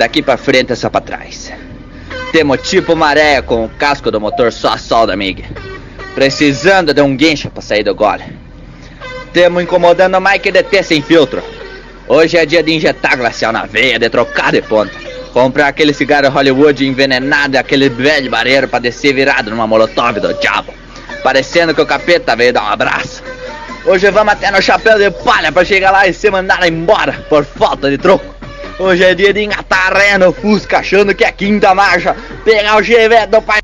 Daqui pra frente é só pra trás. Temos tipo maré com o casco do motor só a solda, amiga. Precisando de um guincho pra sair do gole. Temos incomodando mais que DT sem filtro. Hoje é dia de injetar glacial na veia, de trocar de ponta. Comprar aquele cigarro Hollywood envenenado e aquele velho barreiro pra descer virado numa molotov do diabo. Parecendo que o capeta veio dar um abraço. Hoje vamos até no chapéu de palha pra chegar lá e ser mandado embora por falta de troco. Hoje é dia de engatar ré no Fusca achando que é quinta marcha. Pegar o Chevette do pai.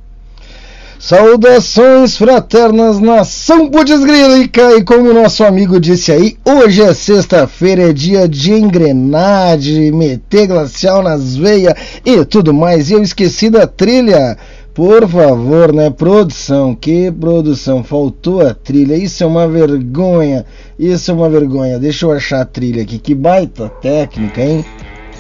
Saudações fraternas, nação Putzgrilica! E como nosso amigo disse aí, hoje é sexta-feira, é dia de engrenar, de meter glacial nas veias e tudo mais. E eu esqueci da trilha. Por favor, né? Produção, que produção? Faltou a trilha. Isso é uma vergonha. Isso é uma vergonha. Deixa eu achar a trilha aqui. Que baita técnica, hein?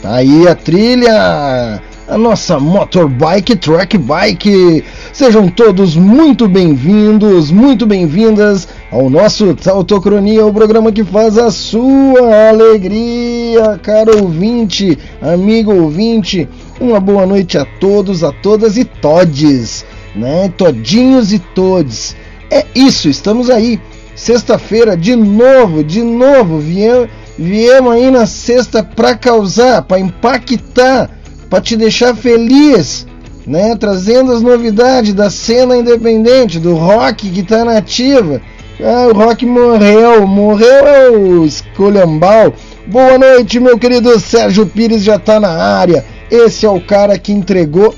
Tá aí a trilha a nossa motorbike, track bike. Sejam todos muito bem-vindos, muito bem-vindas ao nosso Tautocronia, o programa que faz a sua alegria, caro ouvinte, amigo ouvinte. Uma boa noite a todos, a todas e todes, né? Todinhos e todes. É isso, estamos aí. Sexta-feira, de novo, de novo, viemos, viemos aí na sexta para causar, para impactar para te deixar feliz, né? Trazendo as novidades da cena independente, do rock que está nativa. Ah, o rock morreu, morreu é escolhambal. Boa noite, meu querido Sérgio Pires já está na área. Esse é o cara que entregou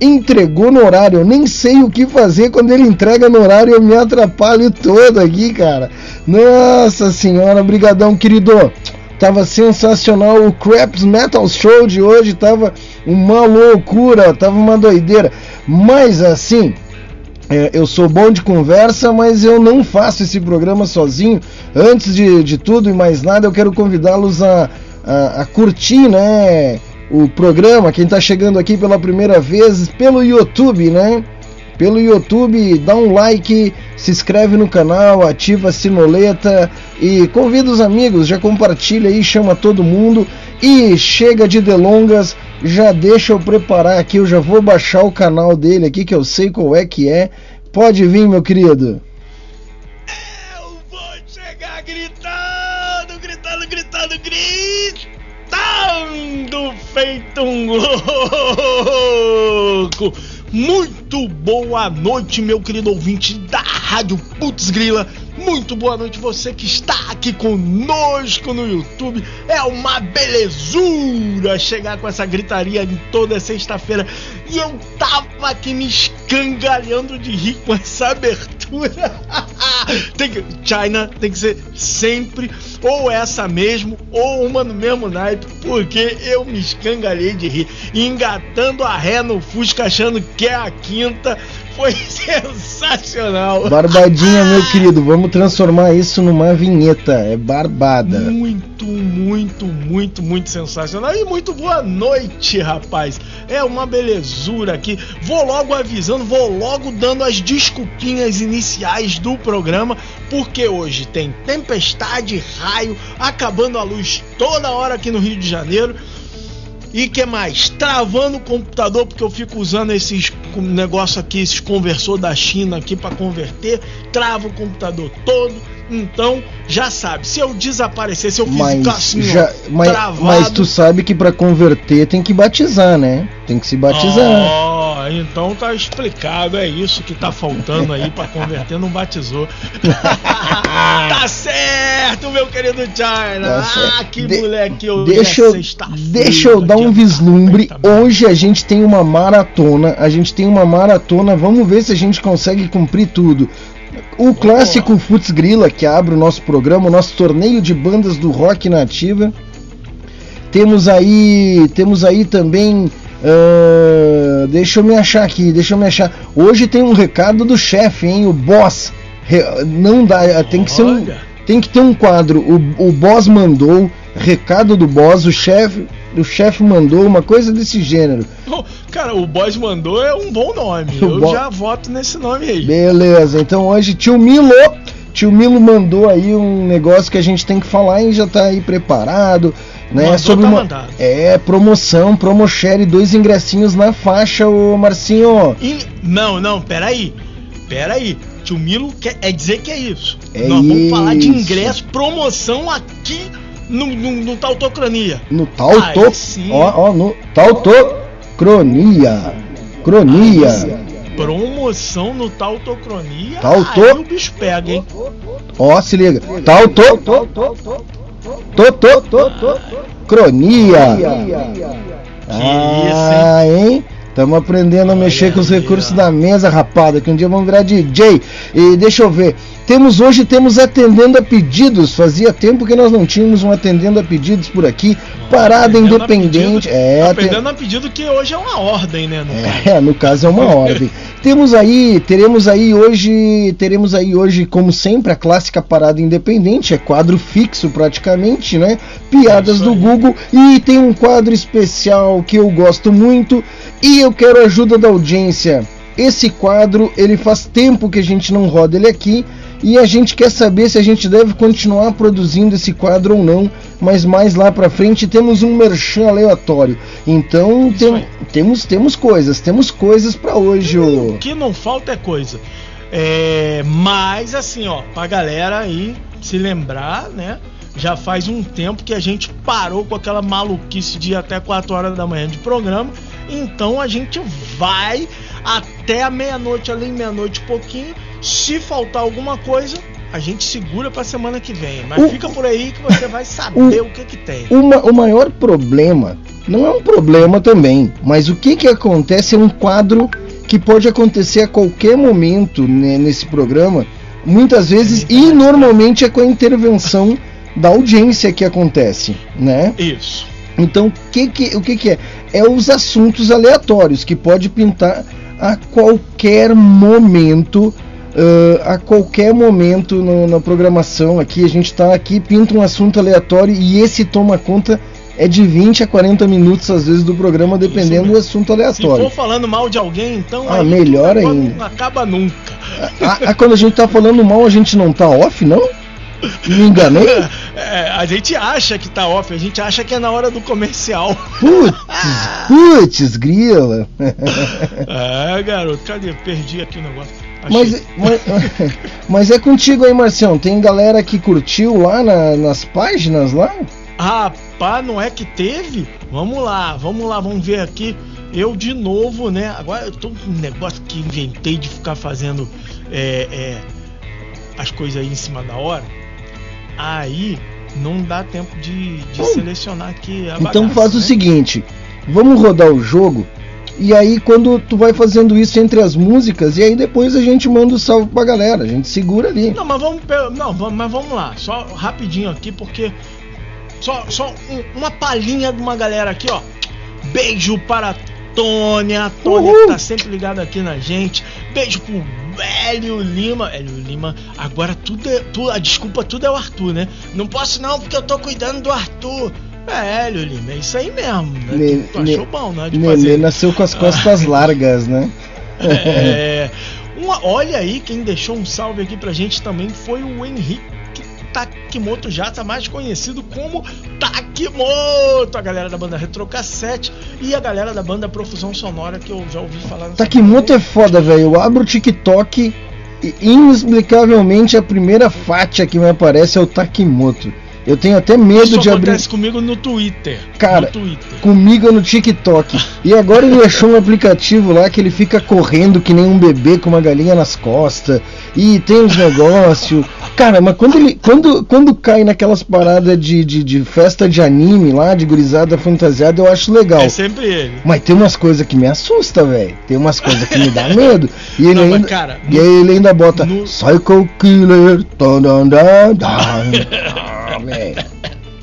entregou no horário. Eu nem sei o que fazer quando ele entrega no horário. Eu me atrapalho todo aqui, cara. Nossa senhora, brigadão, querido. Tava sensacional o Craps Metal Show de hoje, tava uma loucura, tava uma doideira. Mas assim, é, eu sou bom de conversa, mas eu não faço esse programa sozinho. Antes de, de tudo e mais nada, eu quero convidá-los a, a, a, curtir, né? O programa, quem está chegando aqui pela primeira vez, pelo YouTube, né? Pelo YouTube, dá um like, se inscreve no canal, ativa a sinoleta e convida os amigos, já compartilha aí, chama todo mundo e chega de delongas, já deixa eu preparar aqui, eu já vou baixar o canal dele aqui que eu sei qual é que é. Pode vir, meu querido. Eu vou chegar gritando, gritando, gritando, gritando, feito um louco. Muito boa noite, meu querido ouvinte da Rádio Putz Grila. Muito boa noite você que está aqui conosco no YouTube. É uma belezura chegar com essa gritaria em toda sexta-feira. E eu tava aqui me escangalhando de rir com essa abertura. tem que, China tem que ser sempre ou essa mesmo ou uma no mesmo naipe, porque eu me escangalhei de rir, engatando a ré no Fusca achando que é a quinta. Foi sensacional. Barbadinha, meu querido, vamos transformar isso numa vinheta. É barbada. Muito, muito, muito, muito sensacional. E muito boa noite, rapaz. É uma belezura aqui. Vou logo avisando, vou logo dando as desculpinhas iniciais do programa, porque hoje tem tempestade, raio, acabando a luz toda hora aqui no Rio de Janeiro. E que mais? Travando o computador, porque eu fico usando esses negócio aqui, esses conversor da China aqui para converter, trava o computador todo. Então, já sabe, se eu desaparecer, se eu mas, ficar assim, já, mas, travado... mas tu sabe que para converter tem que batizar, né? Tem que se batizar. Oh, então tá explicado, é isso que tá faltando aí para converter, não batizou. tá certo, meu querido China. Tá ah, que De, moleque eu deixa eu, deixa eu dar um vislumbre. Hoje a gente tem uma maratona, a gente tem uma maratona, vamos ver se a gente consegue cumprir tudo. O clássico oh. Futs Grilla, que abre o nosso programa, o nosso torneio de bandas do rock nativa. Temos aí, temos aí também Uh, deixa eu me achar aqui, deixa eu me achar. Hoje tem um recado do chefe, hein? O boss. Não dá, tem que ser um, tem que ter um quadro. O, o boss mandou, recado do boss, o chefe, o chefe mandou uma coisa desse gênero. Oh, cara, o boss mandou é um bom nome. O eu bo... já voto nesse nome aí. Beleza. Então hoje tio Milo tio Milo mandou aí um negócio que a gente tem que falar e já tá aí preparado. Né, Mandou, sobre tá uma mandado. é promoção, promoshare, dois ingressinhos na faixa, ô Marcinho. E- não, não, peraí. Peraí. Tio Milo quer, é dizer que é isso. É Nós vamos falar de isso. ingresso, promoção aqui no, no, no Tautocrania. No Tauto, Aí sim. ó, ó, no Tauto Cronia. Cronia. Promoção no Tautocronia. Tauto- Aí o bicho pega, hein? Ó, se liga. Tauto Toto Cronia. Ah, hein? Estamos aprendendo a mexer com os recursos da mesa, rapada, que um dia vamos virar DJ. E deixa eu ver. Temos hoje temos atendendo a pedidos. Fazia tempo que nós não tínhamos um atendendo a pedidos por aqui. Parada independente. É, aten- Atendendo a pedido que hoje é uma ordem, né? No caso. é, no caso é uma ordem. Temos aí, teremos aí hoje, teremos aí hoje, como sempre, a clássica parada independente, é quadro fixo praticamente, né? Piadas Isso do. Google e tem um quadro especial que eu gosto muito e eu quero a ajuda da audiência. Esse quadro, ele faz tempo que a gente não roda ele aqui e a gente quer saber se a gente deve continuar produzindo esse quadro ou não, mas mais lá pra frente temos um merchan aleatório. Então tem- temos temos coisas, temos coisas pra hoje. O que não falta é coisa. É, mas assim, ó, pra galera aí se lembrar, né? Já faz um tempo que a gente parou com aquela maluquice de até 4 horas da manhã de programa. Então a gente vai até a meia-noite, além meia-noite pouquinho. Se faltar alguma coisa, a gente segura pra semana que vem. Mas O- fica por aí que você vai saber o, que que tem. Uma- o maior problema, não é um problema também, mas o que que acontece é um quadro que pode acontecer a qualquer momento né, nesse programa, muitas vezes e normalmente é com a intervenção da audiência que acontece, né? Isso. Então, o que que, o que que é? É os assuntos aleatórios que pode pintar a qualquer momento, ãh, a qualquer momento no- na programação aqui. A gente está aqui, pinta um assunto aleatório e esse toma conta é de 20 a 40 minutos às vezes do programa, dependendo do assunto Se aleatório. for falando mal de alguém, então Ah, melhor ainda. Não acaba nunca. Ah, ah, quando a gente tá falando mal, a gente não tá off, não? Me enganei? É, a gente acha que tá off, a gente acha que é na hora do comercial. Putz, putz, grila. é, garoto, cadê? Perdi aqui o negócio. Mas, mas, mas é contigo aí, Marcião. Tem galera que curtiu lá na- nas páginas lá? Rapaz, não é que teve? Vamos lá, vamos lá, vamos ver aqui. Eu de novo, né? Agora eu tô com um negócio que inventei de ficar fazendo é, é, as coisas aí em cima da hora. Aí não dá tempo de, de selecionar aqui a então bagaça, faz o né? seguinte: vamos rodar o jogo. E aí, quando tu vai fazendo isso entre as músicas, e aí depois a gente manda o salve pra galera. A gente segura ali. Não, mas vamos, não, vamos, mas vamos lá, só rapidinho aqui, porque só, só um- uma palhinha de uma galera aqui, ó. Beijo para Tônia, a Tônia Uhul. que tá sempre ligada aqui na gente. Beijo pro Hélio Lima. Hélio Lima, agora tudo é. Tu, a desculpa tudo é o Arthur, né? Não posso não, porque eu tô cuidando do Arthur. É, Hélio Lima, é isso aí mesmo. Né? Ne- tu, tu achou ne- bom, né? De Nenê fazer. nasceu com as costas largas, né? É, uma, olha aí, quem deixou um salve aqui pra gente também foi o Henrique Takimoto Jata, mais conhecido como Takimoto, a galera da banda Retrocassete e a galera da banda Profusão Sonora que eu já ouvi falar. Takimoto é foda, velho. Eu abro o TikTok e inexplicavelmente a primeira faixa que me aparece é o Takimoto. Eu tenho até medo Isso de abrir. acontece comigo no Twitter. Cara, no Twitter. comigo no TikTok. E agora ele achou um aplicativo lá que ele fica correndo que nem um bebê com uma galinha nas costas. E tem uns negócios. Cara, mas quando ele. Quando, quando cai naquelas paradas de, de, de festa de anime lá, de gurizada fantasiada, eu acho legal. É sempre ele. Mas tem umas coisas que me assusta, velho. Tem umas coisas que me dá medo. E ele Não, ainda, cara, e aí ele ainda bota no- Psycho Killer. Tan, dan, dan. Ah, velho.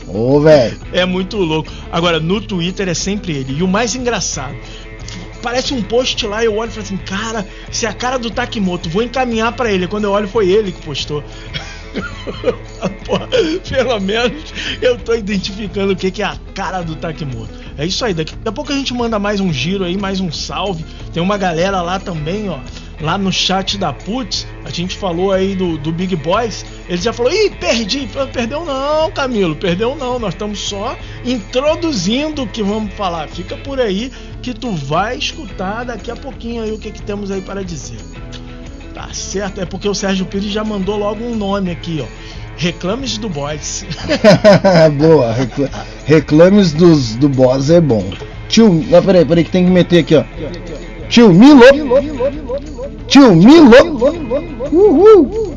Ô, velho. É muito louco. Agora, no Twitter é sempre ele. E o mais engraçado. Parece um post lá, eu olho e falo assim, cara, isso é a cara do Takimoto, vou encaminhar pra ele. Quando eu olho, foi ele que postou. Porra, pelo menos eu tô identificando o que, que é a cara do Takimoto. É isso aí, daqui a pouco a gente manda mais um giro aí, mais um salve. Tem uma galera lá também, ó. lá no chat da Putz, a gente falou aí do, do Big Boys, ele já falou, ih, perdi. Perdeu não, Camilo, perdeu não. Nós estamos só introduzindo o que vamos falar. Fica por aí que tu vai escutar daqui a pouquinho aí o que, que temos aí para dizer. Tá certo? É porque o Sérgio Pires já mandou logo um nome aqui, ó. Reclames do Boys. Boa, recla reclames dos, do Boss é bom. Tio, não, peraí, peraí que tem que meter aqui, ó. Tio Milo. Tio Milo. Uhul.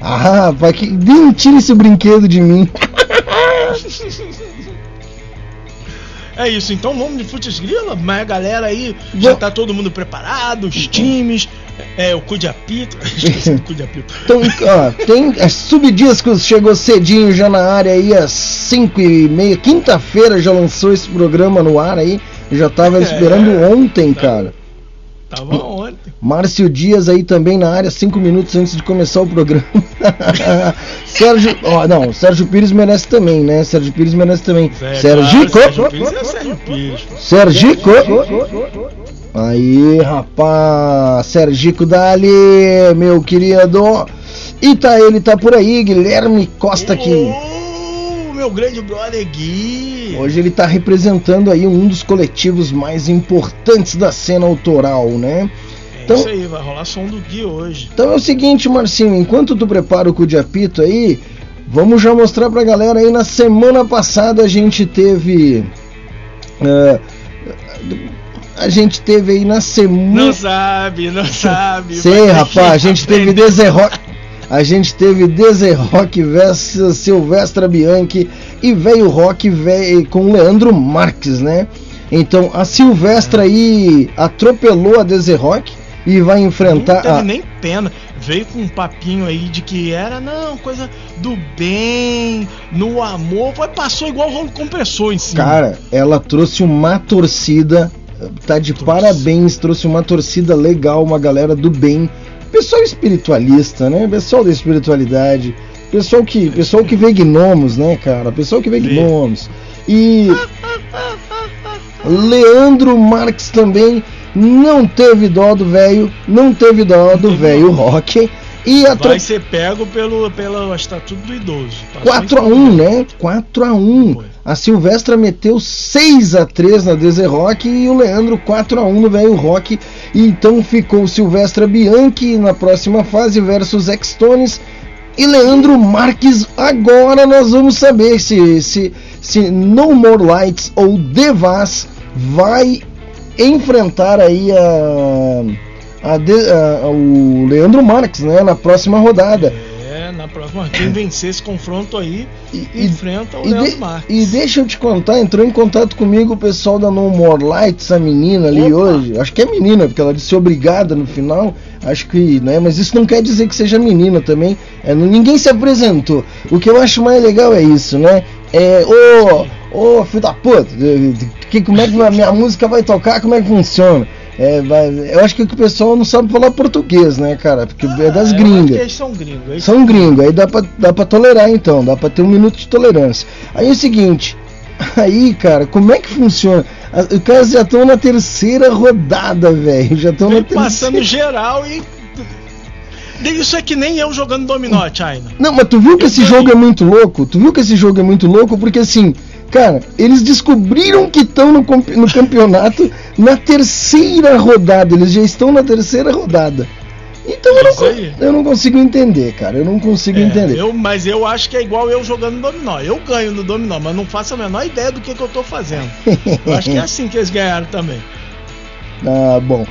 Ah, pai, que... tira esse brinquedo de mim. É isso, então vamos de Futs Grila, mas a galera aí já tá todo mundo preparado, os times, é, o cu de apito. Cu de apito. Então, ó, tem a Subdiscos chegou cedinho já na área aí às 5 e meia. Quinta-feira já lançou esse programa no ar aí. Eu já tava esperando É, ontem, tá. cara. Tava ontem. Márcio Dias aí também na área, cinco minutos antes de começar o programa. Sérgio, ó, não, Sérgio Pires merece também, né? Sérgio Pires merece também. Sérgio, claro, Sérgio Pires é Sérgio Pires. Sergico. Aí, rapaz, Sergico Dali, meu querido. E tá ele, tá por aí, Guilherme Costa aqui. Meu grande brother Gui. Hoje ele tá representando aí um dos coletivos mais importantes da cena autoral, né? É Então- isso aí, vai rolar som do Gui hoje. Então é o seguinte, Marcinho, enquanto tu prepara o cu de apito aí, vamos já mostrar pra galera aí. Na semana passada a gente teve. eh, a gente teve aí na semana. Não sabe, não sabe. Sei, rapaz, a gente teve. Deserrock. A gente teve Deserrock versus Silvestra Bianchi e veio Rock véio, com Leandro Marques, né? Então a Silvestra aí atropelou a Deserrock e vai Não enfrentar teve a. nem pena. Veio com um papinho aí de que era, não, coisa do bem, no amor. Foi, passou igual rolo compressor em cima. Cara, ela trouxe uma torcida, tá de Trouxe. parabéns, trouxe uma torcida legal, uma galera do bem, pessoal espiritualista, né? Pessoal da espiritualidade, pessoal que, pessoal que vê gnomos, né, cara? Pessoal que vê gnomos. E Leandro Marques também não teve dó do velho, não teve dó do velho rock. E a Vai ser pego pelo, pelo estatuto do idoso. Passou 4 a em 1 tudo. né? 4 a 1 Foi. A Silvestra meteu 6 a 3 na Desert Rock e o Leandro 4 a 1 no Velho Rock. E então ficou Silvestra Bianchi na próxima fase versus Extones e Leandro Marques. Agora nós vamos saber se, se, se No More Lights ou Devas vai enfrentar aí a, a, a- o Leandro Marques, né, na próxima rodada. Na próxima, quem vencer esse confronto aí, E- enfrenta o E, Leandro de- Marques. e deixa eu te contar, entrou em contato comigo o pessoal da No More Lights, a menina ali Opa! hoje. Acho que é menina, porque ela disse obrigada no final. Acho que, né? Mas isso não quer dizer que seja menina também. É, ninguém se apresentou. O que eu acho mais legal é isso, né? É, ô, ô, filho da puta, que, como é que a minha música vai tocar? Como é que funciona? É, eu acho que o pessoal não sabe falar português, né, cara? Porque é das Ah, gringas. eles são gringos. eles São gringos, aí dá pra, dá pra tolerar então, dá pra ter um minuto de tolerância. Aí é o seguinte, aí cara, como é que funciona? Os caras já estão na terceira rodada, velho. Já estão na terceira. passando geral e. Isso é que nem eu jogando dominó, China. Não, mas tu viu que Eu esse jogo é muito louco? Tu viu que esse jogo é muito louco? Porque assim, cara, eles descobriram que estão no, no campeonato na terceira rodada. Eles já estão na terceira rodada. Então eu não, eu não consigo entender, cara. Eu não consigo É, entender. eu, mas eu acho que é igual eu jogando dominó. Eu ganho no dominó, mas não faço a menor ideia do que, que eu tô fazendo. Eu acho que é assim que eles ganharam também. Ah, bom.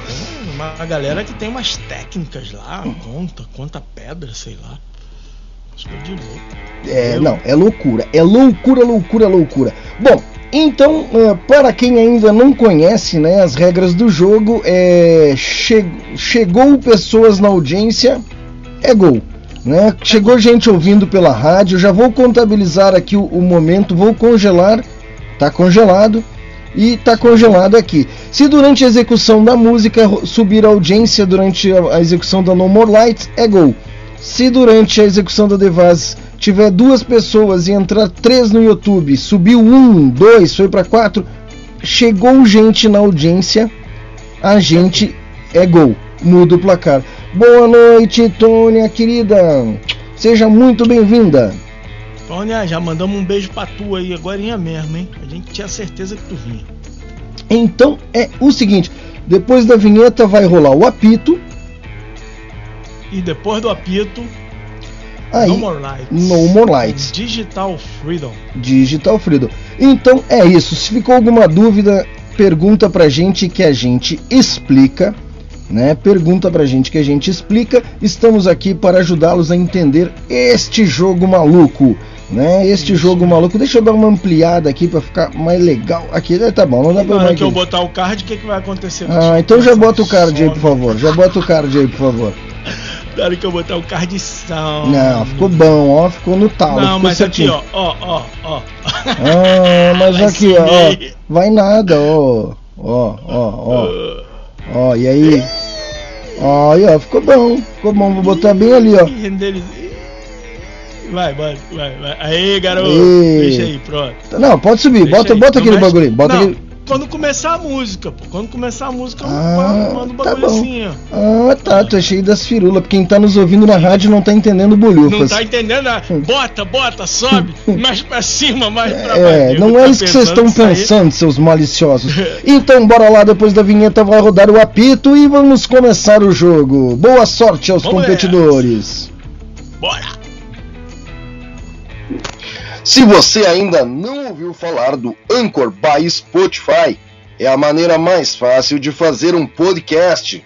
Uma galera que tem umas técnicas lá, conta, conta pedra, sei lá. É, Eu- não, é loucura. É loucura, loucura, loucura. Bom, então, ah, para quem ainda não conhece né, as regras do jogo, é, che- chegou pessoas na audiência, é gol. Né? Chegou gente ouvindo pela rádio, já vou contabilizar aqui o, o momento, vou congelar, tá congelado e tá congelado aqui. Se durante a execução da música subir a audiência durante a, a execução da No More Lights, é gol. Se durante a execução da Devaz tiver duas pessoas e entrar três no YouTube, subiu um, dois, foi para quatro, chegou gente na audiência, a gente é gol. muda o placar. Boa noite, Tônia, querida. Seja muito bem-vinda. Tônia, já mandamos um beijo pra tu aí, agora mesmo, hein? A gente tinha certeza que tu vinha. Então é o seguinte: depois da vinheta vai rolar o apito. E depois do apito, Aí, No More Lights. No More Lights. Digital Freedom. Digital Freedom. Então é isso. Se ficou alguma dúvida, pergunta pra gente que a gente explica. Né? Pergunta pra gente que a gente explica. Estamos aqui para ajudá-los a entender este jogo maluco. Né? Este Isso. jogo maluco. Deixa eu dar uma ampliada aqui para ficar mais legal. Aqui né? tá bom, não dá Na pra hora mais que eu botar o card, o que, que vai acontecer? Ah, então já bota o card aí, por favor. Já bota o card aí, por favor. Na hora que eu botar o card são. Não, ficou bom, ó, ficou no talo. Não, mas aqui, ó, ó, ó, ó. Ah, mas Vai aqui, ó, vai nada, ó, ó, ó, ó, ó, e aí? Ó, aí, ó, ficou bom, ficou bom, vou botar bem ali, ó. Vai, vai, vai, vai. Aí, garoto. Ei. Deixa aí, pronto. Não, pode subir, Deixa bota, aí. bota Não aquele bagulho bota Não, aquele. Quando começar a música, pô. Quando começar a música, eu Ah, mando um tá bagulho bom. assim, ó. Ah, tá, é cheio das firulas, quem tá nos ouvindo na rádio não tá entendendo bolhufas. Não tá entendendo? né? Bota, bota, sobe, mais pra cima, mais pra baixo. É, não é Tá isso que vocês estão pensando, seus maliciosos. Então, bora lá, depois da vinheta vai rodar o apito e vamos começar o jogo. Boa sorte aos Vamos competidores. Bora! Se você ainda não ouviu falar do Anchor by Spotify, é a maneira mais fácil de fazer um podcast.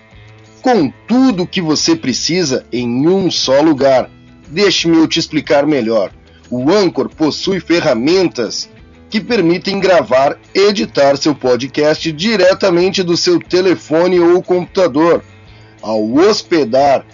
Com tudo o que você precisa em um só lugar. Deixe-me eu te explicar melhor. O Anchor possui ferramentas que permitem gravar e editar seu podcast diretamente do seu telefone ou computador. Ao hospedar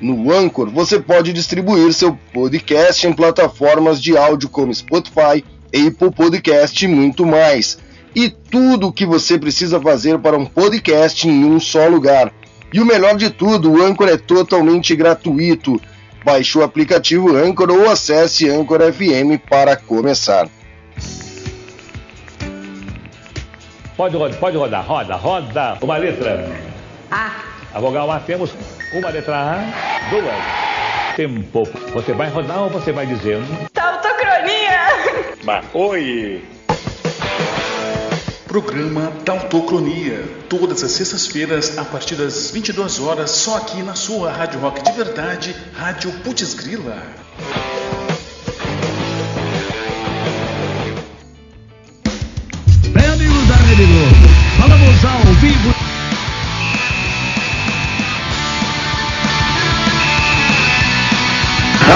no Anchor, você pode distribuir seu podcast em plataformas de áudio como Spotify, Apple Podcast e muito mais. E tudo o que você precisa fazer para um podcast em um só lugar. E o melhor de tudo, o Anchor é totalmente gratuito. Baixe o aplicativo Anchor ou acesse Anchor FM para começar. Pode rodar, pode rodar, roda, roda. Uma letra. A. A vogal A temos uma letra A, duas. Tempo. Você vai rodar ou você vai dizendo? Tautocronia. Mas, oi. Programa Tautocronia, todas as sextas-feiras a partir das 22 horas, só aqui na sua Rádio Rock de Verdade, Rádio Putz Grila. Amigos da Rede Globo, falamos ao vivo.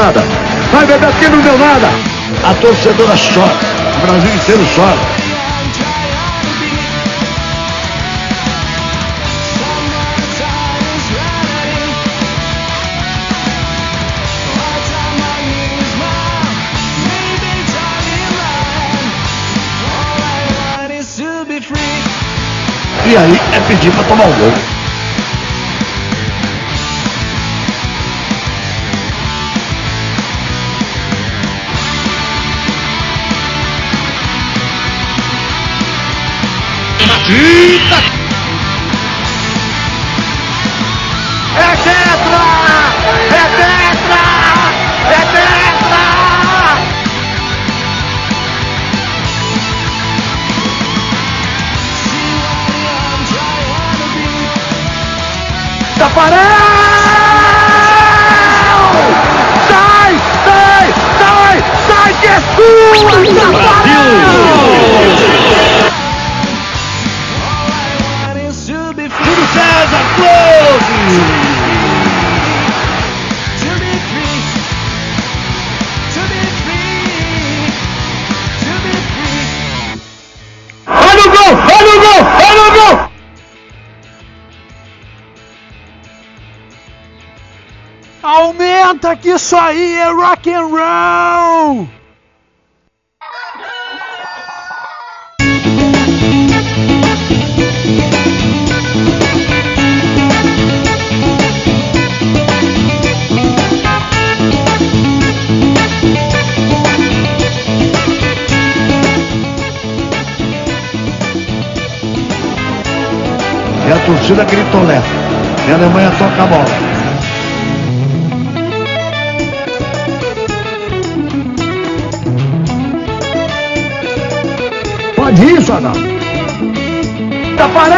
nada. Vai beber porque não deu nada. A torcedora chora. O Brasil inteiro chora. E aí é pedir pra tomar um gol. Júlio isso aí é rock and roll! E a torcida gritolé. E a Alemanha toca a bola. Ir, Sadal. Taparel!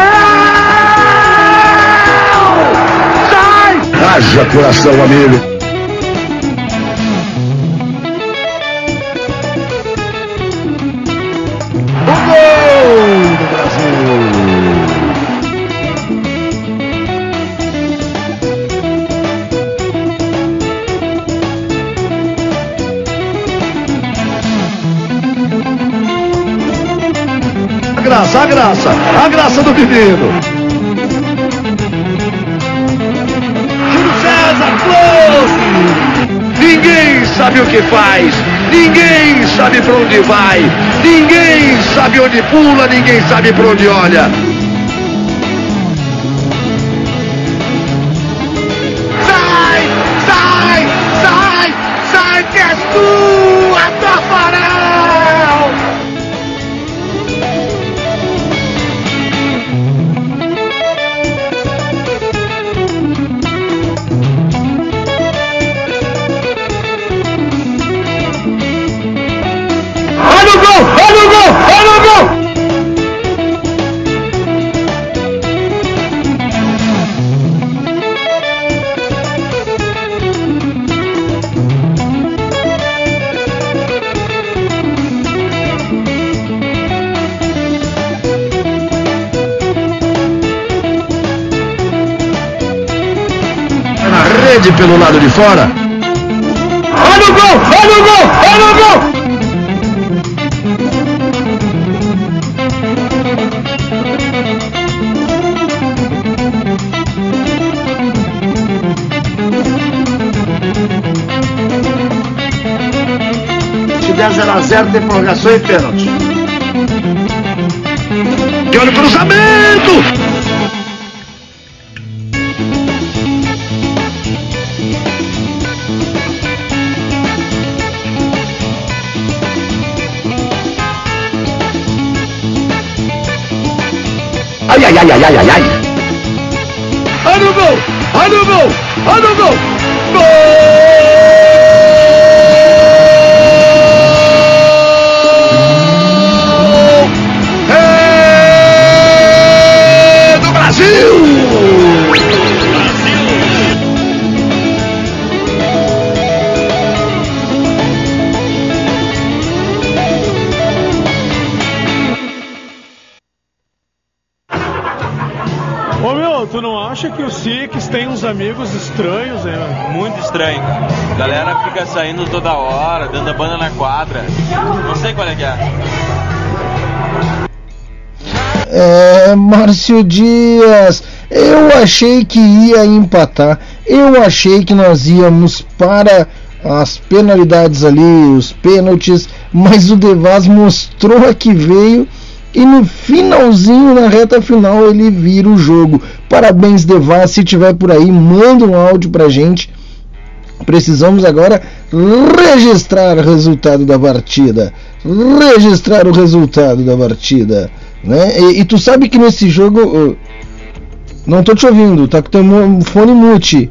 Sai! Haja coração, amigo. Graça, a graça, a graça do menino. Júlio César, close! Ninguém sabe o que faz, ninguém sabe para onde vai, ninguém sabe onde pula, ninguém sabe para onde olha. Na rede pelo lado de fora. Olha o gol! Olha o gol! Olha o gol! Se der 0 a 0 tem prorrogação e pênalti. E olha o cruzamento! Ai, ai, ai, ai, ai, Six tem uns amigos estranhos, né? Muito estranho. A galera fica saindo toda hora, dando a banda na quadra. Não sei qual é que é. É, Márcio Dias, eu achei que ia empatar. Eu achei que nós íamos para as penalidades ali, os pênaltis, mas o Devas mostrou a que veio e no finalzinho, na reta final, ele vira o jogo. Parabéns, Devas. Se tiver por aí, manda um áudio pra gente. Precisamos agora registrar o resultado da partida. Registrar o resultado da partida. Né? E, e tu sabe que nesse jogo. Não tô te ouvindo, tá com teu fone mute.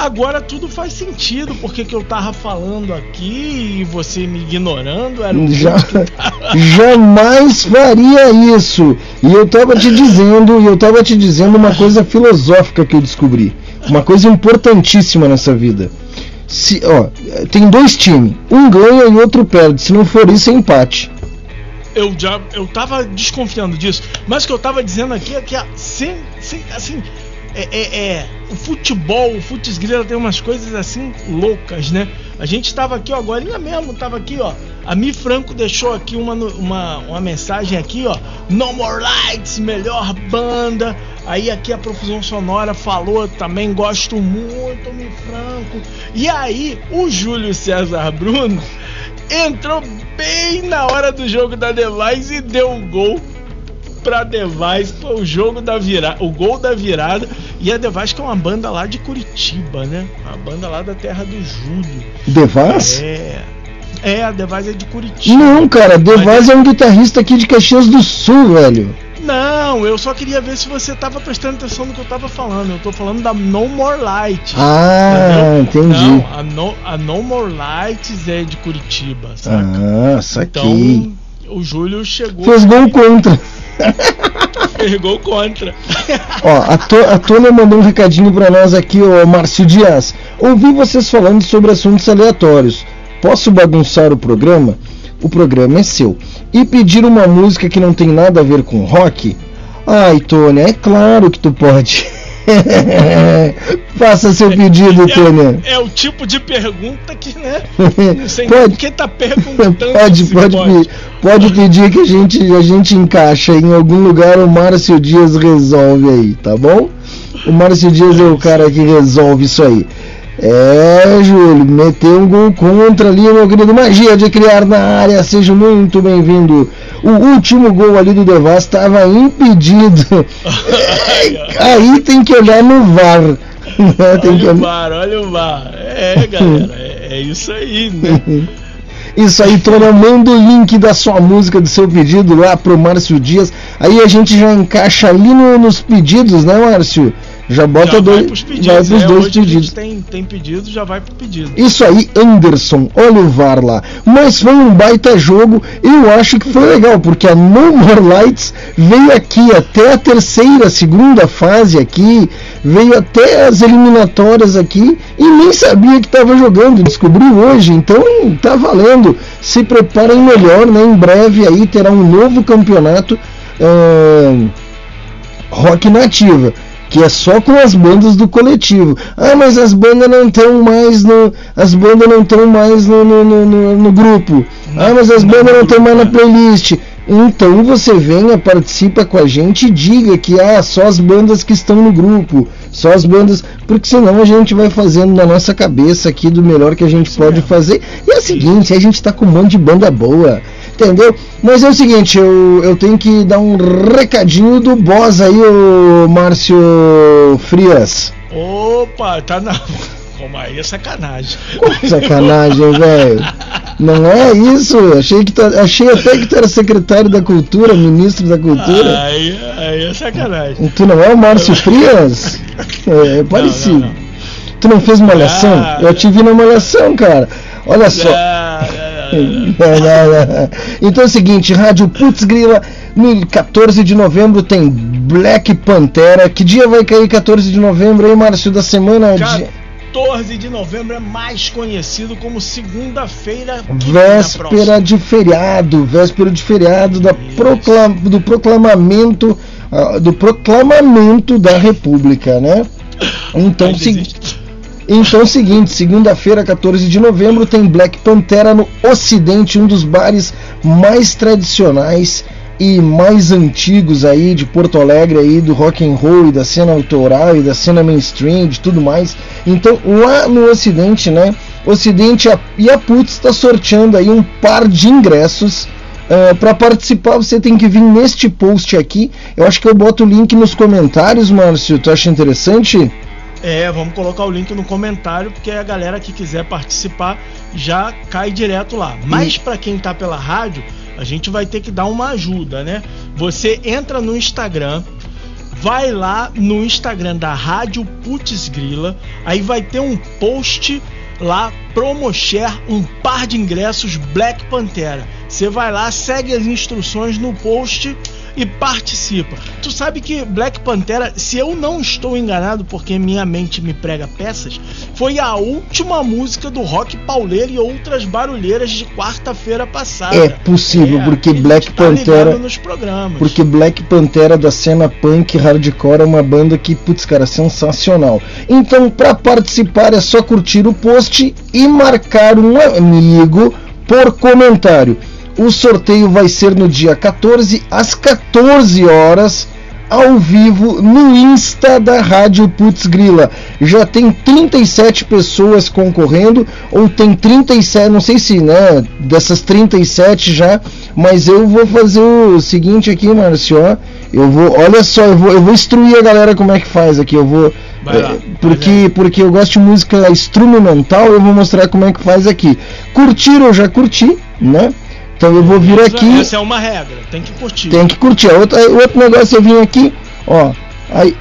Agora, tudo faz sentido, porque que eu tava falando aqui e você me ignorando era um Já, jamais faria isso. E eu tava te dizendo, e eu tava te dizendo uma coisa filosófica que eu descobri, uma coisa importantíssima nessa vida. Se, ó, tem dois times, um ganha e outro perde. Se não for isso, é empate. Eu já eu tava desconfiando disso, mas o que eu tava dizendo aqui é que sem, sem, assim, é, é, é, o futebol, o futis grila tem umas coisas assim loucas, né? A gente estava aqui, ó, agora mesmo, tava aqui, ó. A Mi Franco deixou aqui uma, uma, uma mensagem aqui, ó. No More Lights, melhor banda. Aí aqui a Profusão Sonora falou também, gosto muito, Mi Franco. E aí, o Júlio César Bruno entrou bem na hora do jogo da Device e deu um gol pra Device, foi o jogo da virada, o gol da virada. E a Device que é uma banda lá de Curitiba, né? Uma banda lá da terra do Júlio. Device? É. É, a Device é de Curitiba. Não, cara, Mas... é um guitarrista aqui de Caxias do Sul, velho. Não, eu só queria ver se você tava prestando atenção no que eu tava falando. Eu tô falando da No More Light. Ah, entendeu? entendi. Não, a no, a no More Lights é de Curitiba, saca? Ah, saquei. Então, o Júlio chegou. Fez gol contra. Fez gol contra. Ó, a, to, a Tônia mandou um recadinho pra nós aqui, ô Márcio Dias. Ouvi vocês falando sobre assuntos aleatórios. Posso bagunçar o programa? O programa é seu e pedir uma música que não tem nada a ver com rock? Ai, Tônia, é claro que tu pode. Faça seu pedido, é, Tônia. É, é, o tipo de pergunta que, né? Não sei pode, quem tá perguntando. Pode, pode, pode. Pode pedir que a gente, a gente encaixa em algum lugar. O Márcio Dias resolve aí, tá bom? O Márcio Dias é o cara que resolve isso aí. É, Júlio, meteu um gol contra ali, meu querido. Magia de criar na área, seja muito bem-vindo. O último gol ali do Devas estava impedido. aí tem que olhar no VAR. tem olha que... o VAR, olha o VAR. É, galera, é, é isso aí, né? Isso aí, Tônia, manda o link da sua música, do seu pedido lá pro Márcio Dias. Aí a gente já encaixa ali no, nos pedidos, né, Márcio? Já bota já dois, vai pros, pedidos, vai pros é, dois pedidos. Tem, tem pedido, já vai pro pedido. Isso aí, Anderson, olha o VAR lá. Mas foi um baita jogo, eu acho que foi legal, porque a No More Lights veio aqui até a terceira, segunda fase aqui, veio até as eliminatórias aqui e nem sabia que estava jogando, descobriu hoje, então tá valendo. Se preparem melhor, né? Em breve aí terá um novo campeonato uh, rock nativa que é só com as bandas do coletivo. Ah, mas as bandas não estão mais no. As bandas não estão mais no, no, no, no, grupo. Ah, mas as bandas não estão mais na playlist. Então você venha, participa com a gente e diga que ah, só as bandas que estão no grupo, só as bandas, porque senão a gente vai fazendo na nossa cabeça aqui do melhor que a gente pode fazer. E é o seguinte, a gente está com um monte de banda boa entendeu? Mas é o seguinte, eu, eu tenho que dar um recadinho do boss aí, o Márcio Frias. Opa, tá na. Como aí é sacanagem. sacanagem, velho. Não é isso. Achei, que tu, achei até que tu era secretário da cultura, ministro da cultura. Aí, aí é sacanagem. Tu não é o Márcio Frias? É, é parecido. Não, não, não. Tu não fez malhação? Ah, eu te vi na malhação, cara. Olha só. Ah, então é o seguinte, Rádio Putz Grila, no 14 de novembro tem Black Pantera. Que dia vai cair 14 de novembro aí, Márcio, da semana? 14 de novembro é mais conhecido como segunda-feira. Véspera de feriado, véspera de feriado da proclam, do proclamamento uh, do proclamamento da República, né? Então, seguinte. Então é o seguinte, segunda-feira, 14 de novembro, tem Black Pantera no Ocidente, um dos bares mais tradicionais e mais antigos aí de Porto Alegre aí do rock and roll e da cena autoral e da cena mainstream, de tudo mais. Então, lá no Ocidente, né? Ocidente e a Putz está sorteando aí um par de ingressos Uh, para participar, você tem que vir neste post aqui. Eu acho que eu boto o link nos comentários, Márcio. Tu acha interessante? É, vamos colocar o link no comentário, porque a galera que quiser participar já cai direto lá. Mas para quem tá pela rádio, a gente vai ter que dar uma ajuda, né? Você entra no Instagram, vai lá no Instagram da Rádio Putz Grila, aí vai ter um post lá, Promoshare, um par de ingressos Black Pantera. Você vai lá, segue as instruções no post e participa. Tu sabe que Black Pantera, se eu não estou enganado, porque minha mente me prega peças, foi a última música do rock pauleiro e outras barulheiras de quarta-feira passada. É possível, É, porque Black tá Pantera. nos programas. Porque Black Pantera da cena punk hardcore é uma banda que, putz, cara, sensacional. Então, para participar é só curtir o post e marcar um amigo por comentário. O sorteio vai ser no dia 14 às 14 horas ao vivo no Insta da Rádio Putz Grila. Já tem 37 pessoas concorrendo, ou tem 37, não sei se, né, dessas 37 já, mas eu vou fazer o seguinte aqui, Márcio, ó, eu vou, olha só, eu vou, eu vou instruir a galera como é que faz aqui, eu vou, lá, é, porque, porque eu gosto de música instrumental, eu vou mostrar como é que faz aqui. Curtir eu já curti, né? Então eu vou vir aqui. Essa é uma regra, tem que curtir. Tem que curtir. Outro, aí, outro negócio eu vim aqui, ó. Aí.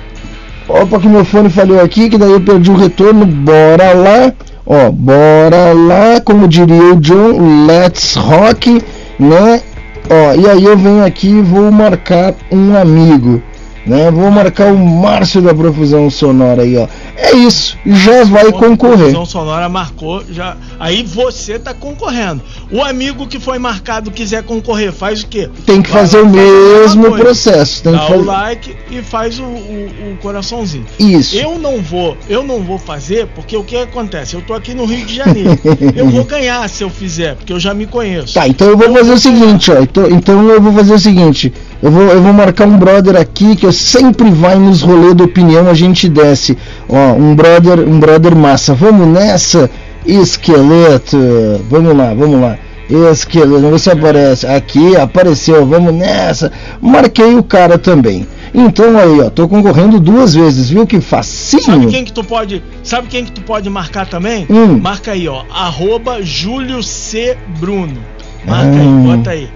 Opa, que meu fone falhou aqui, que daí eu perdi o retorno. Bora lá. Ó, bora lá, como diria o John, let's rock, né? Ó, e aí eu venho aqui e vou marcar um amigo, né? Vou marcar o Márcio da Profusão Sonora aí, ó. É isso, já vai concorrer. Confusão sonora marcou, já. Aí você tá concorrendo. O amigo que foi marcado quiser concorrer, faz o quê? Tem que fazer o a mesmo processo. Tem Dá que o fazer. like e faz o, o- o coraçãozinho. Isso. Eu não vou, eu não vou fazer porque o que acontece? Eu tô aqui no Rio de Janeiro. eu vou ganhar se eu fizer, porque eu já me conheço. Tá, então eu vou fazer o seguinte, ó. Então, então eu vou fazer o seguinte. Eu vou, eu vou marcar um brother aqui que eu sempre vai nos rolês da opinião, a gente desce. Ó, um brother, um brother massa. Vamos nessa, esqueleto. Vamos lá, vamos lá. Esqueleto, vamos ver se aparece. Aqui, apareceu, vamos nessa. Marquei o cara também. Então aí, ó, tô concorrendo duas vezes, viu que facinho? Sabe quem que tu pode, sabe quem que tu pode marcar também? Hum. Marca aí, ó, arroba Júlio C. Bruno. Marca Ah. aí, bota aí.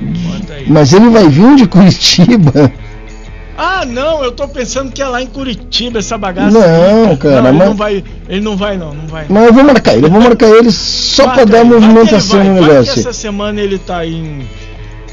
Bota aí. Mas ele vai vir de Curitiba. Ah, não, eu tô pensando que é lá em Curitiba essa bagaça. Não, cara, Não, ele mas- não vai, ele não vai não, não vai. Mas eu vou marcar ele, eu vou marcar ele só pra dar movimentação no negócio. essa semana ele tá em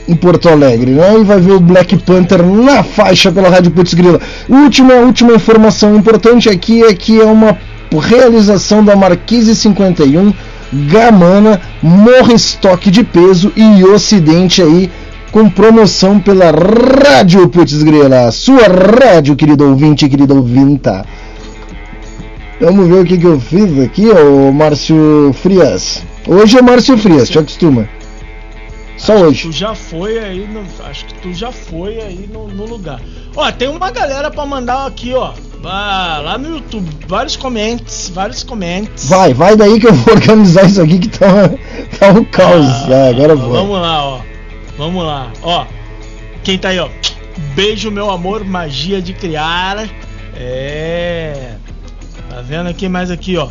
em Porto Alegre, né? E vai ver o Black Panther na faixa pela Rádio Putz Grila. Última, última informação importante aqui é que é uma realização da Marquise 51, Gamana, Morre Estoque de Peso e Ocidente aí, com promoção pela Rádio Putz Grila, sua rádio, querido ouvinte, querida ouvinta. Vamos ver o que, que eu fiz aqui, ô Márcio Frias. Hoje é Márcio Frias, te acostuma. Só hoje. Tu já foi aí, no, acho que tu já foi aí no, no lugar. Ó, tem uma galera pra mandar aqui, ó. Ah, lá no YouTube, vários comentários, vários comentários. Vai, vai daí que eu vou organizar isso aqui que tá, tá um caos. Ah, agora vou. Vamos lá, ó. Vamos lá, ó. Quem tá aí, ó? Beijo, meu amor, magia de criar. É. Tá vendo aqui mais aqui, ó.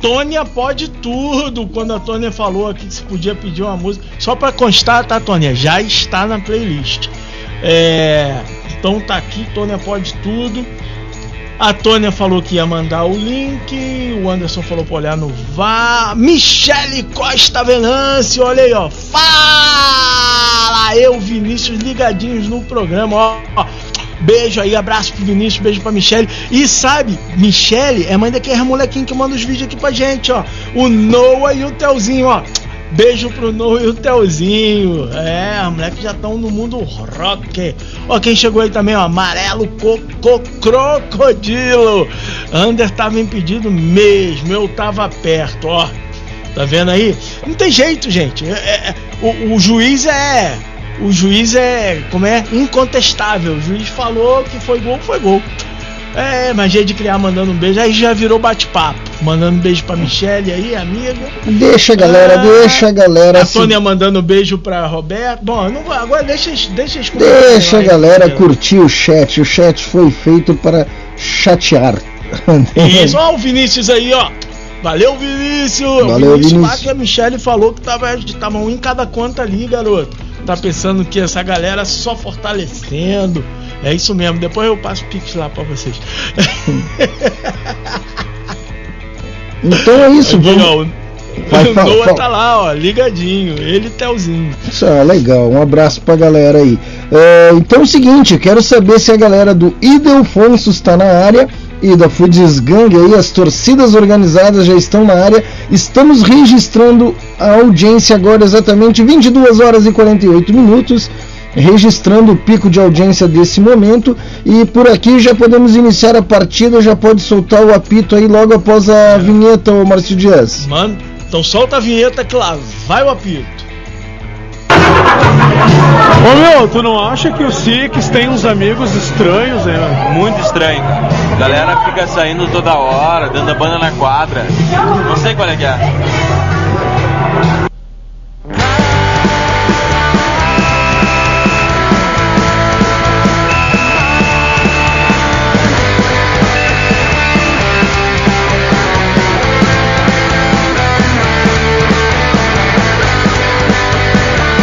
Tônia pode tudo. Quando a Tônia falou aqui que se podia pedir uma música. Só pra constar, tá, Tônia? Já está na playlist. É. Então tá aqui, Tônia pode tudo. A Tônia falou que ia mandar o link. O Anderson falou pra olhar no VAR. Michele Costa Venâncio, olha aí, ó. Fala! Eu, Vinícius, ligadinhos no programa, ó. ó. Beijo aí, abraço pro Vinícius, beijo pra Michele. E sabe, Michele é mãe daquele molequinho que manda os vídeos aqui pra gente, ó. O Noah e o Telzinho, ó. Beijo pro Noah e o Telzinho. É, os moleques já estão no mundo rock. Ó, quem chegou aí também, ó. Amarelo Coco Crocodilo. Ander tava impedido mesmo, eu tava perto, ó. Tá vendo aí? Não tem jeito, gente. É- é- é- o, o juiz é. O juiz é. Como é? Incontestável. O juiz falou que foi gol, foi gol. É, magia de criar mandando um beijo. Aí já virou bate-papo. Mandando um beijo pra Michelle aí, amiga. Deixa a galera, Ah, deixa a galera. A se- Sônia mandando um beijo pra Roberto. Bom, não agora deixa, deixa eles Deixa a lá, galera entendeu? curtir o chat. O chat foi feito para chatear. Isso, ó, o Vinícius aí, ó. Valeu, Vinícius! Valeu, o Vinícius. que a Michelle falou que tava, tava um em cada conta ali, garoto. Tá pensando que essa galera só fortalecendo. É isso mesmo, depois eu passo o pix lá pra vocês. Então é isso, Aqui, vamos. ó, Vai, o Noah tá lá, ó, ligadinho. Ele e Telzinho. Isso é legal, um abraço pra galera aí. É, então é o seguinte, eu quero saber se a galera do Idelfonso está na área e da Fudes Gang aí, as torcidas organizadas já estão na área. Estamos registrando a audiência agora exatamente 22 horas e 48 minutos. Registrando o pico de audiência desse momento e por aqui já podemos iniciar a partida. Já pode soltar o apito aí logo após a vinheta, ô Márcio Dias. Mano, então solta a vinheta que lá vai o apito. Ô meu, tu não acha que o Six tem uns amigos estranhos, né? Muito estranho. A galera fica saindo toda hora, dando a banda na quadra. Não sei qual é que é.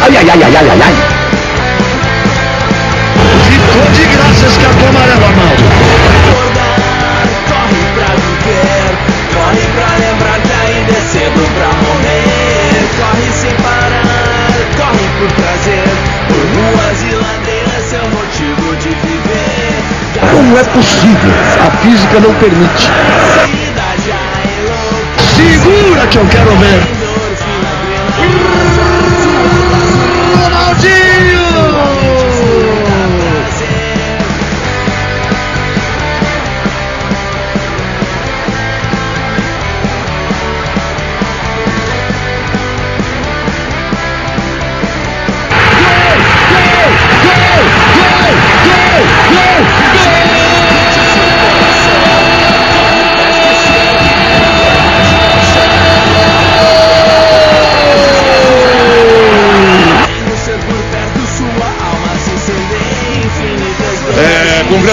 Ai, ai, ai, ai, ai, ai, ai. Ficou de graça cartão amarelo, Arnaldo. Corre pra viver, corre pra lembrar que ainda é cedo pra morrer. Corre sem parar, corre por prazer. Por ruas e ladeiras, seu motivo de viver. Como é possível? A física não permite. Segura que eu quero ver.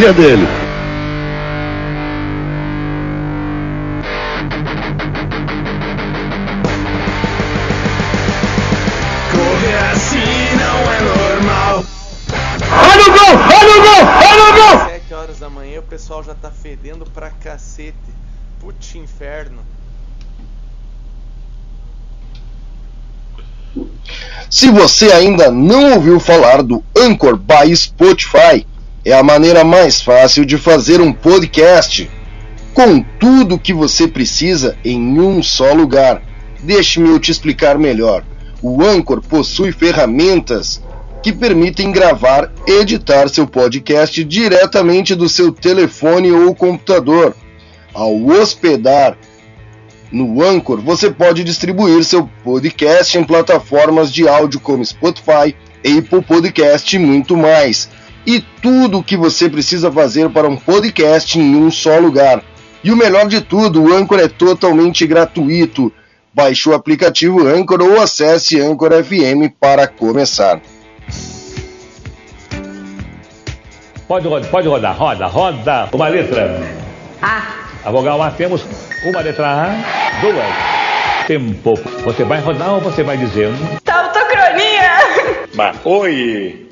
Dele. Correr assim não é normal. Olha o gol! Olha o gol! Olha o gol! 7 horas da manhã o pessoal já tá fedendo pra cacete. Putz inferno. Se você ainda não ouviu falar do Anchor by Spotify, é a maneira mais fácil de fazer um podcast com tudo o que você precisa em um só lugar. Deixe-me eu te explicar melhor. O Anchor possui ferramentas que permitem gravar editar seu podcast diretamente do seu telefone ou computador. Ao hospedar no Anchor, você pode distribuir seu podcast em plataformas de áudio como Spotify, Apple Podcast e muito mais. E tudo o que você precisa fazer para um podcast em um só lugar. E o melhor de tudo, o Anchor é totalmente gratuito. Baixe o aplicativo Anchor ou acesse Anchor FM para começar. Pode rodar, pode rodar, roda, roda. Uma letra. A. A vogal A temos uma letra A, duas. Tempo. Você vai rodar ou você vai dizendo? Tautocronia! Mas, oi!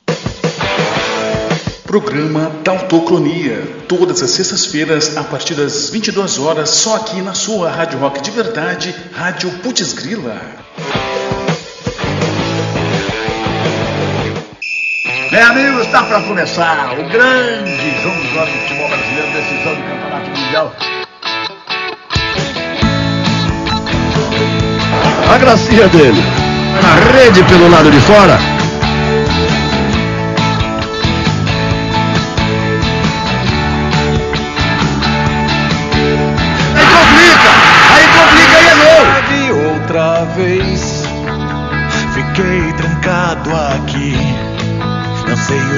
Programa Tautocronia, todas as sextas-feiras a partir das 22 horas, só aqui na sua Rádio Rock de Verdade, Rádio Putz Grila. Bem, amigos, está para começar o grande jogo do futebol brasileiro, decisão do Campeonato Mundial. A gracinha dele. a rede pelo lado de fora.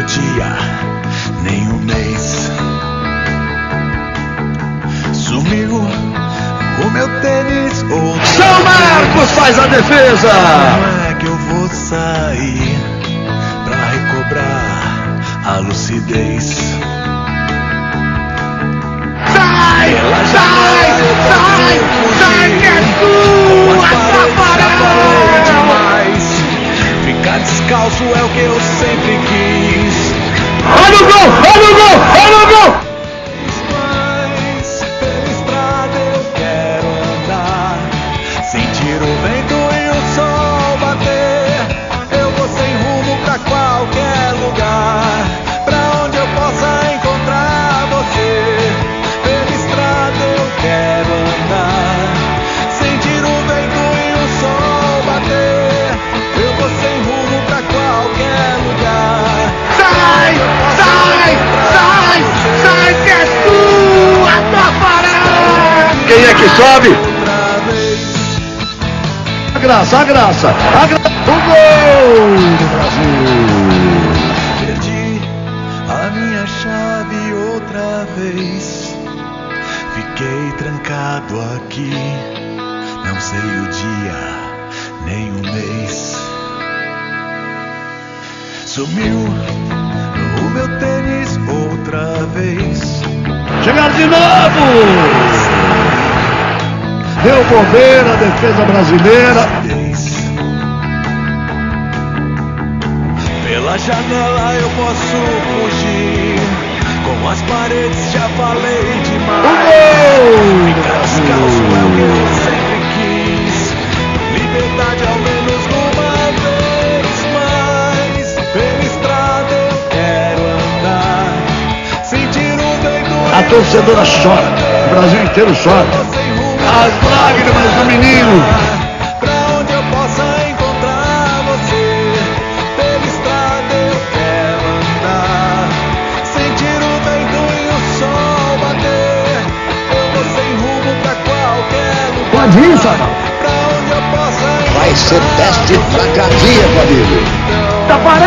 O dia, nem o mês. Sumiu o meu tênis. São Marcos faz a defesa. Como é que eu vou sair pra recobrar a lucidez? Sai! Sai! Sai! Sai que é tua, demais. Ficar descalço é o que eu sempre quis. Olha o gol! Olha o que sobe? A graça, a graça, a graça. O gol Bobeira, a defesa brasileira. Pela janela eu posso fugir. Com as paredes já falei demais. Ficar é o que eu sempre quis. Liberdade ao menos uma vez mais. Pela estrada eu quero andar. Sentir o vento. A torcedora chora, o Brasil inteiro chora. As lágrimas do menino. Pra onde eu possa encontrar você Pela estrada eu quero andar Sentir o vento e o sol bater Eu vou sem rumo pra qualquer lugar Pode ir, Fabão. Pra onde eu possa Vai ser teste pra cardíaco, amigo. Tafarel!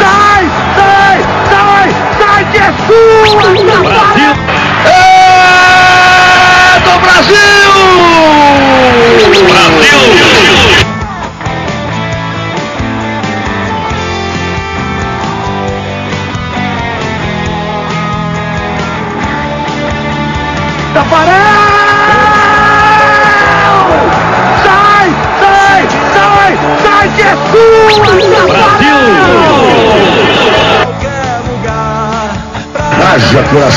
Sai! Sai! Sai! Sai que é tua, Tafarel!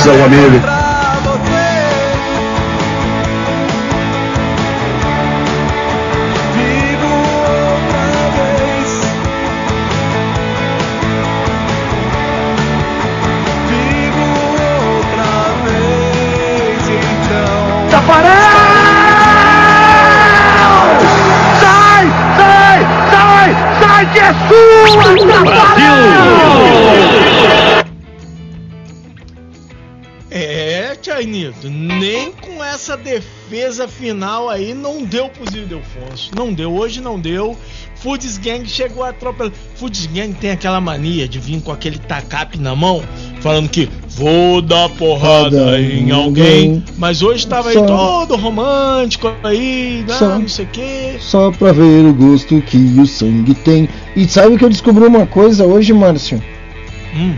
Coração, amigo. Hoje não deu. Fudes Gang chegou a atropelar. Fudes Gang tem aquela mania de vir com aquele tacape na mão, falando que vou dar porrada em alguém. Mas hoje tava aí Só- todo romântico aí, ah, Só- não sei o quê. Só pra ver o gosto que o sangue tem. E sabe que eu descobri uma coisa hoje, Márcio? Hum.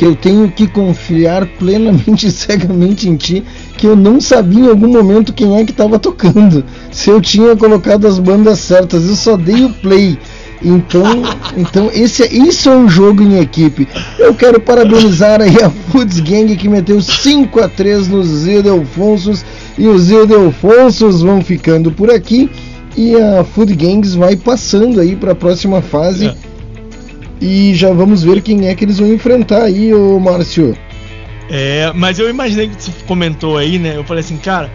Que eu tenho que confiar plenamente e cegamente em ti. Que eu não sabia em algum momento quem é que tava tocando. Se eu tinha colocado as bandas certas, eu só dei o play. Então, então esse, é- isso é um jogo em equipe. Eu quero parabenizar aí a Foods Gang que meteu 5 a 3 nos Zildelfonsos e os Zildelfonsos vão ficando por aqui e a Food Gangs vai passando aí para a próxima fase. E já vamos ver quem é que eles vão enfrentar aí, ô Márcio. É, mas eu imaginei que você comentou aí, né? Eu falei assim, cara,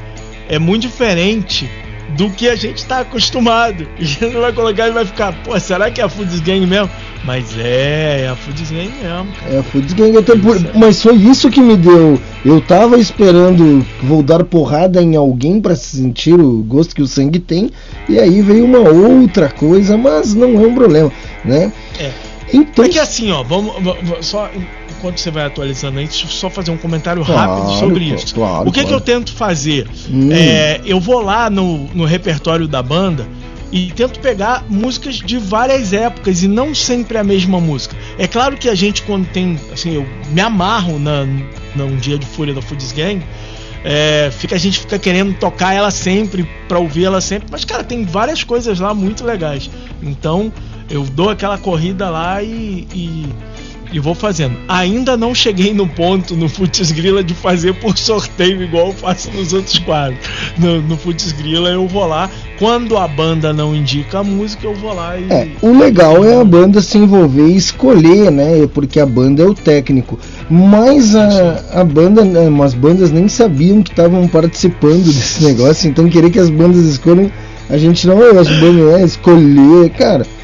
é muito diferente do que a gente tá acostumado. E a gente vai colocar e vai ficar, pô, será que é a Foods Gang mesmo? Mas é, é a Foods Gang mesmo. É a Foods Gang, até por, mas foi isso que me deu. Eu tava esperando vou dar porrada em alguém para sentir o gosto que o sangue tem, e aí veio uma outra coisa, mas não é um problema, né? É. Então, é que assim, ó, vamos, vamos só enquanto você vai atualizando aí, deixa eu só fazer um comentário Claro, rápido sobre pô, isso. claro, o que, que claro. eu tento fazer? Hum. É, eu vou lá no, no repertório da banda e tento pegar músicas de várias épocas e não sempre a mesma música. É claro que a gente, quando tem. Assim, eu me amarro na, num dia de Fúria da Foods Gang. é, fica, a gente fica querendo tocar ela sempre, pra ouvir ela sempre, mas cara, tem várias coisas lá muito legais. Então eu dou aquela corrida lá e, e, e vou fazendo. Ainda não cheguei no ponto no Futs Grila de fazer por sorteio igual eu faço nos outros quadros. No, no Futs Grila eu vou lá, quando a banda não indica a música, eu vou lá e. É, o legal é a banda se envolver e escolher, né? Porque a banda é o técnico. Mas a, a banda, né, as bandas nem sabiam que estavam participando desse negócio, então querer que as bandas escolham, a gente não é as bandas, né? Escolher, cara.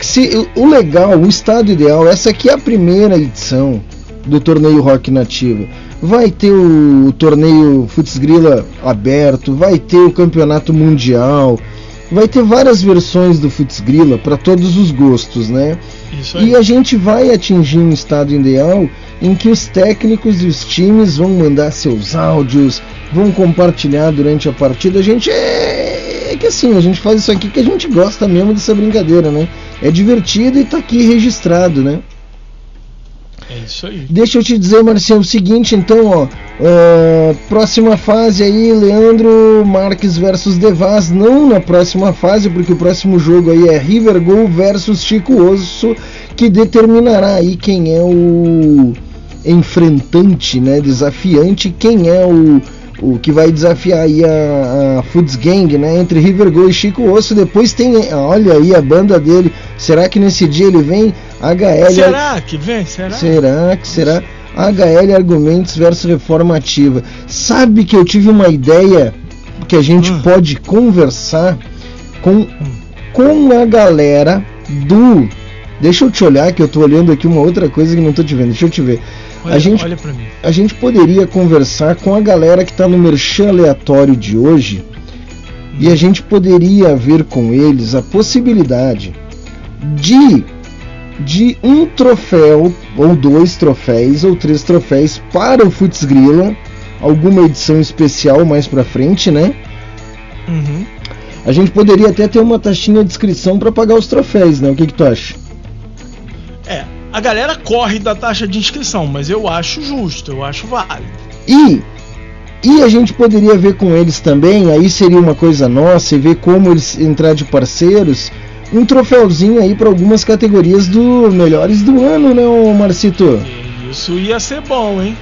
Se, o legal, o estado ideal, essa aqui é a primeira edição do torneio Rock Nativa. Vai ter o, torneio Futs Grila aberto, vai ter o campeonato mundial, vai ter várias versões do Futs Grila para todos os gostos, né? E a gente vai atingir um estado ideal em que os técnicos e os times vão mandar seus áudios, vão compartilhar durante a partida. A gente é, é que assim, a gente faz isso aqui que a gente gosta mesmo dessa brincadeira, né? É divertido e tá aqui registrado, né? É isso aí. Deixa eu te dizer, Marcião, o seguinte, então, ó. é, próxima fase aí, Leandro Marques versus Devaz. Não na próxima fase, porque o próximo jogo aí é River Gol versus Chico Osso, que determinará aí quem é o enfrentante, né? Desafiante, quem é o, o que vai desafiar aí a, a Foods Gang, né? Entre River Gol e Chico Osso. Depois tem, olha aí a banda dele. Será que nesse dia ele vem? HL. Será que vem? Será? Será que será? HL Argumentos versus Reforma Ativa. Sabe que eu tive uma ideia que a gente Hum. pode conversar com, com a galera do. Deixa eu te olhar, que eu tô olhando aqui uma outra coisa que não tô te vendo. Deixa eu te ver. Olha, a, gente, olha pra mim. a gente poderia conversar com a galera que tá no merchan aleatório de hoje e a gente poderia ver com eles a possibilidade de de um troféu ou dois troféus ou três troféus para o Futs Grila, alguma edição especial mais pra frente, né? Uhum. A gente poderia até ter uma taxinha de inscrição para pagar os troféus, né? O que que tu acha? É, a galera corre da taxa de inscrição, mas eu acho justo, eu acho válido. E e a gente poderia ver com eles também, aí seria uma coisa nossa e ver como eles entrar de parceiros, um troféuzinho aí para algumas categorias do melhores do ano, né, Marcito? Isso ia ser bom, hein?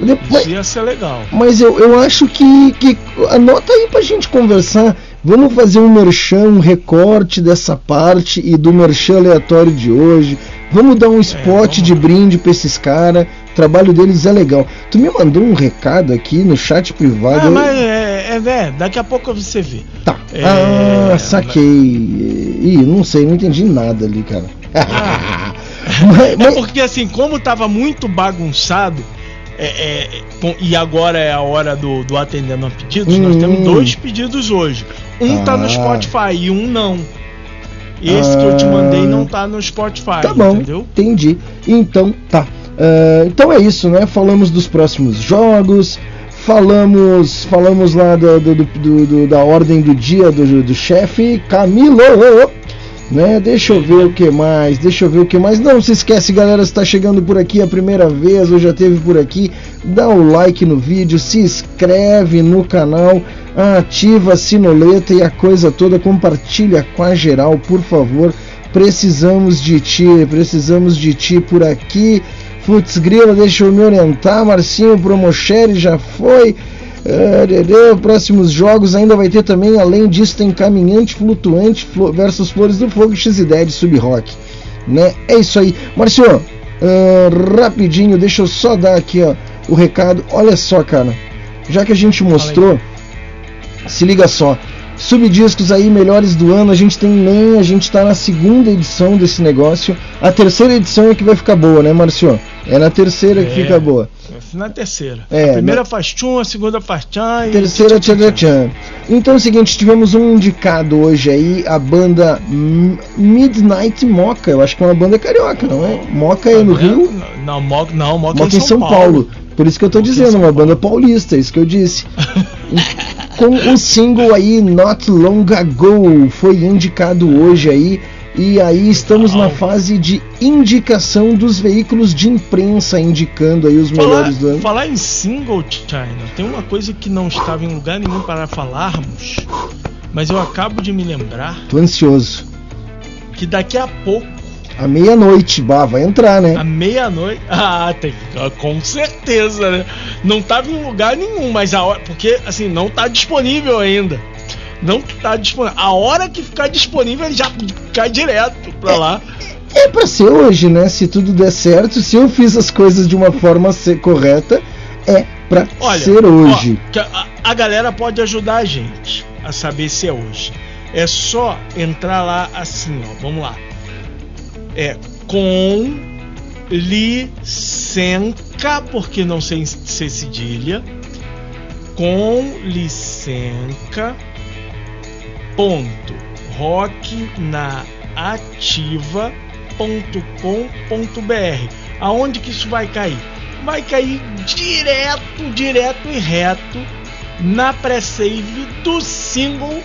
Depois- Isso ia ser legal. Mas eu, eu acho que, que. Anota aí pra gente conversar. Vamos fazer um merchan, um recorte dessa parte e do merchan aleatório de hoje. Vamos dar um spot de brinde pra esses caras. O trabalho deles é legal. Tu me mandou um recado aqui no chat privado. Ah, mas é, é, é, daqui a pouco você vê. Tá. É, ah, saquei. Ih, não sei, não entendi nada ali, cara. É porque assim, como tava muito bagunçado, é, é, e agora é a hora do, do atendendo a pedidos, nós Hum. temos dois pedidos hoje. Um tá no Ah. Spotify e um não. Esse que eu te mandei não tá no Spotify, Tá bom, entendeu? entendi. Então, tá. Ah, então é isso, né? Falamos dos próximos jogos, falamos falamos lá do, do- do- do- da ordem do dia do, do chefe Camilo. Né? Deixa eu ver o que mais, deixa eu ver o que mais. Não se esquece, galera, se está chegando por aqui a primeira vez ou já esteve por aqui, dá o like no vídeo, se inscreve no canal, ativa a sinoleta e a coisa toda, compartilha com a geral, por favor. Precisamos de ti, precisamos de ti por aqui. Futs Grila, deixa eu me orientar. Marcinho Promochere já foi. Dedê, próximos jogos ainda vai ter também, além disso, tem Caminhante Flutuante versus Flores do Fogo X-Ideia de Sub-Rock. Né? É isso aí. Marcio, ah, rapidinho, deixa eu só dar aqui ó, o recado. Olha só, cara. Já que a gente mostrou, se liga só. Subdiscos aí, melhores do ano. A gente tem nem, a gente tá na segunda edição desse negócio. A terceira edição é que vai ficar boa, né, Marcio? É na terceira que É. fica boa. Na terceira. É, a primeira na- faz tchum, a segunda faz tchan e. Terceira tchan tchan tchan. Então é o seguinte, tivemos um indicado hoje aí, a banda Midnight Mocha. Eu acho que é uma banda carioca, não é? Mocha é no Rio, Não, Mo- não, Moca, Mocha em São Paulo. Por isso que eu tô dizendo, uma banda paulista, é isso que eu disse. Com o single aí, Not Long Ago, foi indicado hoje aí. E aí estamos na fase de indicação dos veículos de imprensa, indicando aí os Falar, melhores do ano. falar em single, China, tem uma coisa que não estava em lugar nenhum para falarmos, mas eu acabo de me lembrar Tô ansioso. que daqui a pouco, À meia-noite, bah, vai entrar, né? à meia-noite. Ah, tem, ah, com certeza, né? Não estava em lugar nenhum, mas a hora. Porque, assim, não está disponível ainda. Não está disponível. A hora que ficar disponível, ele já cai direto pra lá. É pra ser hoje, né? Se tudo der certo, se eu fiz as coisas de uma forma ser correta, é pra Olha, ser hoje. ó, a, a galera pode ajudar a gente a saber se é hoje. É só entrar lá assim, ó. Vamos lá. É com licenca, porque não sei ser cedilha. Com licenca. Ponto. Rock na ativa.com.br. Aonde que isso vai cair? Vai cair direto, direto e reto na pré-save do single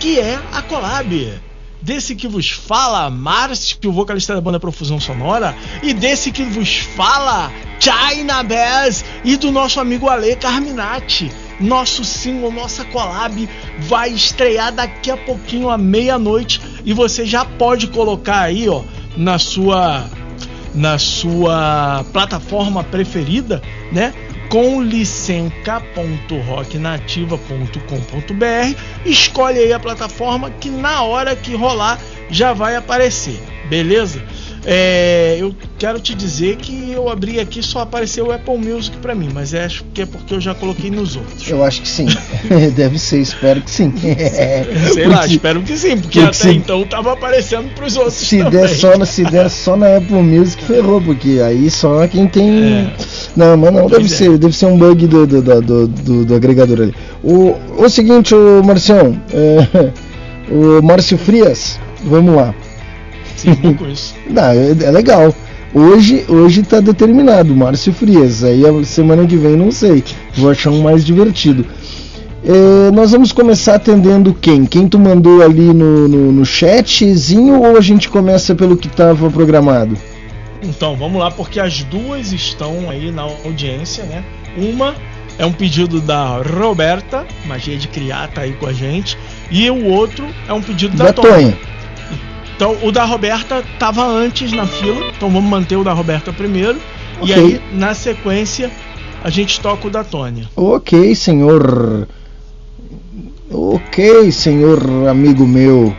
que é a collab. Desse que vos fala Márcio, o vocalista da banda Profusão Sonora, e desse que vos fala China Bass e do nosso amigo Ale Carminati. Nosso single, nossa collab vai estrear daqui a pouquinho à meia-noite e você já pode colocar aí, ó, na sua na sua plataforma preferida, né? Com licenca.rocknativa.com.br, escolhe aí a plataforma que na hora que rolar já vai aparecer, beleza? É, eu quero te dizer que eu abri aqui só apareceu o Apple Music pra mim, mas é, acho que é porque eu já coloquei nos outros. Eu acho que sim. Deve ser, espero que sim. Sei lá, espero que sim, porque, porque até se- então tava aparecendo pros outros Se também. der, só, na- se der só na Apple Music, ferrou, porque aí só quem tem. É. Não, mas não, deve Pois é. ser, deve ser um bug do, do, do, do, do- do agregador ali. O, o seguinte, o Marcião, é, o Márcio Frias, vamos lá. Sim, bom com isso. Não, é, é legal. Hoje, hoje tá determinado, Márcio Frias. Aí a semana que vem não sei. Vou achar um mais divertido. É, nós vamos começar atendendo quem? Quem tu mandou ali no, no, no chatzinho ou a gente começa pelo que estava programado? Então, vamos lá, porque as duas estão aí na audiência, né? Uma é um pedido da Roberta, Magia de Criar, tá aí com a gente. E o outro é um pedido da, Da Tônia. Tonha. Então, o da Roberta tava antes na fila, então vamos manter o da Roberta primeiro. E Ok. aí, na sequência, a gente toca o da Tônia. Ok, senhor. Ok, senhor amigo meu.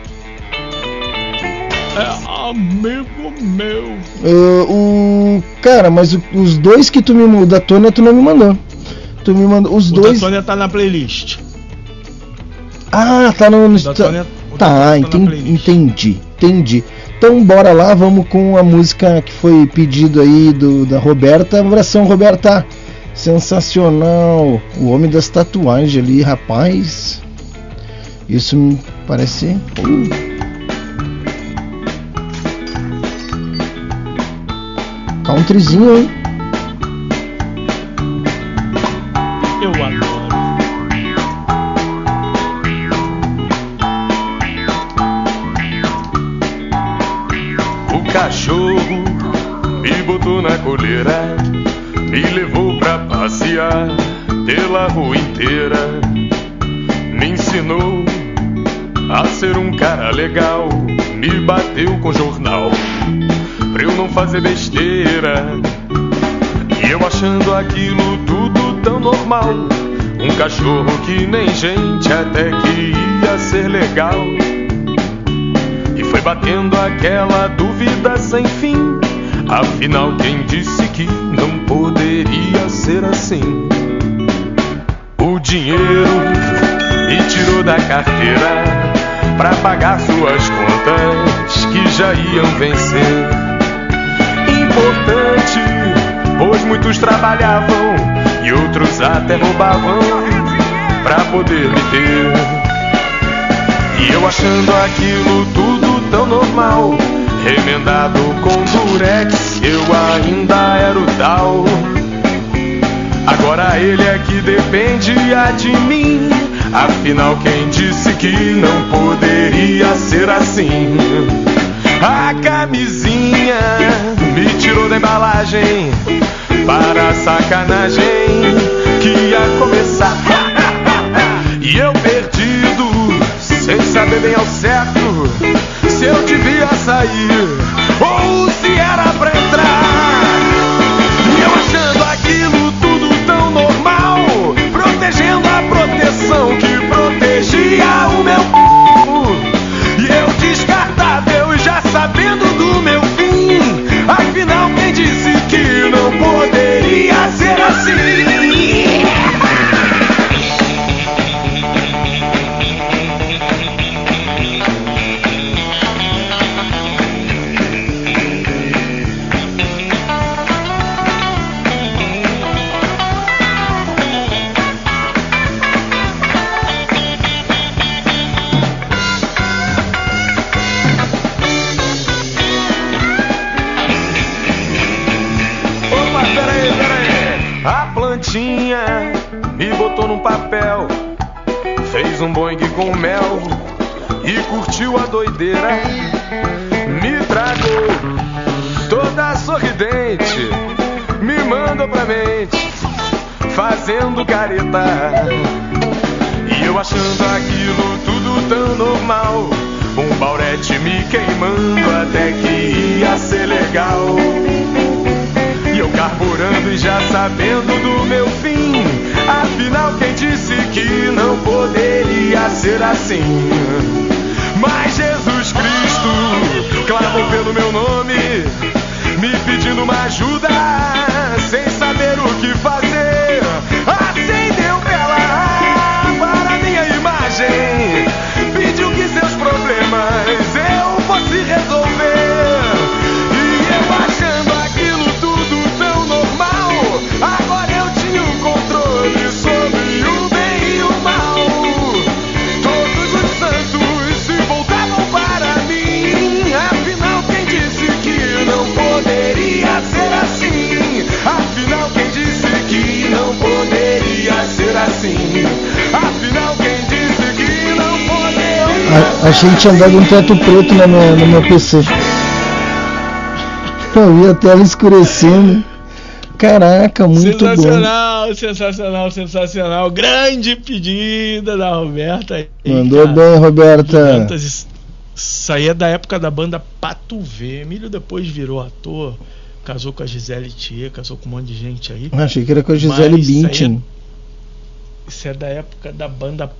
É, amigo meu. É, o cara, mas os dois que tu me mandou, da Tônia tu não me mandou. Tu me mandou os O dois. da Tônia tá na playlist. Ah, tá no. Da tá- Tônia- tá, Tônia na enten- playlist. entendi, entendi. Então bora lá, vamos com a música que foi pedido aí do, da Roberta. Abração, Roberta. Sensacional. O homem das tatuagens ali, rapaz. Isso me parece. Countryzinho, hein? Legal, me bateu com jornal pra eu não fazer besteira. E eu achando aquilo tudo tão normal, um cachorro que nem gente até que ia ser legal. E foi batendo aquela dúvida sem fim. Afinal, quem disse que não poderia ser assim? O dinheiro me tirou da carteira pra pagar suas contas que já iam vencer. Importante, pois muitos trabalhavam e outros até roubavam pra poder me ter. E eu achando aquilo tudo tão normal, remendado com durex, eu ainda era o tal. Agora ele é que dependia de mim. Afinal, quem disse que não poderia ser assim? A camisinha me tirou da embalagem para a sacanagem que ia começar. E eu perdido, sem saber bem ao certo se eu devia sair achei que tinha dado um teto preto no meu, no meu PC. Eu vi a tela escurecendo. Caraca, muito bom. sensacional, sensacional, sensacional. Grande pedida da Roberta. aí, Mandou cara. bem, Roberta. Isso aí é da época da banda Pato V. Emílio depois virou ator, casou com a Gisele Thier, casou com um monte de gente aí. Achei que era com a Gisele Mas isso é- Bündchen. Isso é da época da banda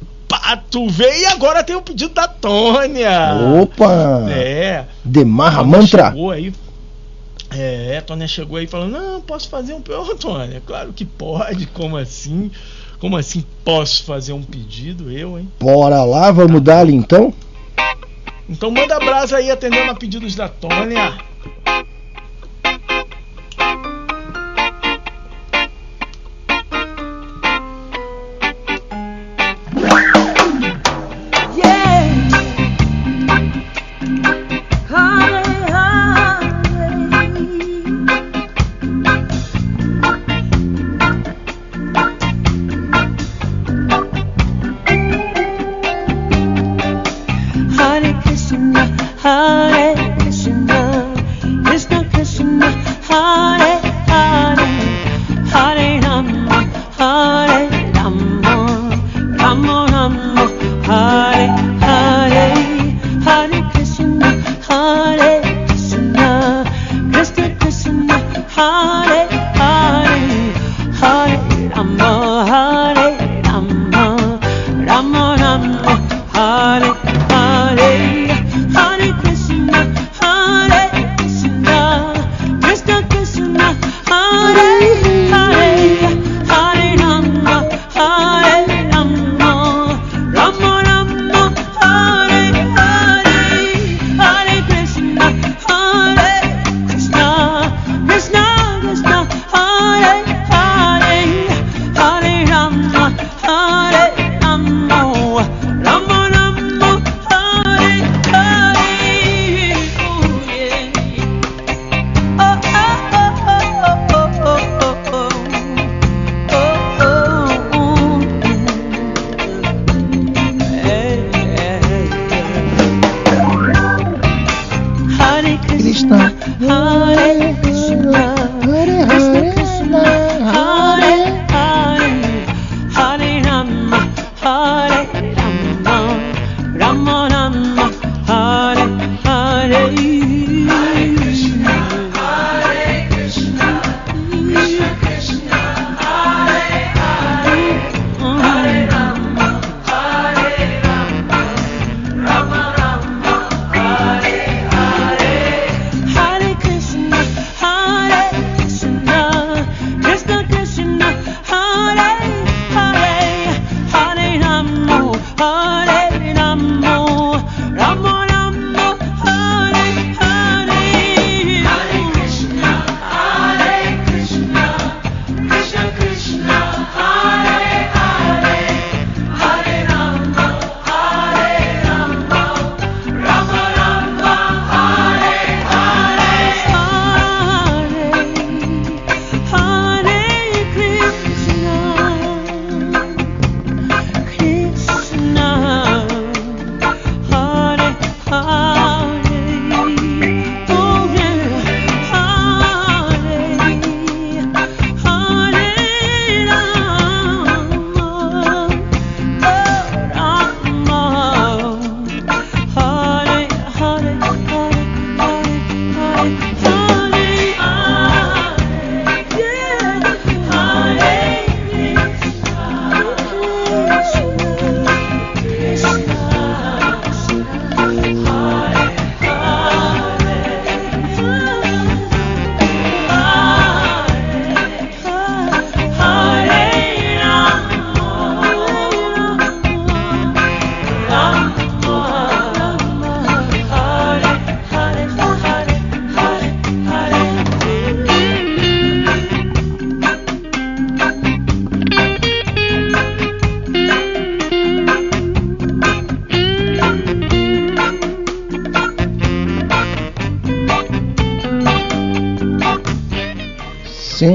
Pato V. E agora tem o pedido da Tônia. Opa! É. Demarra mantra. Chegou aí, é, a Tônia chegou aí falando: Não, posso fazer um. Ô, Tônia, claro que pode. Como assim? Como assim posso fazer um pedido? Eu, hein? Bora lá, vamos dar ali então? Então manda brasa aí atendendo a pedidos da Tônia.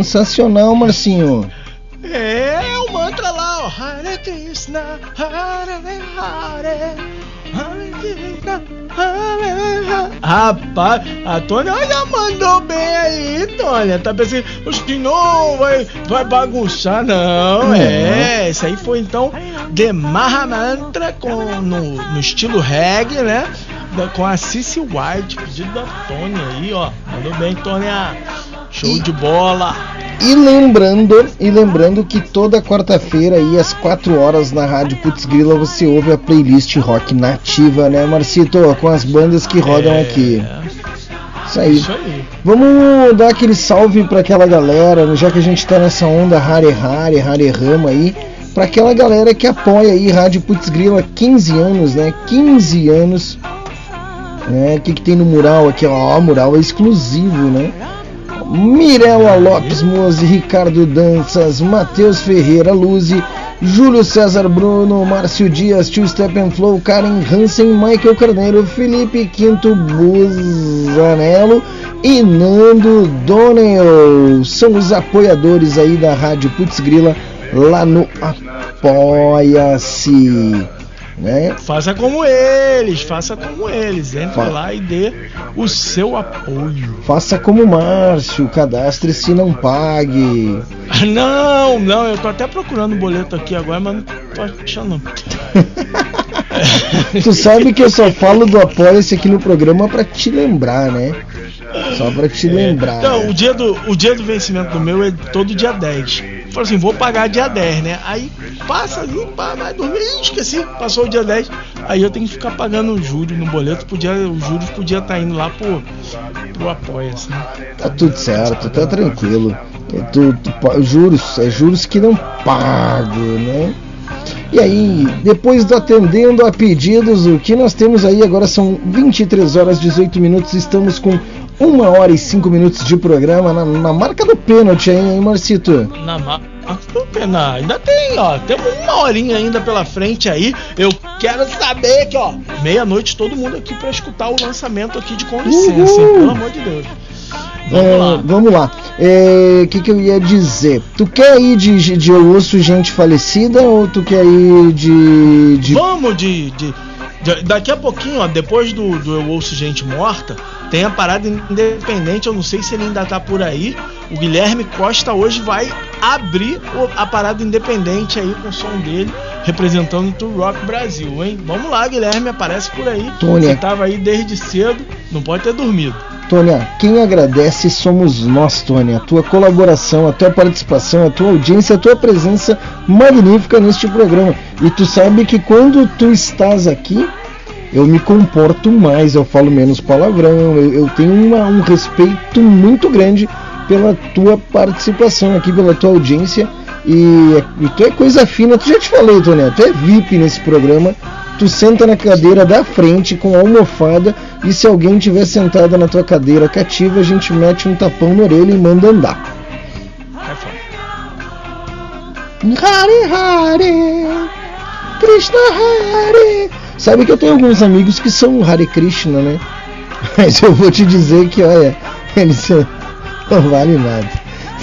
Sensacional, Marcinho. É, o mantra lá, ó. Hare Krishna, Hare Hare. Hare Krishna, Hare Hare. Rapaz, a Tônia já mandou bem aí, Tônia. Tá pensando, os que não vai, vai bagunçar, não. É, isso aí foi então The Maha Mantra com, no, no estilo reggae, né? Com a Cici White, pedido da Tônia aí, ó. Mandou bem, Tônia. Show de bola. E lembrando, e lembrando que toda quarta-feira aí às 4 horas na Rádio Putz Grila você ouve a playlist rock nativa, né, Marcito? Com as bandas que rodam É. aqui. Isso aí. Isso aí. Vamos dar aquele salve pra aquela galera, já que a gente tá nessa onda Hare Hare, Hare Rama aí, pra aquela galera que apoia aí Rádio Putz Grila há 15 anos, né? 15 anos. Né? O que, que tem no mural aqui? Ó, mural é exclusivo, né? Mirela Lopes Mose, Ricardo Danças, Matheus Ferreira Luzi, Júlio César Bruno, Márcio Dias, Tio Steppenflow, Karen Hansen, Michael Carneiro, Felipe Quinto Buzanello e Nando Donnell. São os apoiadores aí da Rádio Putz Grila lá no Apoia-se. Né? Faça como eles, faça como eles. Entre Fa- lá e dê o seu apoio. Faça como o Márcio, cadastre-se não pague. Não, não, eu tô até procurando o boleto aqui agora, mas não tô achando. Tu sabe que eu só falo do Apoia-se aqui no programa pra te lembrar, né? Só pra te lembrar. Então, o dia, do, o dia do vencimento do meu é todo dia 10. Falei assim, vou pagar dia 10, né? Aí passa ali, pá, vai dormir, esqueci, passou o dia 10. Aí eu tenho que ficar pagando o juro no boleto, podia, os juros podia estar indo lá pro, pro Apoia-se. né? Tá tudo certo, tá tranquilo. É tu, tu pa- juros, é juros que não pago, né? E aí, depois do atendendo a pedidos, o que nós temos aí agora são 23 horas 18 minutos, estamos com 1 hora e 5 minutos de programa na, na marca do pênalti aí, hein, Marcito? Na ma- ah, não, pena, ainda tem, ó. Temos uma horinha ainda pela frente aí. Eu quero saber que, ó, meia-noite todo mundo aqui pra escutar o lançamento aqui de Com licença, hein? Pelo amor de Deus. É, vamos lá. O que, que eu ia dizer? Tu quer ir de, de Eu Ouço Gente Falecida ou tu quer ir de. de... Vamos de, de- de- Daqui a pouquinho, ó, depois do, do Eu Ouço Gente Morta, tem a parada independente. Eu não sei se ele ainda tá por aí. O Guilherme Costa hoje vai abrir a parada independente aí com o som dele, representando o Rock Brasil, hein? Vamos lá, Guilherme, aparece por aí. Tônia. Você tava aí desde cedo, não pode ter dormido. Tônia, quem agradece somos nós, Tônia. A tua colaboração, a tua participação, a tua audiência, a tua presença magnífica neste programa. E tu sabe que quando tu estás aqui, eu me comporto mais, eu falo menos palavrão, eu, eu tenho uma- um respeito muito grande pela tua participação aqui, pela tua audiência. E, e tu é coisa fina, tu já te falei, Tônia, tu é VIP nesse programa. Tu senta na cadeira da frente com a almofada e se alguém tiver sentado na tua cadeira cativa, a gente mete um tapão na orelha e manda andar. Hare Hare Krishna Hare Sabe que eu tenho alguns amigos que são Hare Krishna, né? Mas eu vou te dizer que, olha, eles não valem nada.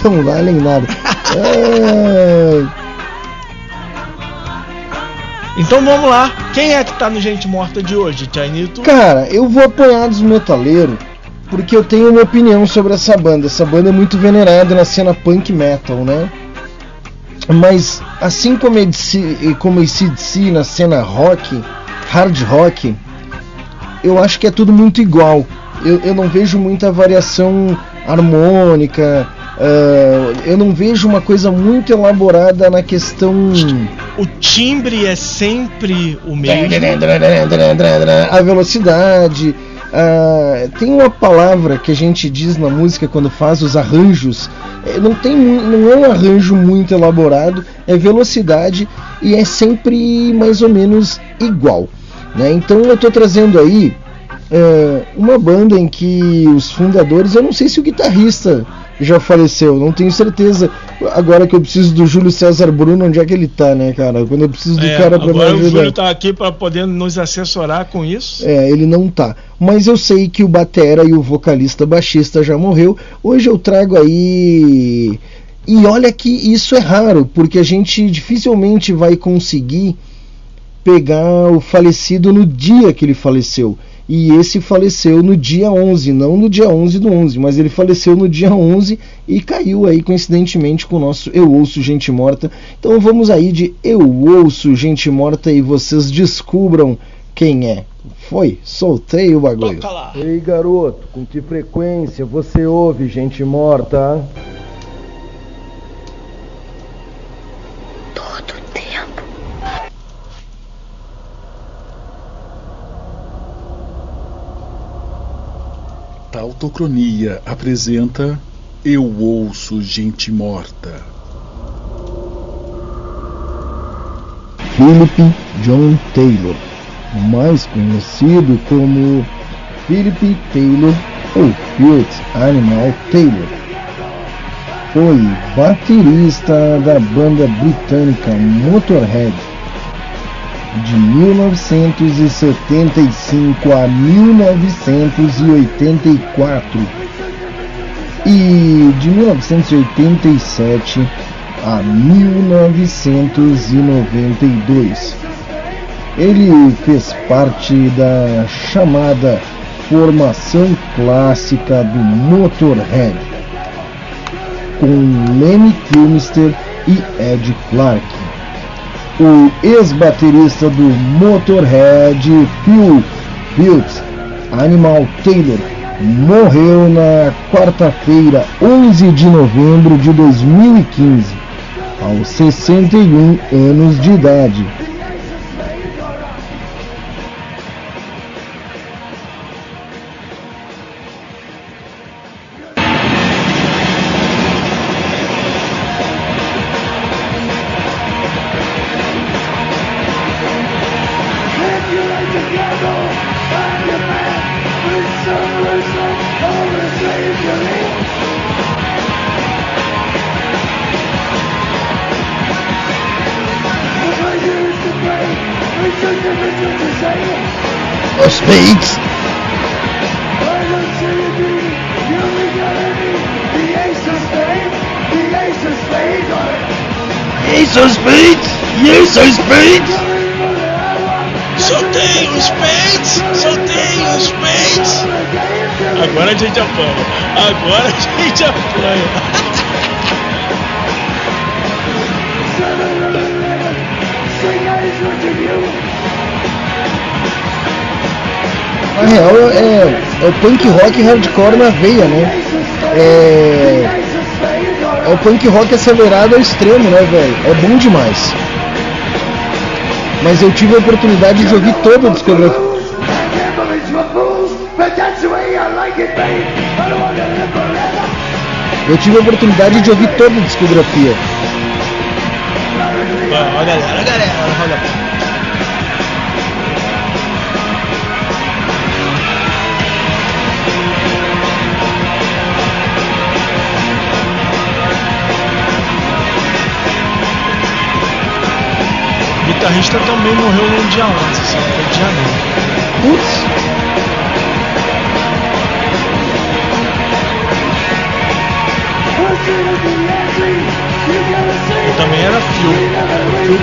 Não valem nada. É, Então vamos lá. Quem é que tá no Gente Morta de hoje, Tianito? Cara, eu vou apoiar dos metaleiros porque eu tenho uma opinião sobre essa banda. Essa banda é muito venerada na cena punk metal, né? Mas assim como como ACDC na cena rock, hard rock, eu acho que é tudo muito igual. Eu, eu não vejo muita variação harmônica. ah, eu não vejo uma coisa muito elaborada na questão. O timbre é sempre o mesmo. a velocidade. ah, tem uma palavra que a gente diz na música quando faz os arranjos. eh, Não, tem, não é um arranjo muito elaborado, é velocidade e é sempre mais ou menos igual. Né? Então eu estou trazendo aí eh, uma banda em que os fundadores, eu não sei se o guitarrista já faleceu, não tenho certeza. Agora que eu preciso do Júlio César Bruno, onde é que ele tá, né, cara? Quando eu preciso do É, cara para me agora o ajudar. Júlio tá aqui para poder nos assessorar com isso. É, ele não tá. Mas eu sei que o batera e o vocalista baixista já morreu. Hoje eu trago aí E olha que isso é raro, porque a gente dificilmente vai conseguir pegar o falecido no dia que ele faleceu. E esse faleceu no dia 11, não no dia 11 do 11, mas ele faleceu no dia 11 e caiu aí coincidentemente com o nosso Eu Ouço Gente Morta. Então vamos aí de Eu Ouço Gente Morta e vocês descubram quem é. Foi, soltei o bagulho. Ei garoto, com que frequência você ouve gente morta? Tautocronia apresenta Eu Ouço Gente Morta. Philip John Taylor, mais conhecido como Philip Taylor ou Fiat Animal Taylor. Foi baterista da banda britânica Motorhead de 1975 a 1984 e de 1987 a 1992. Ele fez parte da chamada formação clássica do Motorhead, com Lemmy Kilmister e Ed Clark. O ex-baterista do Motorhead, Phil Fields, Animal Taylor, morreu na quarta-feira, 11 de novembro de 2015, aos 61 anos de idade. Spades! Ace of Spades! Soltei os peitos! Soltei os peitos! Agora a gente apanha. Agora a gente apanha. Na real é, é o punk rock hardcore na veia, né? É, é o punk rock acelerado ao extremo, né, velho? É bom demais. Mas eu tive a oportunidade de ouvir toda a discografia. Eu tive a oportunidade de ouvir toda a discografia. Ó, a galera, galera, guitarrista também morreu no dia 11, sabe? Foi dia 9. Putz. Também era Phil. Phil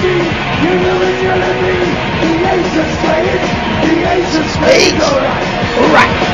humility, humility, humility. The ace play it, the ancients play it. Alright.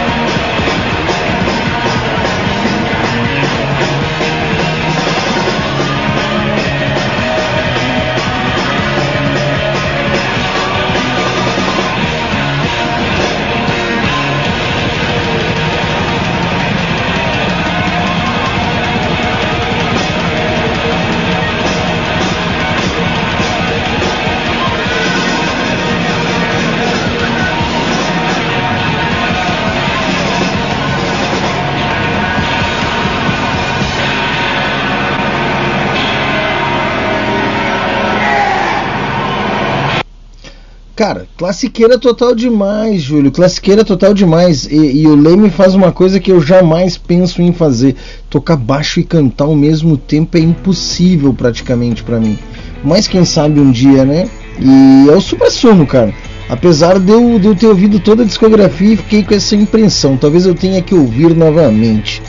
Cara, classiqueira total demais, Júlio. Classiqueira total demais. E, e o Leme faz uma coisa que eu jamais penso em fazer: tocar baixo e cantar ao mesmo tempo é impossível praticamente para mim. Mas quem sabe um dia, né? E é o super sumo, cara. Apesar de eu, de eu ter ouvido toda a discografia fiquei com essa impressão. Talvez eu tenha que ouvir novamente.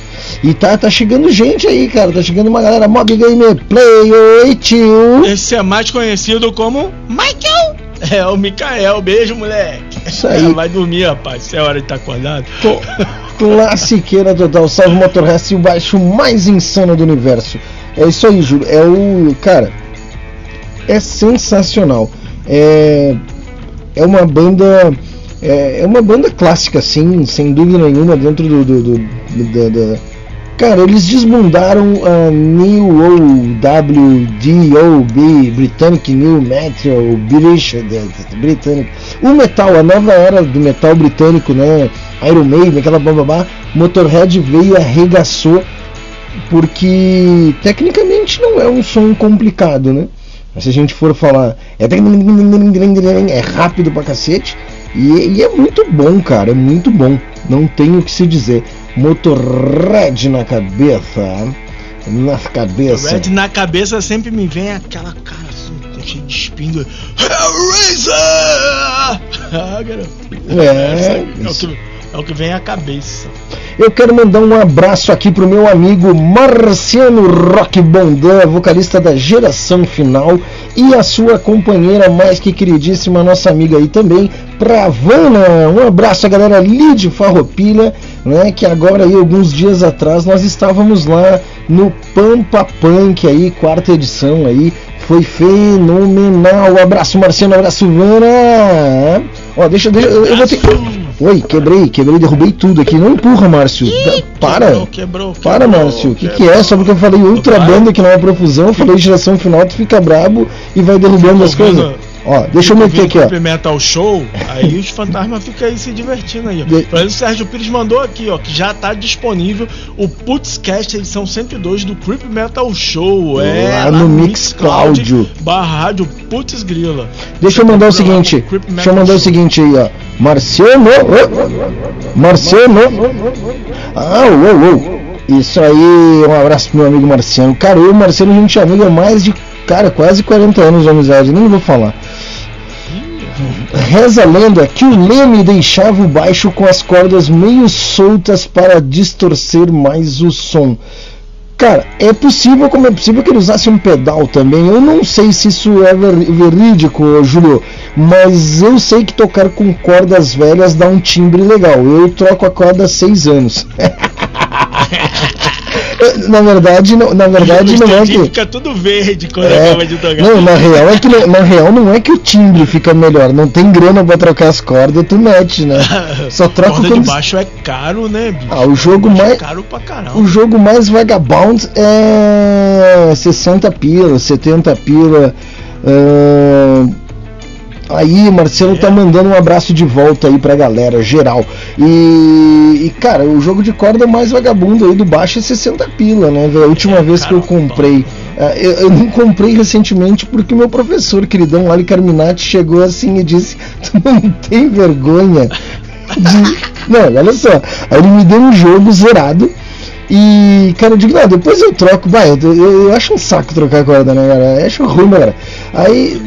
E tá, tá chegando gente aí, cara. Tá chegando uma galera Mob Gameplay. Oi, tio. Esse é mais conhecido como Michael. É o Mikael. Beijo, moleque. Isso aí. Vai dormir, rapaz. Se é hora de estar acordado. Tô- Classiqueira total. Salve Motorhead e o baixo mais insano do universo. É isso aí, Júlio. É o. Cara. É sensacional. É. É uma banda. É, é uma banda clássica, sim, sem dúvida nenhuma, dentro do. do, do- do- do- do- Cara, eles desmundaram a New OWDOB, Britânic New Metal, British, britânico. O metal, a nova era do metal britânico, né? Iron Maiden, aquela bababá, Motorhead veio e arregaçou, porque tecnicamente não é um som complicado, né? Mas se a gente for falar, é, é rápido pra cacete e, e é muito bom, cara, é muito bom. Não tenho o que se dizer. Motorhead na cabeça, na cabeça. Red na cabeça sempre me vem aquela cara assim, com cheio de espinho. Hellraiser! Ah, garoto. É, é, o que, é o que vem à cabeça. Eu quero mandar um abraço aqui pro meu amigo Marciano Rock Bondan, vocalista da Geração Final, e a sua companheira mais que queridíssima, nossa amiga aí também, Pravana. Um abraço a galera Lid Farroupilha, né, que agora aí alguns dias atrás nós estávamos lá no Pampa Punk aí, quarta edição aí, foi fenomenal. Abraço Marciano, abraço Vana. Ó, deixa, deixa eu, eu vou ter Oi, quebrei, quebrei, derrubei tudo aqui. Não empurra, Márcio. Da- para. Quebrou, quebrou, para, quebrou, Márcio. O que, que é? Só porque eu falei outra banda que não é profusão, eu falei geração final, tu fica brabo e vai derrubando as coisas. Ó, deixa eu meter aqui, ó. Metal Show, aí os fantasmas ficam aí se divertindo aí. De- o Sérgio Pires mandou aqui, ó, que já tá disponível o Putzcast edição 102 do Creep Metal Show. É, Lá no Mixcloud. Barra Rádio Putz Grila. Deixa eu mandar o seguinte. Deixa eu mandar o seguinte aí, ó. Marciano. Marciano. Ah, uou, uou. Isso aí, um abraço pro meu amigo Marciano. Cara, eu e o Marciano a gente é amigo há mais de, cara, quase 40 anos de amizade, nem vou falar. Reza a lenda que o Leme deixava o baixo com as cordas meio soltas para distorcer mais o som. Cara, é possível, como é possível que ele usasse um pedal também. Eu não sei se isso é ver- verídico, Júlio, mas eu sei que tocar com cordas velhas dá um timbre legal. Eu troco a corda há seis anos. na verdade, não, na verdade não é que Fica tudo verde quando é, acaba de tocar. não, na real é que não- na real não é que o timbre fica melhor, não tem grana pra trocar as cordas, tu mete, né? Só troca Corda de quando baixo é caro, né, bicho? Ah, o jogo é mais caro pra caramba. o jogo mais vagabond é 60 pila, 70 pila. ahn, Aí, Marcelo tá mandando um abraço de volta aí pra galera, geral. E, e, cara, o jogo de corda mais vagabundo aí do baixo é 60 pila, né, velho? A última vez que eu comprei. eu, eu não comprei recentemente porque o meu professor, queridão Lali Carminati, chegou assim e disse: Tu não tem vergonha de. Não, olha só. Aí ele me deu um jogo zerado. E, cara, eu digo, não, depois eu troco. Vai, eu, eu, eu acho um saco trocar corda, né, cara? Eu acho ruim, cara. Aí.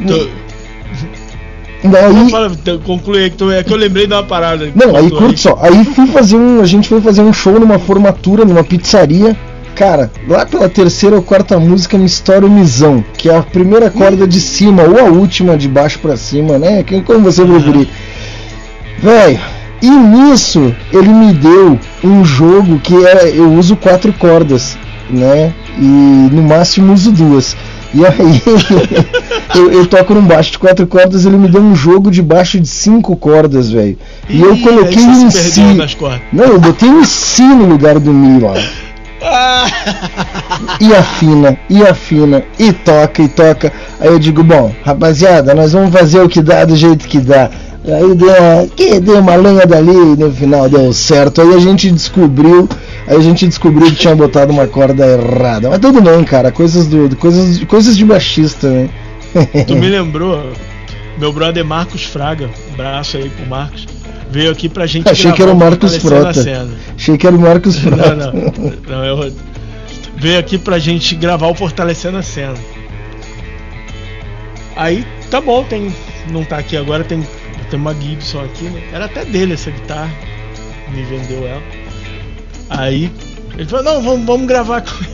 Daí. Não, então, conclui aí é que eu lembrei de uma parada. Não, aí Tu curte só. Aí fui fazer um. A gente foi fazer um show numa formatura, numa pizzaria. Cara, lá pela terceira ou quarta música me estoura o misão, que é a primeira corda de cima ou a última de baixo pra cima, né? Como você preferir. Velho, e nisso ele me deu um jogo que é, eu uso quatro cordas, né? E no máximo uso duas. E aí eu, eu toco num baixo de quatro cordas, ele me deu um jogo de baixo de cinco cordas, velho. E eu coloquei um si. Não, eu botei um si no lugar do mi lá. E afina, e afina, e toca, e toca. Aí eu digo, bom, rapaziada, nós vamos fazer o que dá do jeito que dá. Aí deu uma, que deu uma lenha dali e no final deu certo. Aí a gente descobriu, aí a gente descobriu que tinha botado uma corda errada. Mas tudo bem, cara, coisas do, coisas, coisas de baixista, né? Tu me lembrou. meu brother Marcos Fraga, um abraço aí pro Marcos, veio aqui pra gente Achei que era o gravar Marcos Frota. Cena. Achei que era o Marcos Frota. Não, não, não, é outro. Veio aqui pra gente gravar o Fortalecendo a Cena. Aí, tá bom, tem. Não tá aqui agora, tem, tem uma Gibson aqui, né? Era até dele essa guitarra. Me vendeu ela. Aí, ele falou, não, vamos, vamos gravar com ele.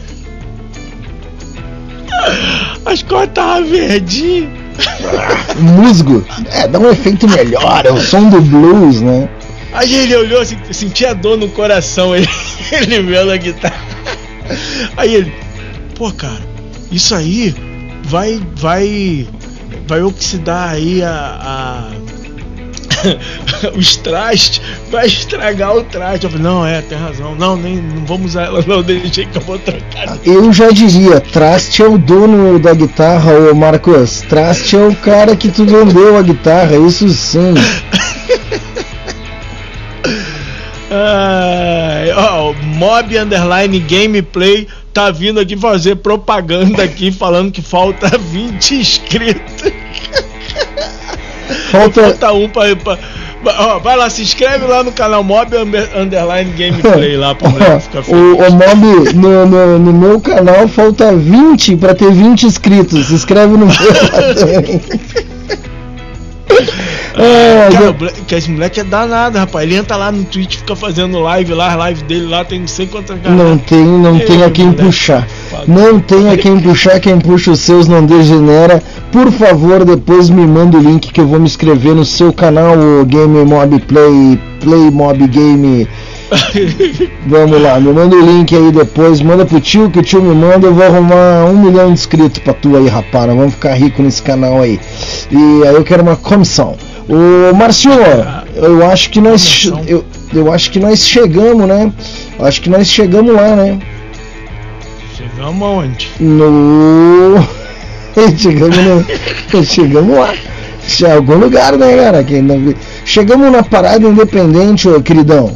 As cordas estavam verdinhas. Musgo. É, dá um efeito melhor, é o som do blues, né? Aí ele olhou sentia dor no coração, ele, ele vendo a guitarra. Aí ele, pô cara, isso aí vai vai vai oxidar aí a, a os trastes, vai estragar o traste. Eu falei, não, é, tem razão. Não, nem não vamos usar ela não, deixa que eu vou trocar. Eu já diria, Traste é o dono da guitarra, ô Marcos. Traste é o cara que tu vendeu a guitarra, isso sim. Ai, ó, o Mob Underline Gameplay tá vindo aqui fazer propaganda aqui falando que falta 20 inscritos. Falta, Falta um pra, pra- ó, vai lá, se inscreve lá no canal Mob Under- Underline Gameplay lá pro moleque ficar feliz. o, o Mob, no, no, no meu canal falta 20 pra ter 20 inscritos. Se inscreve no meu também. É, Cara, que esse moleque é danado, rapaz. Ele entra lá no Twitch, fica fazendo live lá, as lives dele lá tem não sei quantas Não tem, não tem a quem moleque. puxar. Não tem a quem puxar, quem puxa os seus não degenera. Por favor, depois me manda o link que eu vou me inscrever no seu canal, o Game Mob Play, Play Mob Game. Vamos lá, me manda o link aí depois, manda pro tio que o tio me manda, eu vou arrumar um milhão de inscritos pra tu aí, rapaz. Vamos ficar rico nesse canal aí. E aí eu quero uma comissão. Ô Marcio, eu acho que nós. Eu, eu acho que nós chegamos, né? Acho que nós chegamos lá, né? Chegamos aonde? No. chegamos no. chegamos lá. Em algum lugar, né, cara? Que não... Chegamos na parada independente, ô queridão.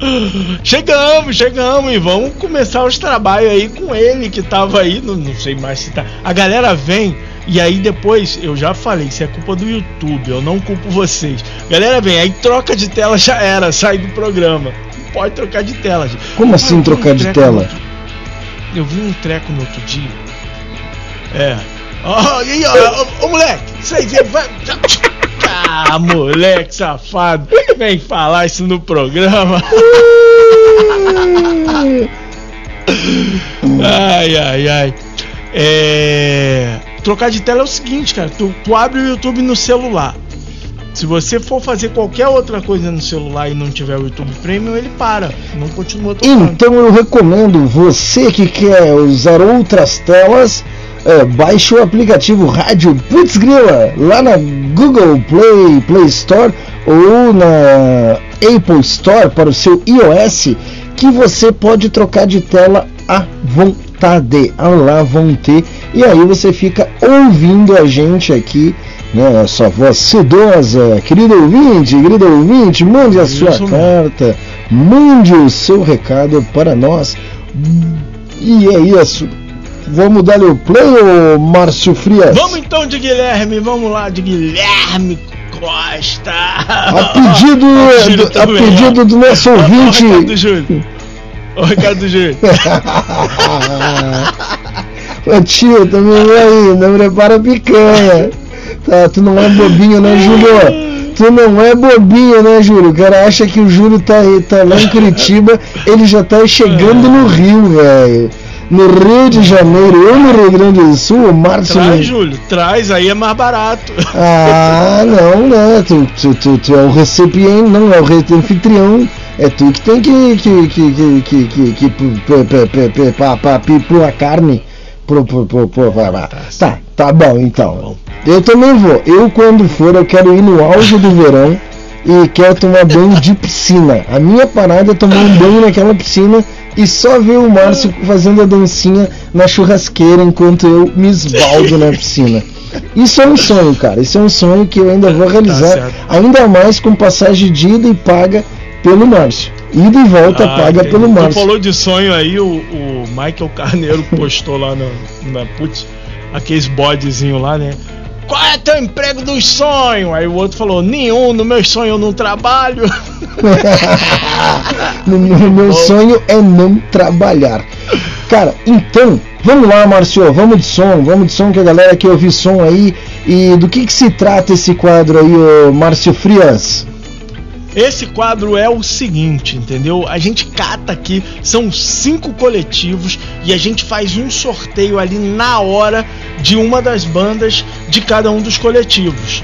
Chegamos, chegamos e vamos começar os trabalhos aí com ele que tava aí, não, não sei mais se tá. A galera vem e aí depois eu já falei, isso é culpa do YouTube, eu não culpo vocês. Galera vem, aí troca de tela já era, sai do programa. Não pode trocar de tela, gente. Como assim trocar um de tela? outro- Eu vi um treco no outro dia. É. Ó, e aí, ó, ô, ô, moleque, isso aí vai. Ah, moleque safado, vem falar isso no programa. ai, ai, ai. É. Trocar de tela é o seguinte, cara. Tu, tu abre o YouTube no celular. Se você for fazer qualquer outra coisa no celular e não tiver o YouTube Premium, ele para. Não continua tocando. Então eu recomendo você que quer usar outras telas, é, baixe o aplicativo Rádio Putz Grila lá na Google Play, Play Store ou na Apple Store para o seu iOS, que você pode trocar de tela à vontade, à la vontade, e aí você fica ouvindo a gente aqui. Né, a sua voz sedosa, querido ouvinte, querido ouvinte, mande a sua Isso carta, mande o seu recado para nós. E é isso. Vamos dar o play, ô Márcio Frias? Vamos então de Guilherme, vamos lá de Guilherme Costa. A pedido, a doendo, pedido do nosso ouvinte. Ó, o recado do Júlio. Ó, O recado do Júlio. Ô tio, também aí, não prepara picanha. Tá, tu não é bobinho, né, Júlio? Tu não é bobinho, né, Júlio? O cara acha que o Júlio tá, tá lá em Curitiba, ele já tá chegando no Rio, velho. No Rio de Janeiro, eu no Rio Grande do Sul, o Márcio. Traz, Júlio, traz, aí é mais barato. Ah, não, né? Tu, tu, tu, tu é o recipiente, não é o anfitrião. É tu que tem que que que que que que, que pi- pôr a carne pro, pro, pro, pro, vai, vai. Tá, tá bom então. Eu também vou. Eu quando for eu quero ir no auge do verão e quero tomar banho de piscina. A minha parada é tomar um banho naquela piscina e só ver o Márcio fazendo a dancinha na churrasqueira enquanto eu me esbaldo na piscina. Isso é um sonho, cara. Isso é um sonho que eu ainda vou realizar. certo. ainda mais com passagem de ida e paga pelo Márcio. Ida e volta Ah, paga entendi. pelo Tu Márcio. falou de sonho aí, o, o Michael Carneiro postou lá no, na putz, aqueles bodezinho lá, né? Qual é teu emprego dos sonhos? Aí o outro falou, nenhum, no meu sonho eu não trabalho. no, no meu sonho é não trabalhar. Cara, então, vamos lá, Márcio, vamos de som, vamos de som que a galera quer ouvir som aí. E do que, que se trata esse quadro aí, ô Márcio Frias? Esse quadro é o seguinte, entendeu? A gente cata aqui, são cinco coletivos e a gente faz um sorteio ali na hora de uma das bandas de cada um dos coletivos.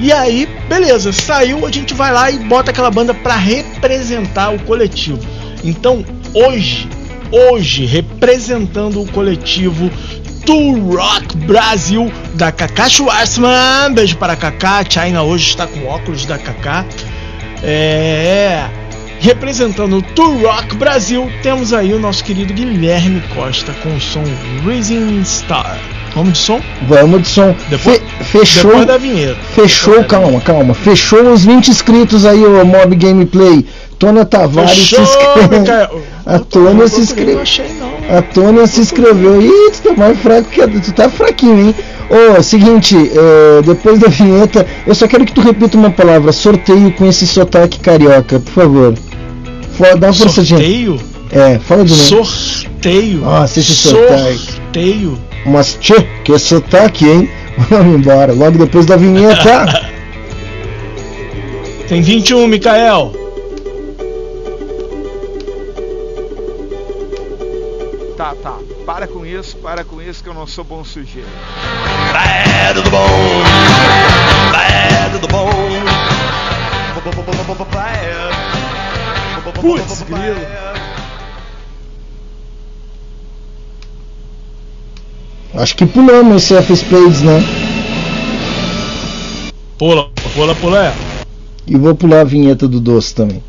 E aí, beleza, saiu, a gente vai lá e bota aquela banda para representar o coletivo. Então, hoje, hoje, representando o coletivo To Rock Brasil da Kaká Schwarzman. Beijo para Kaká. China hoje está com óculos da Kaká. É. Representando o Tour Rock Brasil, temos aí o nosso querido Guilherme Costa com o som Rising Star. Vamos de som? Vamos de som. Depois, Fe fechou. Depois da vinheta. Fechou, Depois calma, calma. Fechou os 20 inscritos aí, o Mob Gameplay. Tônia Tavares Fechou, se inscreveu. A Tônia se Não inscreveu. achei, não. A Tônia se inscreveu. Ih, tu tá mais fraco que a... Tu tá fraquinho, hein? Ô, seguinte, é, depois da vinheta, eu só quero que tu repita uma palavra. Sorteio com esse sotaque carioca, por favor. Fo- Dá uma forçadinha. Sorteio? É, fala de novo. Sorteio. Nossa, esse sotaque. Sorteio. Mas, tchê, que sotaque, hein? Vamos embora. Logo depois da vinheta. Tem 21, Mikael. Tá, tá. Para com isso, para com isso que eu não sou bom sujeito. Bad do bom, bad do bom. Putz, grilo. Acho que pulamos esse F-Spades, né? Pula, pula, pula. é. E vou pular a vinheta do doce também.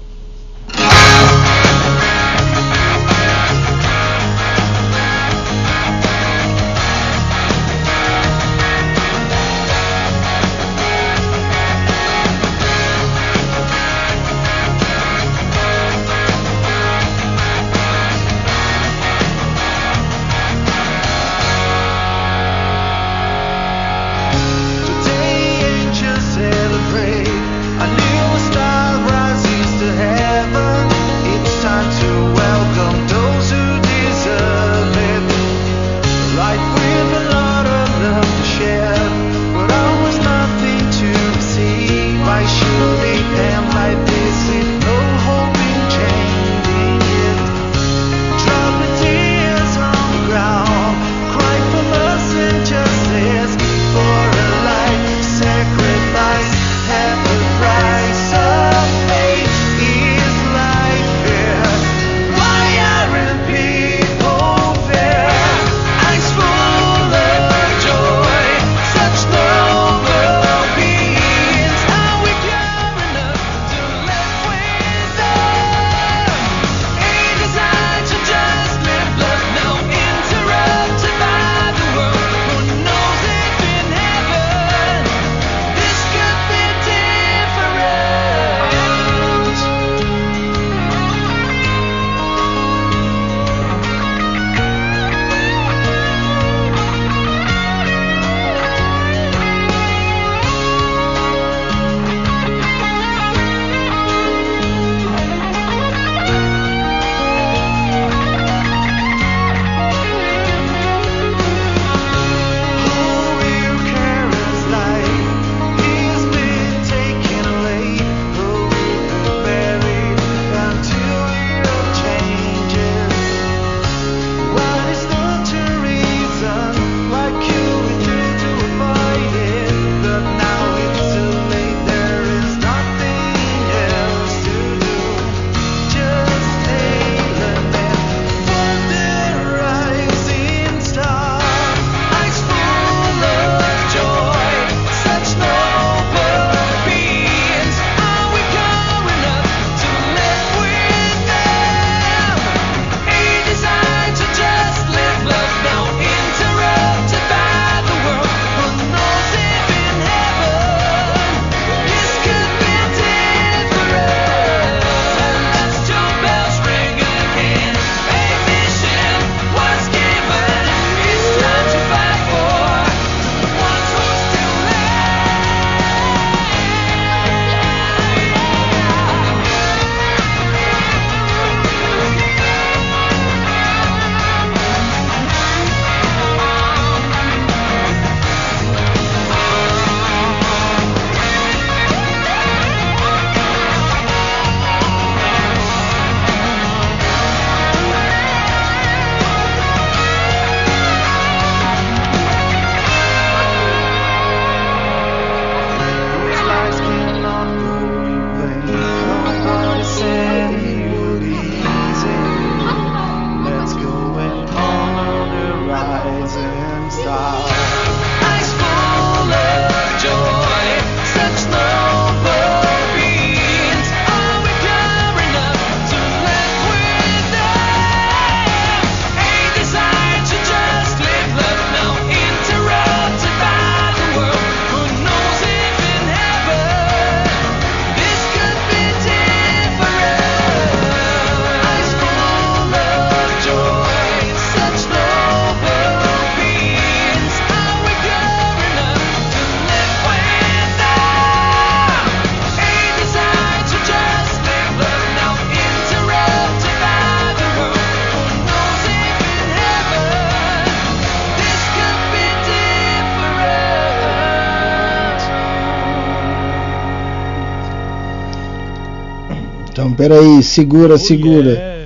Peraí, segura, segura.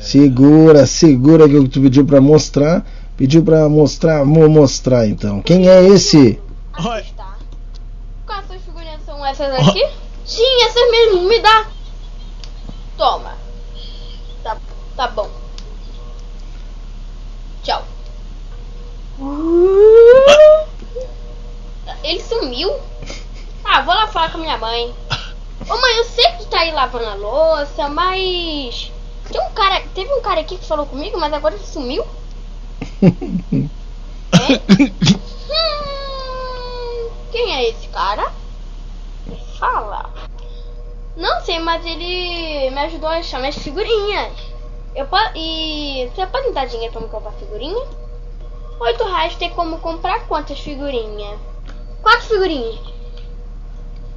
Segura, segura que eu tu pediu pra mostrar. Pediu pra mostrar, vou mostrar então. Quem é esse? Está. Quais suas figurinhas são essas aqui? Sim, essas mesmo, me dá. Toma. Tá, tá bom. Tchau. Ele sumiu? Ah, vou lá falar com a minha mãe. Ô mãe, eu sei que tu tá aí lavando a louça, mas. Tem um cara. Teve um cara aqui que falou comigo, mas agora ele sumiu? É? Hum, quem é esse cara? Fala. Não sei, mas ele me ajudou a achar minhas figurinhas. Eu po e você pode me dar dinheiro pra me comprar figurinha? Oito reais tem como comprar quantas figurinhas? Quatro figurinhas.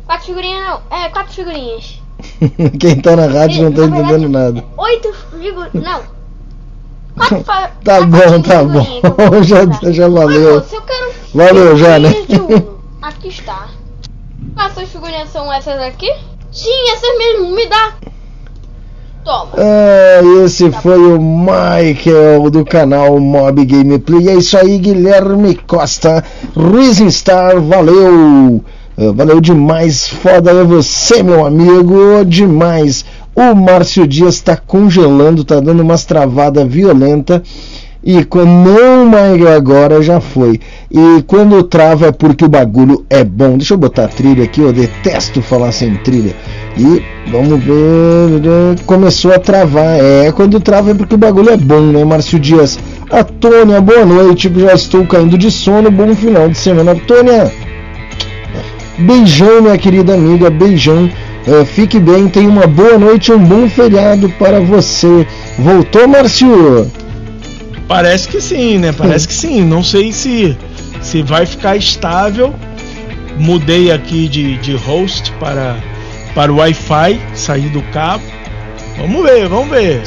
Quatro figurinhas não. É, quatro figurinhas. Quem tá na rádio não tá Na entendendo nada. Oito figurinhas. Não. Quatro fa- Tá bom, tá bom. já, já valeu. Eu quero Valeu já, né? Aqui está. Quais suas figurinhas são essas aqui? Sim, essas mesmo, me dá. Toma. Ah, esse foi o Michael do canal Mob Gameplay. É isso aí, Guilherme Costa, Rising Star, valeu! Ah, Valeu demais, foda é você, meu amigo, demais. O Márcio Dias tá congelando, tá dando umas travadas violentas. E quando não, mas agora já foi. E quando trava é porque o bagulho é bom. Deixa eu botar trilha aqui, eu detesto falar sem trilha. E vamos ver. Começou a travar. É, quando trava é porque o bagulho é bom, né, Márcio Dias? A Tônia, boa noite. Já estou caindo de sono. Bom final de semana, Tônia. Beijão, minha querida amiga. Beijão. Eh, fique bem, tenha uma boa noite, um bom feriado para você. Voltou, Márcio? Parece que sim, né? Parece que sim. Não sei se, se vai ficar estável. Mudei aqui de, de host para, para o Wi-Fi, saí do cabo. Vamos ver, vamos ver.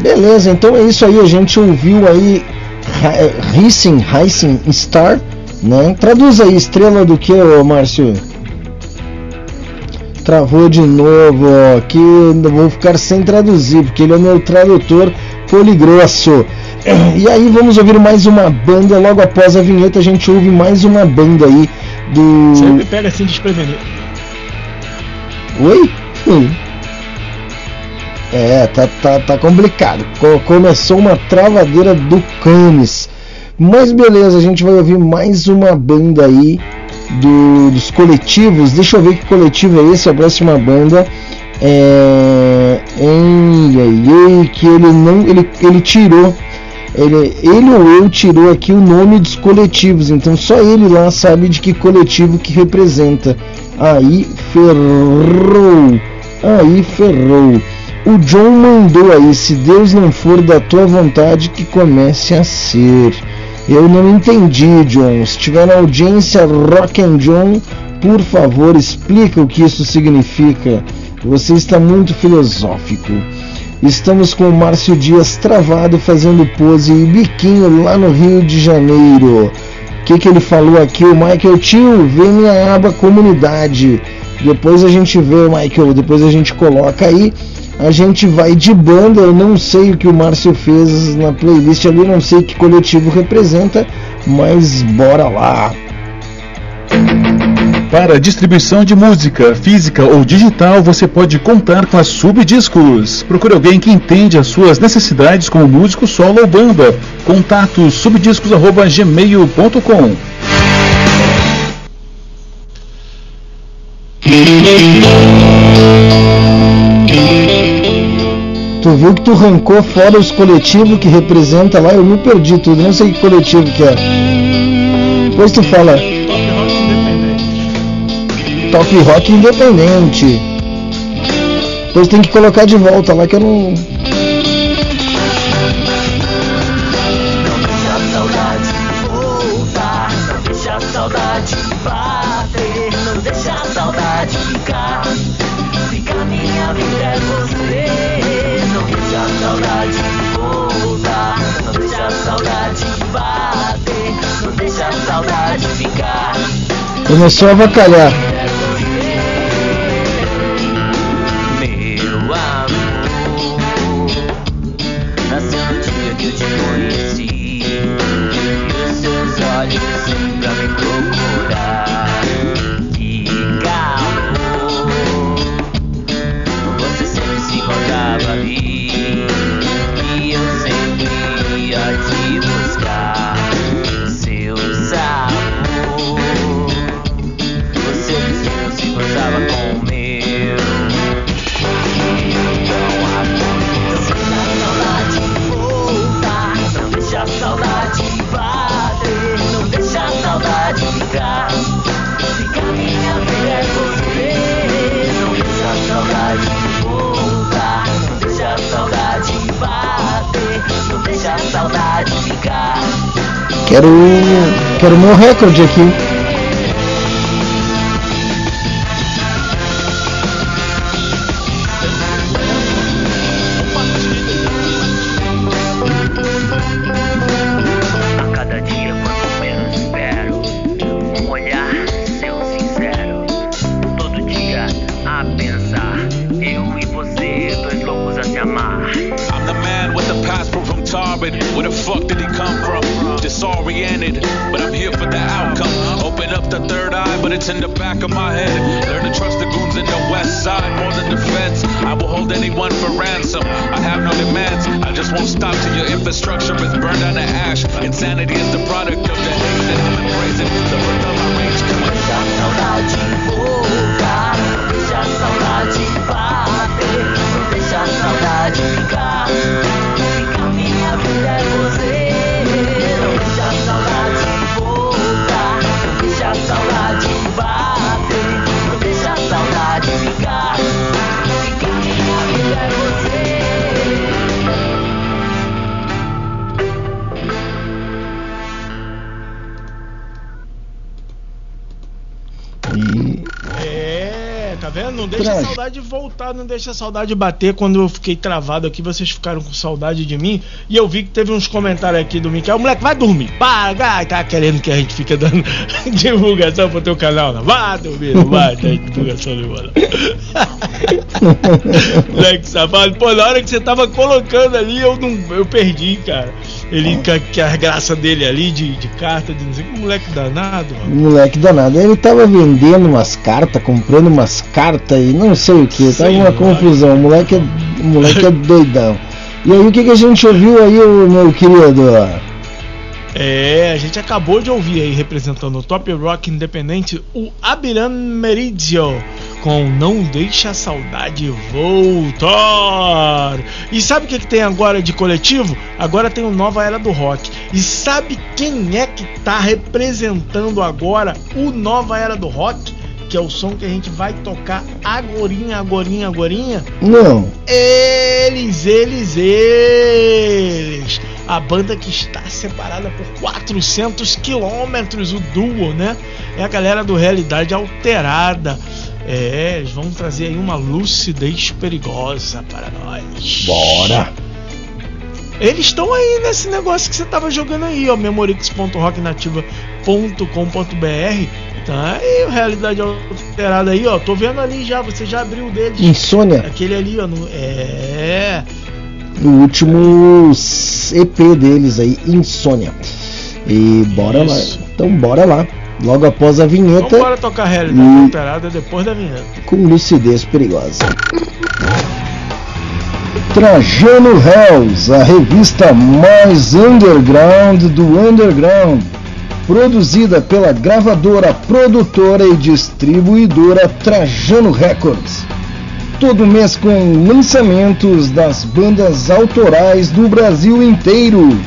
Beleza, então é isso aí. A gente ouviu aí Ra- Racing, Racing Star, né? Traduz aí, estrela do que, ô Márcio? Travou de novo, ó. Aqui eu vou ficar sem traduzir, porque ele é meu tradutor poligrosso. E aí vamos ouvir mais uma banda. Logo após a vinheta a gente ouve mais uma banda aí do. Sempre pega assim desprevenido. Oi? Hum. É, tá, tá, tá complicado. Co- começou uma travadeira do Canis. Mas beleza, a gente vai ouvir mais uma banda aí do- dos coletivos. Deixa eu ver que coletivo é esse, a próxima banda. É. Ei, ai, que ele não. Ele, ele tirou. Ele, ele ou eu tirou aqui o nome dos coletivos, então só ele lá sabe de que coletivo que representa. Aí ferrou, aí ferrou. O John mandou aí, se Deus não for da tua vontade, que comece a ser. Eu não entendi, John. Se tiver na audiência Rock and John, por favor, explica o que isso significa. Você está muito filosófico. Estamos com o Márcio Dias travado fazendo pose e biquinho lá no Rio de Janeiro. O que, que ele falou aqui? O Michael Tio, vê minha aba comunidade. Depois a gente vê, Michael, depois a gente coloca aí. A gente vai de banda, eu não sei o que o Márcio fez na playlist ali, não sei que coletivo representa, mas bora lá. Para distribuição de música, física ou digital, você pode contar com a Subdiscos. Procure alguém que entende as suas necessidades como músico solo ou banda. Contato subdiscos@gmail.com. Tu viu que tu arrancou fora os coletivos que representa lá? Eu me perdi tudo, não sei que coletivo que é. Depois tu fala. Top Rock Independente. Depois tem que colocar de volta lá que eu não. Começou a avacalhar. Quero. Quero meu recorde aqui. Não deixa a saudade bater. Quando eu fiquei travado aqui, vocês ficaram com saudade de mim. E eu vi que teve uns comentários aqui do Miquel. Moleque, vai dormir. Para, tá querendo que a gente fique dando divulgação pro teu canal. Não. Vai dormir, não vai dar divulgação nenhuma. Moleque safado. Pô, na hora que você tava colocando ali, eu não. Eu perdi, cara. Ele com a, graça dele ali de, de carta, de não sei que moleque danado, mano. Moleque danado. Ele tava vendendo umas cartas, comprando umas cartas e não sei o que. Tava uma confusão. O moleque é, o moleque é doidão. E aí o que, que a gente ouviu aí, meu querido? É, a gente acabou de ouvir aí, representando o Top Rock Independente, o Abiram Meridio, com Não Deixa a Saudade Voltar. E sabe o que, que tem agora de coletivo? Agora tem o Nova Era do Rock. E sabe quem é que tá representando agora o Nova Era do Rock? Que é o som que a gente vai tocar agorinha, agorinha, agorinha. Não. Eles, eles, eles. A banda que está separada por 400 quilômetros, o duo, né? É a galera do Realidade Alterada. É, eles vão trazer aí uma lucidez perigosa para nós. Bora! Eles estão aí nesse negócio que você tava jogando aí, ó, memorix.rocknativa.com.br. Tá aí, realidade alterada aí, ó. Tô vendo ali já, você já abriu o deles. Insônia. Aquele ali, ó. No, é. O último EP deles aí, Insônia. E bora Isso. lá. Então bora lá. Logo após a vinheta. Vamos tocar realidade e... alterada depois da vinheta. Com lucidez perigosa. Trajano Hells, a revista mais underground do underground, produzida pela gravadora, produtora e distribuidora Trajano Records. Todo mês com lançamentos das bandas autorais do Brasil inteiro.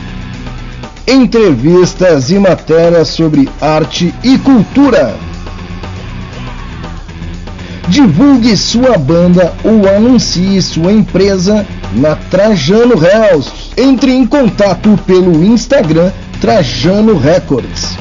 Entrevistas e matérias sobre arte e cultura. Divulgue sua banda ou anuncie sua empresa na Trajano Hells. Entre em contato pelo Instagram Trajano Records.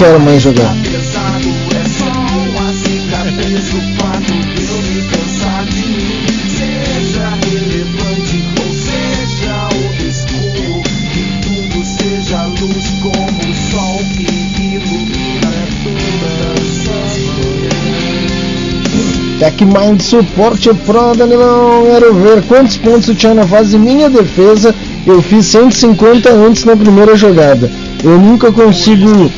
Quero mais jogar. TechMind Suporte Pro, Danilão. Quero ver quantos pontos eu tinha na fase minha defesa. Eu fiz 150 antes na primeira jogada. Eu nunca consigo.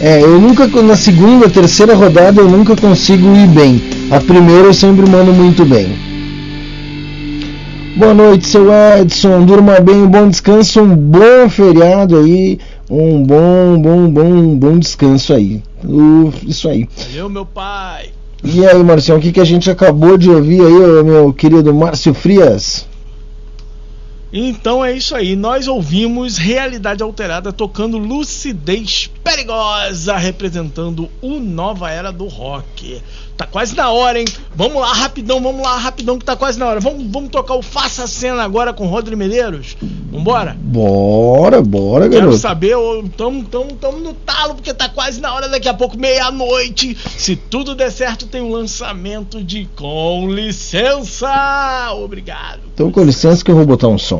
É, eu nunca, na segunda, terceira rodada, eu nunca consigo ir bem. A primeira eu sempre mando muito bem. Boa noite, seu Edson. Durma bem, um bom descanso, um bom feriado aí. Um bom, bom, bom, bom descanso aí. Uh, isso aí. Valeu, meu pai. E aí, Marcião, o que, que a gente acabou de ouvir aí, meu querido Márcio Frias? Então é isso aí, nós ouvimos Realidade Alterada tocando Lucidez Perigosa, representando o Nova Era do Rock. Tá quase na hora, hein? Vamos lá, rapidão, vamos lá, rapidão, que tá quase na hora. Vamos, vamos tocar o Faça a Cena agora com Rodrigo Medeiros? Vambora? Bora, bora, Quero garoto. saber, ô, tamo, tamo, tamo no talo, porque tá quase na hora, daqui a pouco, meia-noite. Se tudo der certo, tem um lançamento de Com Licença! Obrigado. Então, com licença que eu vou botar um som.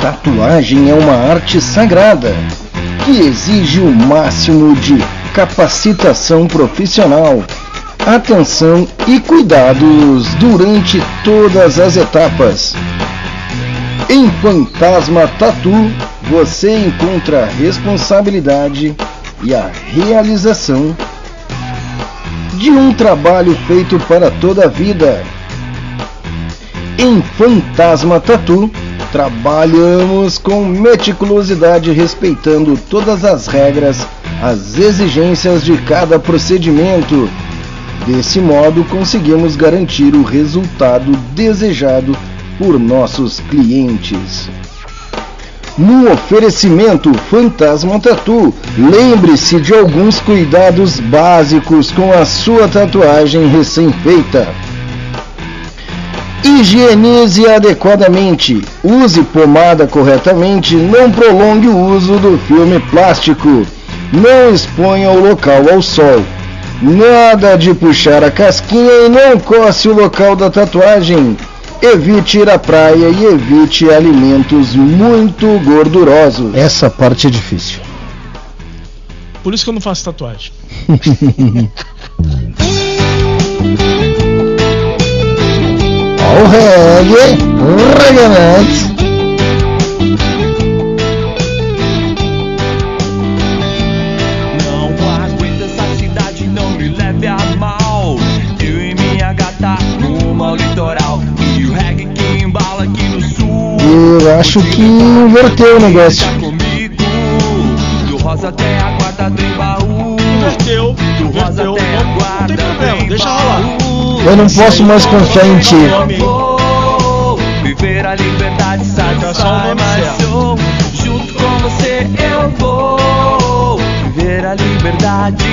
Tatuagem é uma arte sagrada que exige o máximo de capacitação profissional, atenção e cuidados durante todas as etapas. Em Fantasma Tatu, você encontra a responsabilidade e a realização de um trabalho feito para toda a vida. Em Fantasma Tatu, trabalhamos com meticulosidade respeitando todas as regras, as exigências de cada procedimento. Desse modo, conseguimos garantir o resultado desejado por nossos clientes. No oferecimento Fantasma Tatu, lembre-se de alguns cuidados básicos com a sua tatuagem recém-feita. Higienize adequadamente, use pomada corretamente, não prolongue o uso do filme plástico, não exponha o local ao sol. Nada de puxar a casquinha e não coce o local da tatuagem. Evite ir à praia e evite alimentos muito gordurosos. Essa parte é difícil. Por isso que eu não faço tatuagem. Ó o reggae, reggae Nuts. Não aguento essa cidade, não me leve a mal. Eu e minha gata rumo ao litoral. E o reggae que embala aqui no sul. Eu acho que inverteu o negócio. Do rosa até a guarda do baú. Inverteu, Do rosa inverteu. até a Não, não guarda tem problema, deixa rolar. Eu não posso mais confiar em ti. Vou Viver a liberdade satisfaz, mas eu junto com você eu vou. Viver a liberdade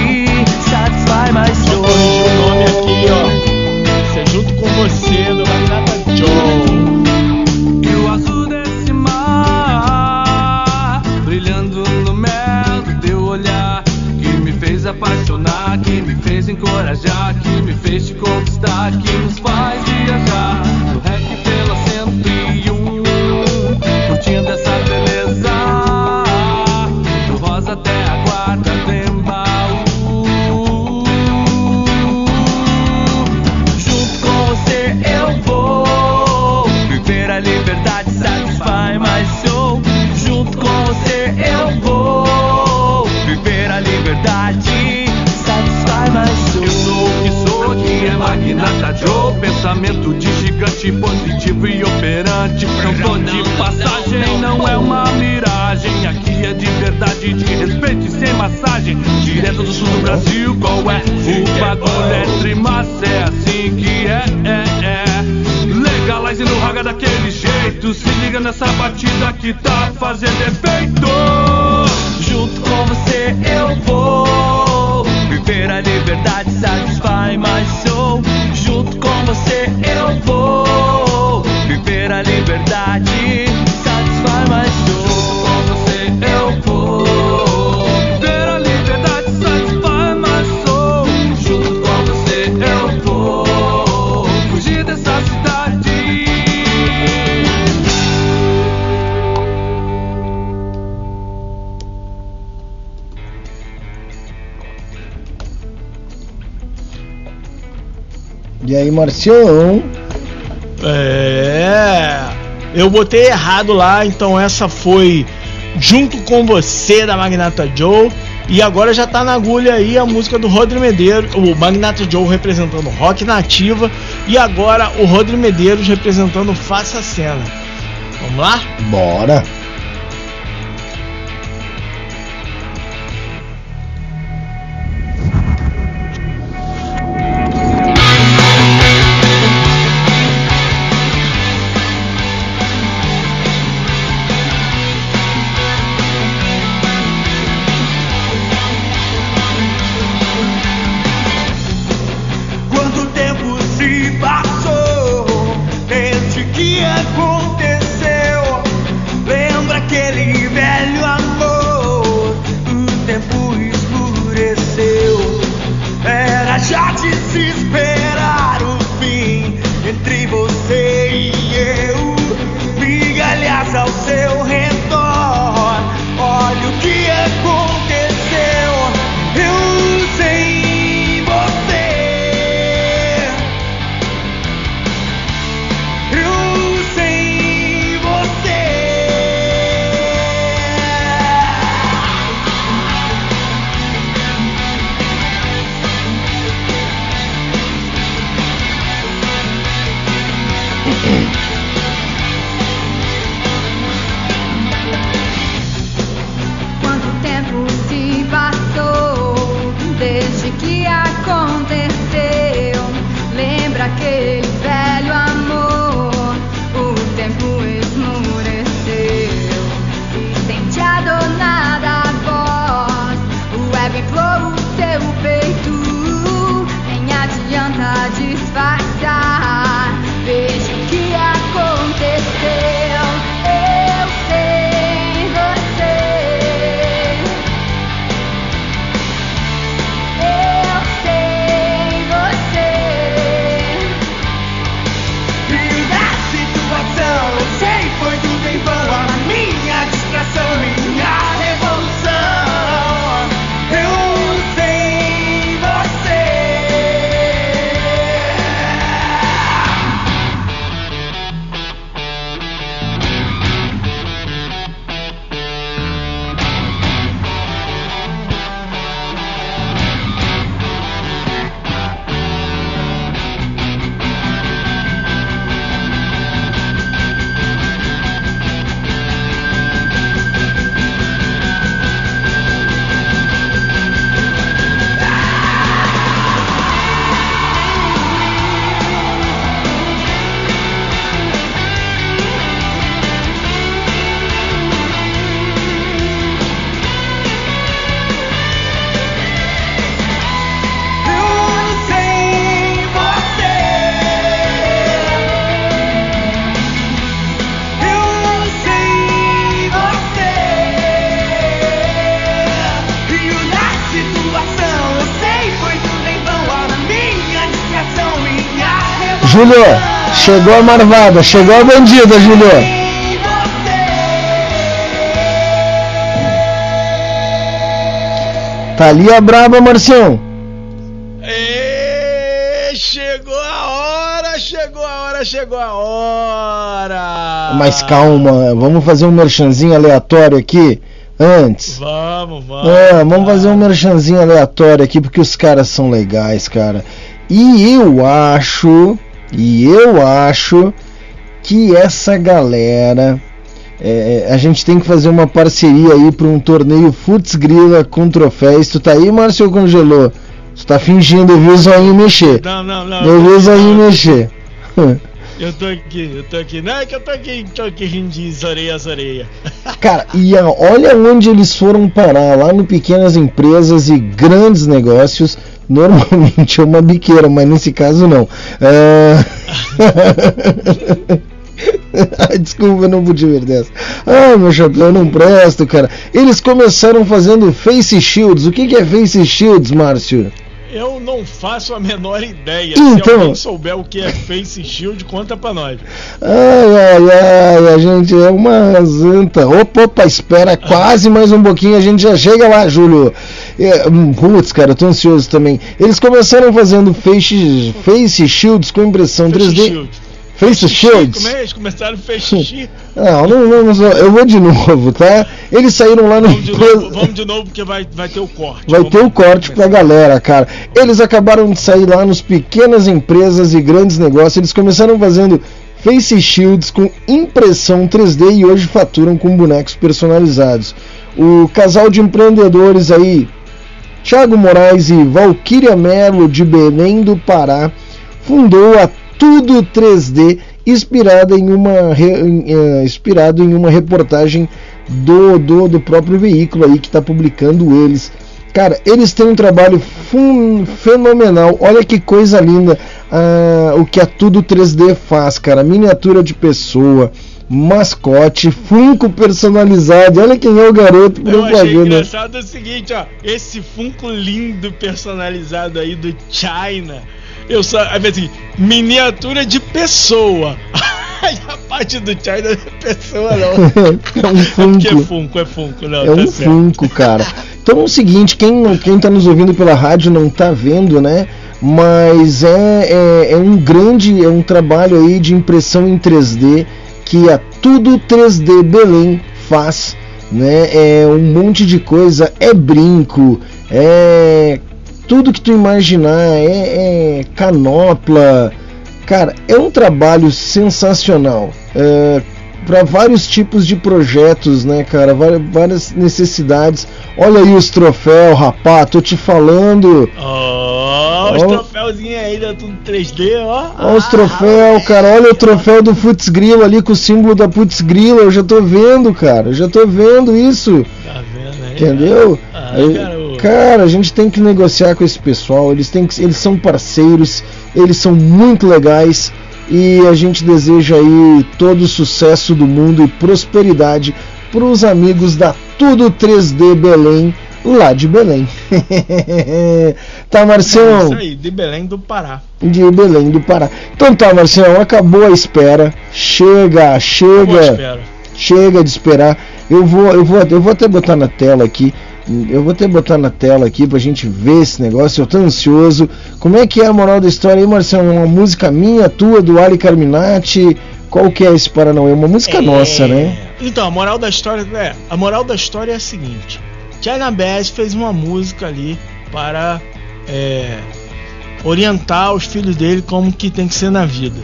Marcião? É. Eu botei errado lá, então essa foi Junto com Você da Magnata Joe. E agora já tá na agulha aí a música do Rodrigo Medeiros, o Magnata Joe representando rock nativa e agora o Rodrigo Medeiros representando Faça a Cena. Vamos lá? Bora. Júlio, chegou a marvada, chegou a bandida, Júlio. Tá ali a braba, Marcião. Ê, chegou a hora, chegou a hora, chegou a hora. Mas calma, vamos fazer um merchanzinho aleatório aqui antes. Vamos, vamos. É, vamos fazer um merchanzinho aleatório aqui porque os caras são legais, cara. E eu acho, e eu acho que essa galera, é, a gente tem que fazer uma parceria aí para um torneio Futs Grila com troféus. Tu tá aí, Márcio, ou congelou? Tu tá fingindo, eu vi o zoinho mexer. Não, não, não. Eu vi o zoinho mexer. Eu tô aqui, eu tô aqui. Não é que eu tô aqui, tô aqui rindo de orelha. Cara, e olha onde eles foram parar, lá no Pequenas Empresas e Grandes Negócios. Normalmente é uma biqueira, mas nesse caso não. É... Desculpa, eu não podia ver dessa. Ai, meu chapéu, eu não presto, cara. Eles começaram fazendo Face Shields. O que, que é Face Shields, Márcio? Eu não faço a menor ideia. Então. Se alguém souber o que é Face Shield, conta pra nós. Ai, ai, ai, a gente é uma zanta. Opa, opa, espera quase mais um pouquinho, a gente já chega lá, Júlio. É, hum, putz, cara, eu tô ansioso também. Eles começaram fazendo face, face shields com impressão 3D. Face shields? Como é? Eles começaram Face Shield. Não, não, não, não, eu vou de novo, tá? Eles saíram lá no. Vamos de novo, vamos de novo porque vai, vai ter o corte. Vai ter o corte pra galera, cara. Eles acabaram de sair lá nos pequenas empresas e grandes negócios. Eles começaram fazendo face shields com impressão 3D e hoje faturam com bonecos personalizados. O casal de empreendedores aí, Thiago Moraes e Valquíria Melo de Belém do Pará, fundou a Tudo 3D, inspirada em uma eh, inspirado em uma reportagem do, do, do próprio veículo aí que está publicando eles. Cara, eles têm um trabalho fenomenal. Olha que coisa linda ah, o que a Tudo 3D faz, cara. Miniatura de pessoa, mascote, Funko personalizado. Olha quem é o garoto Eu achei propaganda. engraçado o seguinte, ó. Esse Funko lindo personalizado aí do China. Eu só. Aí vem assim, miniatura de pessoa. a parte do China é pessoa, não. é um é funko. Funko, é Funko, não, É tá um certo. funko, cara. Então é o seguinte, quem, quem tá nos ouvindo pela rádio não tá vendo, né? Mas é, é, é um grande, é um trabalho aí de impressão em 3D que a Tudo 3D Belém faz, né? É um monte de coisa, é brinco, é tudo que tu imaginar, é, é canopla, cara, é um trabalho sensacional. É, para vários tipos de projetos, né, cara? Várias necessidades. Olha aí os troféus, rapá, tô te falando. Ó, os Ó. troféuzinhos aí, né, tudo 3D, ó. Olha os troféus, cara. Olha o troféu do Putz Grila ali com o símbolo da Putz Grila. Eu já tô vendo, cara. Eu já tô vendo isso. Tá vendo aí? Entendeu? Ah, Aí, cara, a gente tem que negociar com esse pessoal. Eles, têm que, eles são parceiros, eles são muito legais. E a gente deseja aí todo o sucesso do mundo e prosperidade para os amigos da Tudo 3D Belém, lá de Belém. tá, É Marcião? isso aí, de Belém do Pará. De Belém do Pará. Então tá, Marcião, acabou a espera. Chega, chega. espera. Chega de esperar. Eu vou, eu vou, eu vou até botar na tela aqui. Eu vou até botar na tela aqui pra gente ver esse negócio. Eu tô ansioso. Como é que é a moral da história aí, Marcelo? Uma música minha, tua, do Ali Carminati? Qual que é esse Paranauê? Uma música nossa, né? Então, a moral da história é, a moral da história é a seguinte: China Bass fez uma música ali para é, orientar os filhos dele como que tem que ser na vida.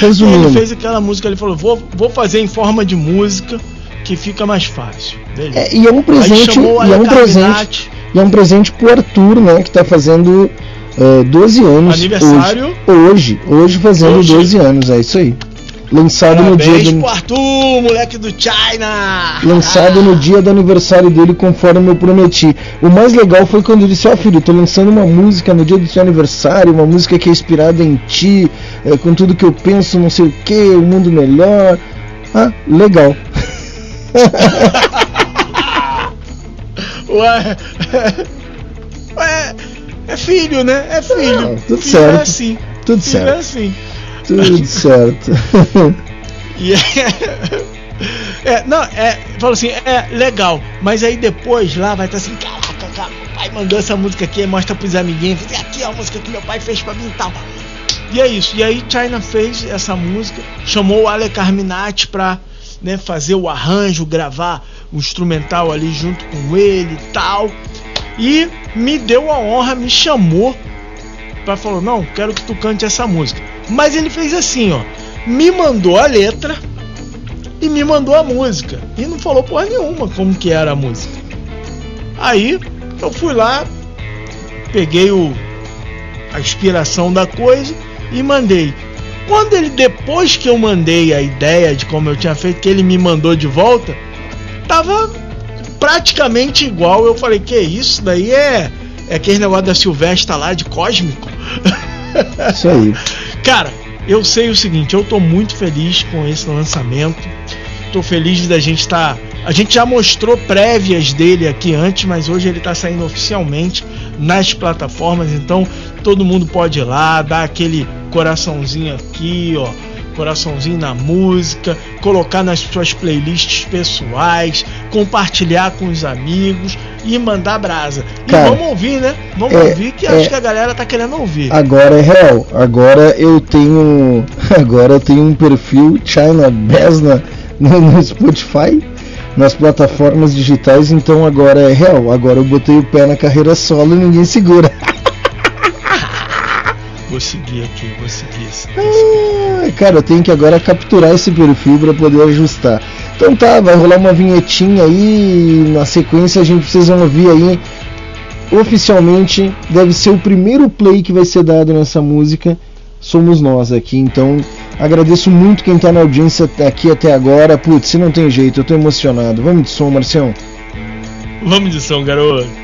Resumindo. Ele fez aquela música, ele falou: vou, vou fazer em forma de música que fica mais fácil. É, e é um presente, e é um presente, e é um presente pro Arthur, né? Que tá fazendo eh, 12 anos. Aniversário. Hoje, hoje, hoje fazendo Hoje. 12 anos, é isso aí. Lançado no dia Parabéns do, pro Arthur, moleque do China! lançado no dia do aniversário dele, conforme eu prometi. O mais legal foi quando ele disse: Ó, filho, tô lançando uma música no dia do seu aniversário, uma música que é inspirada em ti, eh, com tudo que eu penso, não sei o que, o mundo melhor. Ah, legal. Ué, ué, é filho, né? É filho. Ah, tudo filho certo. É assim. Tudo filho certo. É assim. Tudo certo. E é, é, não, é, falou assim, é legal, mas aí depois lá vai estar assim, caraca, cara, meu pai mandou essa música aqui, mostra pros amiguinhos, aqui ó, a música que meu pai fez pra mim e tal. E é isso, e aí China fez essa música, chamou o Ale Carminati pra né, fazer o arranjo, gravar o instrumental ali junto com ele e tal. E me deu a honra, me chamou pra falou, não, quero que tu cante essa música. Mas ele fez assim, ó, me mandou a letra e me mandou a música. E não falou porra nenhuma como que era a música. Aí eu fui lá, peguei o a inspiração da coisa e mandei. Quando ele depois que eu mandei a ideia de como eu tinha feito, que ele me mandou de volta, tava praticamente igual. Eu falei, que isso daí é é aquele negócio da Silvestre lá de Cósmico. Isso aí. Cara, eu sei o seguinte, eu tô muito feliz com esse lançamento. Tô feliz da gente estar. a gente já mostrou prévias dele aqui antes, mas hoje ele tá saindo oficialmente nas plataformas, então todo mundo pode ir lá, dar aquele coraçãozinho aqui, ó. Coraçãozinho na música, colocar nas suas playlists pessoais, compartilhar com os amigos e mandar brasa. E Cara, vamos ouvir, né? Vamos é- ouvir que é- acho que a galera tá querendo ouvir. Agora é real. Agora eu tenho. Agora eu tenho um perfil China Besna no, no Spotify, nas plataformas digitais, então agora é real. Agora eu botei o pé na carreira solo e ninguém segura. Vou seguir aqui, vou seguir esse. Ah, cara, eu tenho que agora capturar esse perfil para poder ajustar. Então tá, vai rolar uma vinhetinha aí. Na sequência a gente precisa ouvir aí. Oficialmente deve ser o primeiro play que vai ser dado nessa música. Somos nós aqui, então agradeço muito quem tá na audiência aqui até agora. Putz, se não tem jeito, eu tô emocionado. Vamos de som, Marcião. Vamos de som, garoto.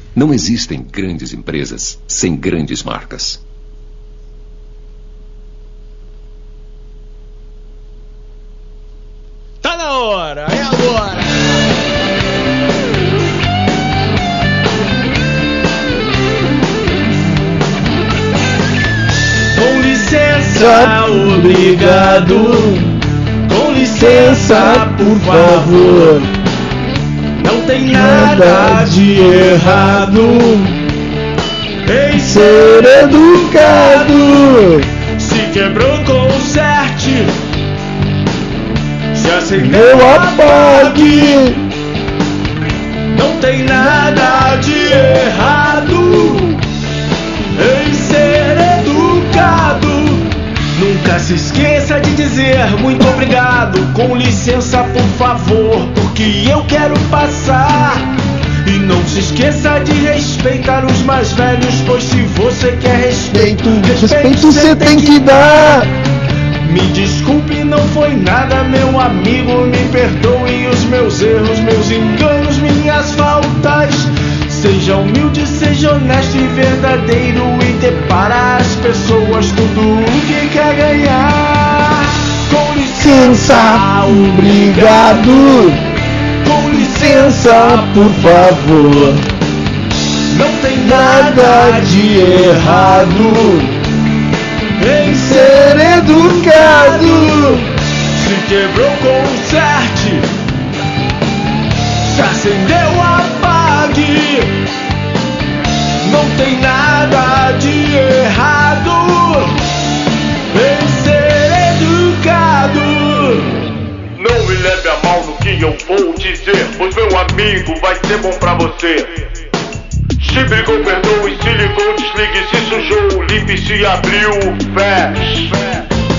Não existem grandes empresas sem grandes marcas. Tá na hora, é agora. Com licença, obrigado. Com licença, por favor. Não tem nada de errado em ser educado. Se quebrou, conserte. Se acendeu, apague. Não tem nada de errado em ser educado. Nunca se esqueça dizer muito obrigado. Com licença, por favor, porque eu quero passar. E não se esqueça de respeitar os mais velhos, pois se você quer respeito, Respeito você tem que dar. Me desculpe, não foi nada, meu amigo. Me perdoe os meus erros, meus enganos, minhas faltas. Seja humilde, seja honesto e verdadeiro e dê para as pessoas tudo o que quer ganhar. Com Licença, obrigado. Com Licença, por favor. Não tem nada de errado em ser educado. Se quebrou, conserte. Se acendeu, apague. Não tem nada de eu vou dizer, pois meu amigo vai ser bom pra você. Se brigou, perdoe, se ligou, desligue, se sujou, limpe, se abriu, feche.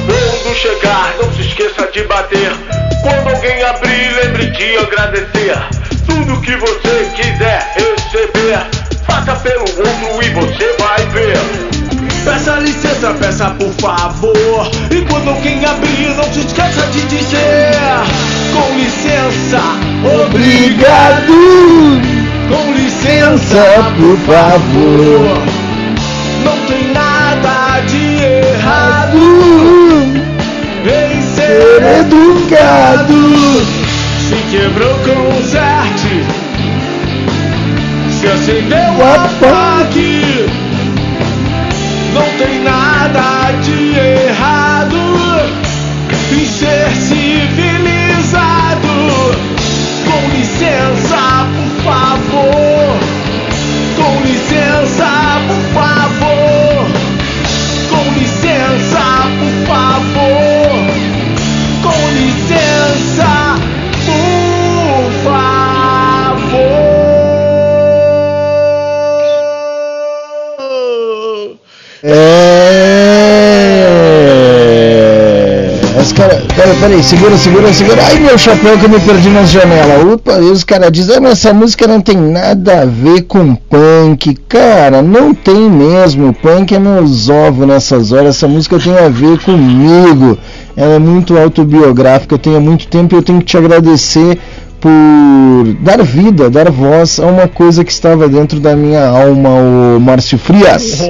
Quando chegar, não se esqueça de bater. Quando alguém abrir, lembre de agradecer. Tudo que você quiser receber, faça pelo outro e você vai ver. Peça licença, peça por favor. E quando alguém abrir, não se esqueça de dizer: Com licença, Obrigado. Com Licença, por favor. Não tem nada de errado em Ser educado. Se quebrou, conserte. Se acendeu, apague. Não tem nada de errado em ser civilizado. Com Peraí, segura, segura, segura. Ai, meu chapéu que eu me perdi nas janelas. Opa, e os caras dizem, ah, essa música não tem nada a ver com punk. Cara, não tem mesmo. Punk é meus ovos nessas horas. Essa música tem a ver comigo. Ela é muito autobiográfica. Eu tenho muito tempo e eu tenho que te agradecer por dar vida, dar voz a uma coisa que estava dentro da minha alma, o Márcio Frias.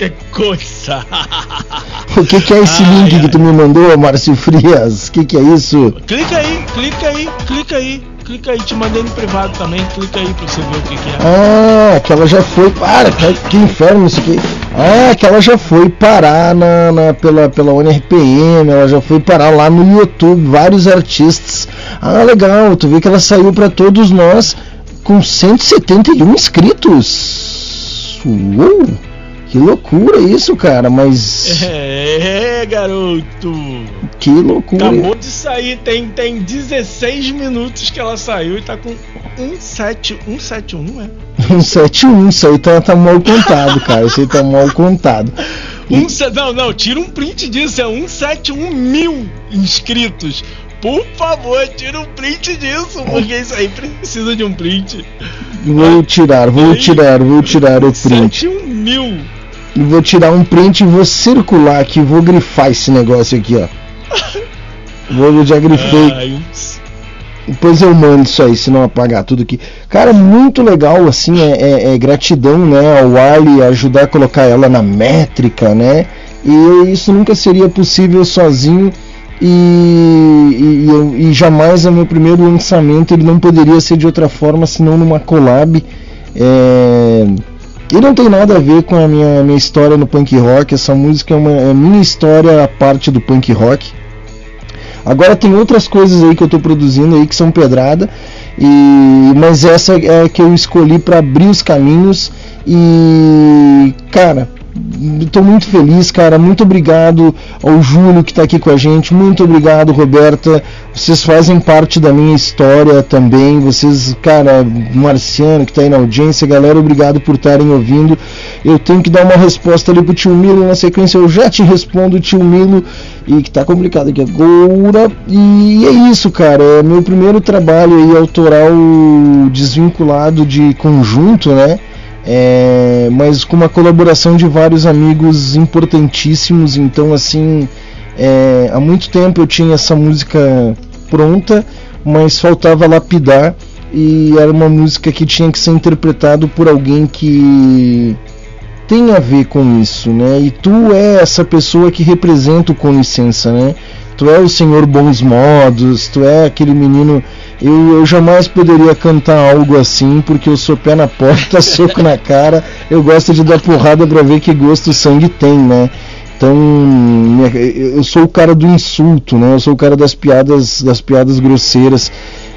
Que coisa! O que, que é esse link que tu me mandou, Márcio Frias? O que, que é isso? Clica aí, clica aí, clica aí, clica aí. Te mandei no privado também. Clica aí pra você ver o que, que é. Ah, aquela já foi. Para, que, que inferno isso aqui. Ah, aquela já foi parar na, na- pela, pela ONRPM, ela já foi parar lá no YouTube, vários artistas. Ah, legal, tu vê que ela saiu pra todos nós com 171 inscritos. Uou, que loucura isso, cara, mas É, garoto! que loucura. Acabou de sair, tem, tem 16 minutos que ela saiu e tá com 17, 171, é? 171, isso aí tá, tá mal contado, cara, isso aí tá mal contado. Um, não, não, tira um print disso, é 171 mil inscritos. Por favor, tira um print disso, porque isso aí precisa de um print. Vou tirar, vou tirar, vou tirar o print. 171 mil. E vou tirar um print e vou circular aqui, vou grifar esse negócio aqui, ó. Vou, já grifei. Ai. Depois eu mando isso aí, se não apagar tudo aqui. Cara, muito legal, assim, é, é- é gratidão, né, ao Ali ajudar a colocar ela na métrica, né? E isso nunca seria possível sozinho. E, e, e jamais é meu primeiro lançamento, ele não poderia ser de outra forma senão numa collab. É, e não tem nada a ver com a minha, minha história no punk rock. Essa música é uma é minha história a parte do punk rock. Agora tem outras coisas aí que eu tô produzindo aí que são pedrada, e mas essa é a que eu escolhi para abrir os caminhos e cara, Estou muito feliz, cara. Muito obrigado ao Júlio que está aqui com a gente. Muito obrigado, Roberta. Vocês fazem parte da minha história também. Vocês, cara, Marciano que está aí na audiência, galera, obrigado por estarem ouvindo. Eu tenho que dar uma resposta ali pro tio Milo. Na sequência eu já te respondo, tio Milo. E que tá complicado aqui agora. E é isso, cara. É meu primeiro trabalho aí autoral desvinculado de conjunto, né? É, mas com uma colaboração de vários amigos importantíssimos. Então, assim, é, há muito tempo eu tinha essa música pronta, mas faltava lapidar. E era uma música que tinha que ser interpretado por alguém que tem a ver com isso, né? E tu é essa pessoa que representa o com licença, né? Tu é o senhor bons modos, tu é aquele menino. Eu, eu jamais poderia cantar algo assim, porque eu sou pé na porta, soco na cara. Eu gosto de dar porrada pra ver que gosto o sangue tem, né? Então, eu sou o cara do insulto, né? Eu sou o cara das piadas, das piadas grosseiras.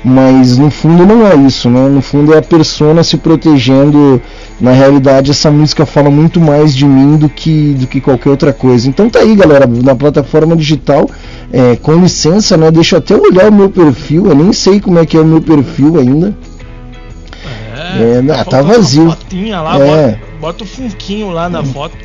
Mas no fundo não é isso, né? No fundo é a persona se protegendo. Na realidade, essa música fala muito mais de mim do que, do que qualquer outra coisa. Então tá aí, galera, na plataforma digital. É, com licença, né? Deixa eu até olhar o meu perfil. Eu nem sei como é que é o meu perfil ainda. É, ah, tá uma vazio. Lá, É. bota, bota o funquinho lá na foto.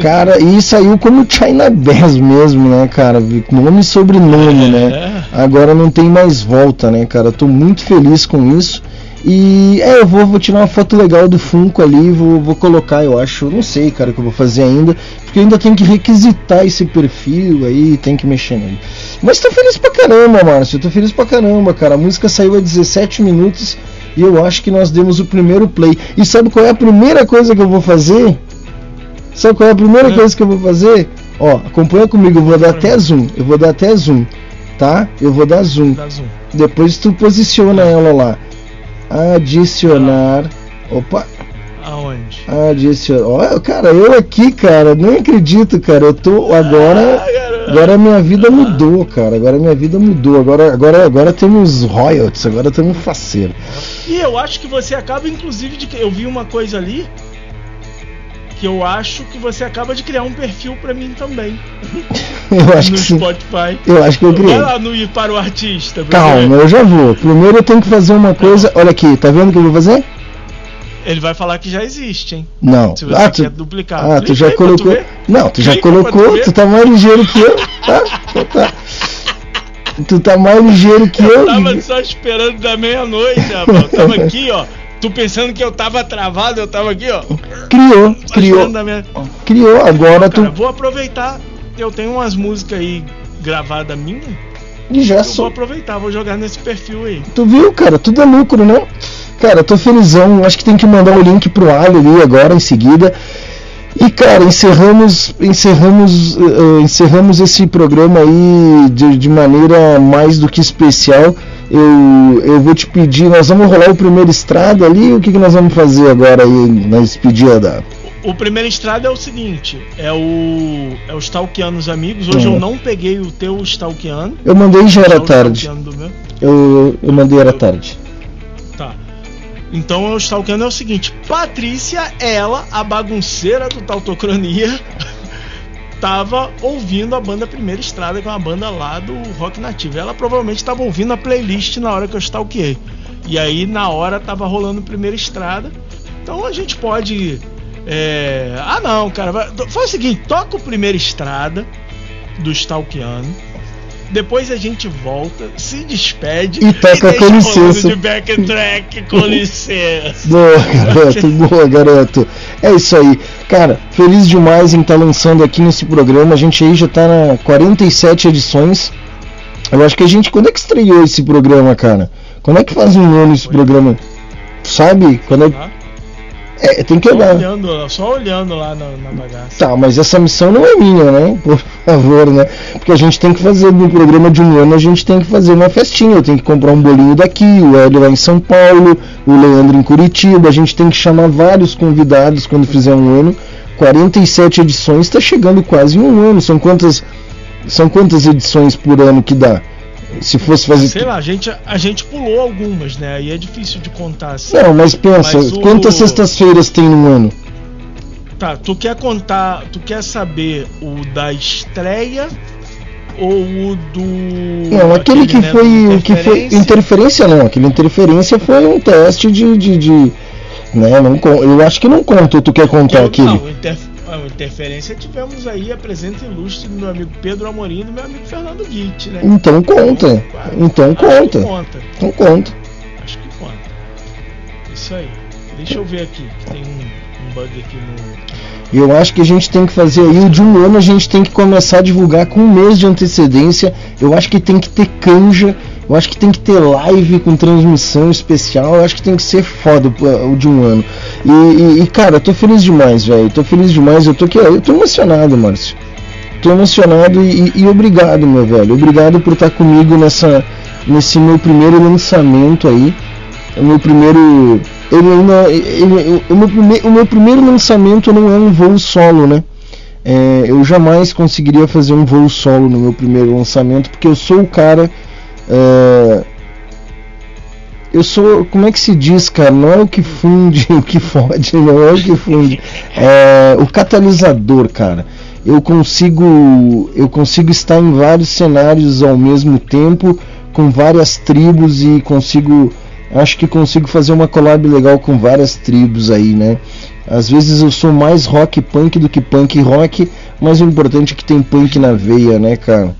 Cara, e saiu como China Bass mesmo, né, cara? Nome e sobrenome, né? Agora não tem mais volta, né, cara? Tô muito feliz com isso. E é, eu vou, vou tirar uma foto legal do Funko ali, vou, vou colocar, eu acho. Não sei, cara, o que eu vou fazer ainda. Porque eu ainda tenho que requisitar esse perfil aí, tem que mexer nele. Mas tô feliz pra caramba, Márcio. Tô feliz pra caramba, cara. A música saiu a 17 minutos e eu acho que nós demos o primeiro play. E sabe qual é a primeira coisa que eu vou fazer? Sabe qual é a primeira coisa que eu vou fazer? Ó, acompanha comigo, eu vou dar até zoom. Eu vou dar até zoom, tá? Eu vou dar zoom. Zoom. Depois tu posiciona ela lá. Adicionar. Opa, Aonde? adicionar. Olha, cara, eu aqui, cara, nem acredito, cara. Eu tô agora. Agora minha vida mudou, cara. Agora minha vida mudou. Agora, agora, agora temos royalties. Agora temos faceiro. E eu acho que você acaba, inclusive, de. Eu vi uma coisa ali. Que eu acho que você acaba de criar um perfil pra mim também. Eu acho no que sim. Spotify. Eu acho que eu criei. Vai lá no Ir para o Artista. Calma, ver. eu já vou. Primeiro eu tenho que fazer uma coisa. Olha aqui, tá vendo o que eu vou fazer? Ele vai falar que já existe, hein? Não. Se você Ah, tu, duplicar. ah, tu Clica já aí pra colocou. ver. Não, tu já Clica pra colocou. ver. Tu tá mais ligeiro que eu, tá? Então tá. Tu tá mais ligeiro que eu. Eu tava só esperando da meia-noite, rapaz. Eu tava aqui, ó. Tu pensando que eu tava travado, eu tava aqui, ó. Criou, criou. meia... Criou, agora Cara, tu. vou aproveitar. Eu tenho umas músicas aí gravadas minha. E já eu sou. vou aproveitar, vou jogar nesse perfil aí. Tu viu, cara? Tudo é lucro, né? Cara, tô felizão. Acho que tem que mandar o link pro Ali ali agora em seguida. E cara, encerramos, encerramos, eh, encerramos esse programa aí de, de maneira mais do que especial. Eu, eu vou te pedir, nós vamos rolar o primeiro estrada ali. O que, que nós vamos fazer agora aí na despedida? O primeiro estrada é o seguinte, é o é o Stalkeando os amigos. Hoje Hum. eu não peguei o teu Stalkeando. Eu mandei já era tarde. Eu, eu mandei era tarde. Tá. Então o Stalkeando é o seguinte: Patrícia, ela, a bagunceira do Tautocronia, tava ouvindo a banda Primeira Estrada, que é uma banda lá do Rock Nativo. Ela provavelmente estava ouvindo a playlist na hora que eu stalkeei. E aí na hora tava rolando Primeira Estrada. Então a gente pode. é, Ah não, cara. Faz o seguinte, toca o Primeira Estrada do Stalkeando. Depois a gente volta, se despede E toca deixa com licença. de backtrack com licença. Boa, garoto, boa, garoto. É isso aí. Cara, feliz demais em estar lançando aqui nesse programa. A gente aí já tá na 47 edições. Eu acho que a gente. Quando é que estreou esse programa, cara? Quando é que faz um ano esse programa? Sabe? Quando é... É, tem que Só olhar. olhando, só olhando lá na, na bagaça. Tá, mas essa missão não é minha, né? Por favor, né? Porque a gente tem que fazer no programa de um ano, a gente tem que fazer uma festinha. Eu tenho que comprar um bolinho daqui, o Hélio lá em São Paulo, o Leandro em Curitiba. A gente tem que chamar vários convidados quando fizer um ano. 47 edições, tá chegando quase um ano. São quantas, são quantas edições por ano que dá? Se fosse fazer. Sei lá, a gente, a gente pulou algumas, né? Aí é difícil de contar assim. Não, mas pensa, Mas o- quantas sextas-feiras tem no ano? Tá, tu quer contar, tu quer saber o da estreia ou o do. Não, aquele que né, foi. que foi. Interferência? Interferência não, aquele interferência foi um teste de. de, de- né, não, eu acho que não conta, tu quer contar Eu- aquele? Não, o a interferência tivemos aí a presença ilustre do meu amigo Pedro Amorim e do meu amigo Fernando Guit, né? Então conta. Então Acho que conta. conta. Então conta. Acho que conta. Isso aí. Deixa eu ver aqui, que tem um, um bug aqui no. Eu acho que a gente tem que fazer aí o de um ano, a gente tem que começar a divulgar com um mês de antecedência. Eu acho que tem que ter canja, eu acho que tem que ter live com transmissão especial, eu acho que tem que ser foda o de um ano. E, e- e, cara, eu tô feliz demais, velho. Tô feliz demais, eu tô aqui, eu tô emocionado, Márcio. Tô emocionado e, e obrigado, meu velho. Obrigado por estar comigo nessa, nesse meu primeiro lançamento aí. O meu primeiro. Ele ainda, ele- o, meu prime, o meu primeiro lançamento não é um voo solo, né? É, eu jamais conseguiria fazer um voo solo no meu primeiro lançamento, porque eu sou o cara. É, eu sou. Como é que se diz, cara? Não é o que funde, o que fode, não é o que funde. É o catalisador, cara. Eu consigo. Eu consigo estar em vários cenários ao mesmo tempo, com várias tribos e consigo. Acho que consigo fazer uma collab legal com várias tribos aí, né? Às vezes eu sou mais rock punk do que punk rock, mas o importante é que tem punk na veia, né, cara?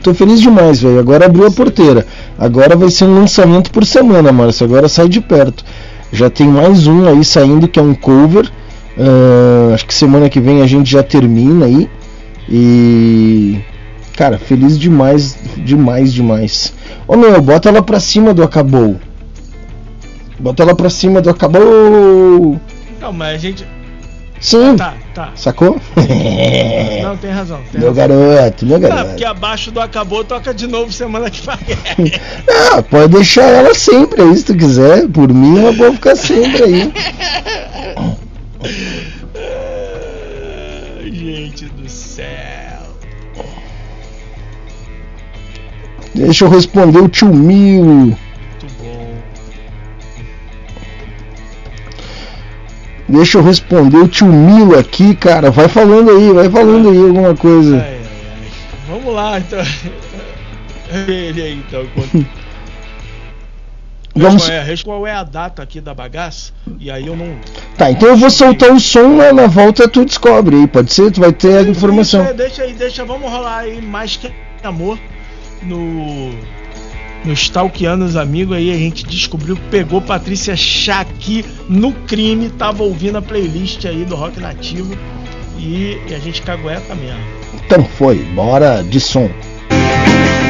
Tô feliz demais, velho. Agora abriu a porteira. Agora vai ser um lançamento por semana, Márcio. Agora sai de perto. Já tem mais um aí saindo que é um cover. Ah, acho que semana que vem a gente já termina aí. E. Cara, feliz demais, demais, demais. Ô meu, bota ela pra cima do acabou. Bota ela pra cima do acabou. Não, mas a gente. Sim. Tá, tá. Sacou? Não, tem razão. Tem meu razão. garoto, meu Não, garoto. porque abaixo do acabou toca de novo semana que vem. Ah, pode deixar ela sempre aí se tu quiser. Por mim, ela pode ficar sempre aí. Gente do céu. Deixa eu responder o tio Mil. Deixa eu responder o tio Mil aqui, cara. Vai falando aí, vai falando aí alguma coisa. Vamos lá, então. Ele aí, então. Enquanto... Vamos- Qual é, qual é a data aqui da bagaça? E aí eu não. Tá, então eu vou soltar o som na, na volta tu descobre aí, pode ser? Tu vai ter a informação. Deixa, deixa aí, deixa. Vamos rolar aí mais que amor no. No Stalkeando os Amigos aí, a gente descobriu, pegou Patrícia Chaqui no crime, tava ouvindo a playlist aí do Rock Nativo e, e a gente cagueta mesmo. Então foi, bora de som. Uma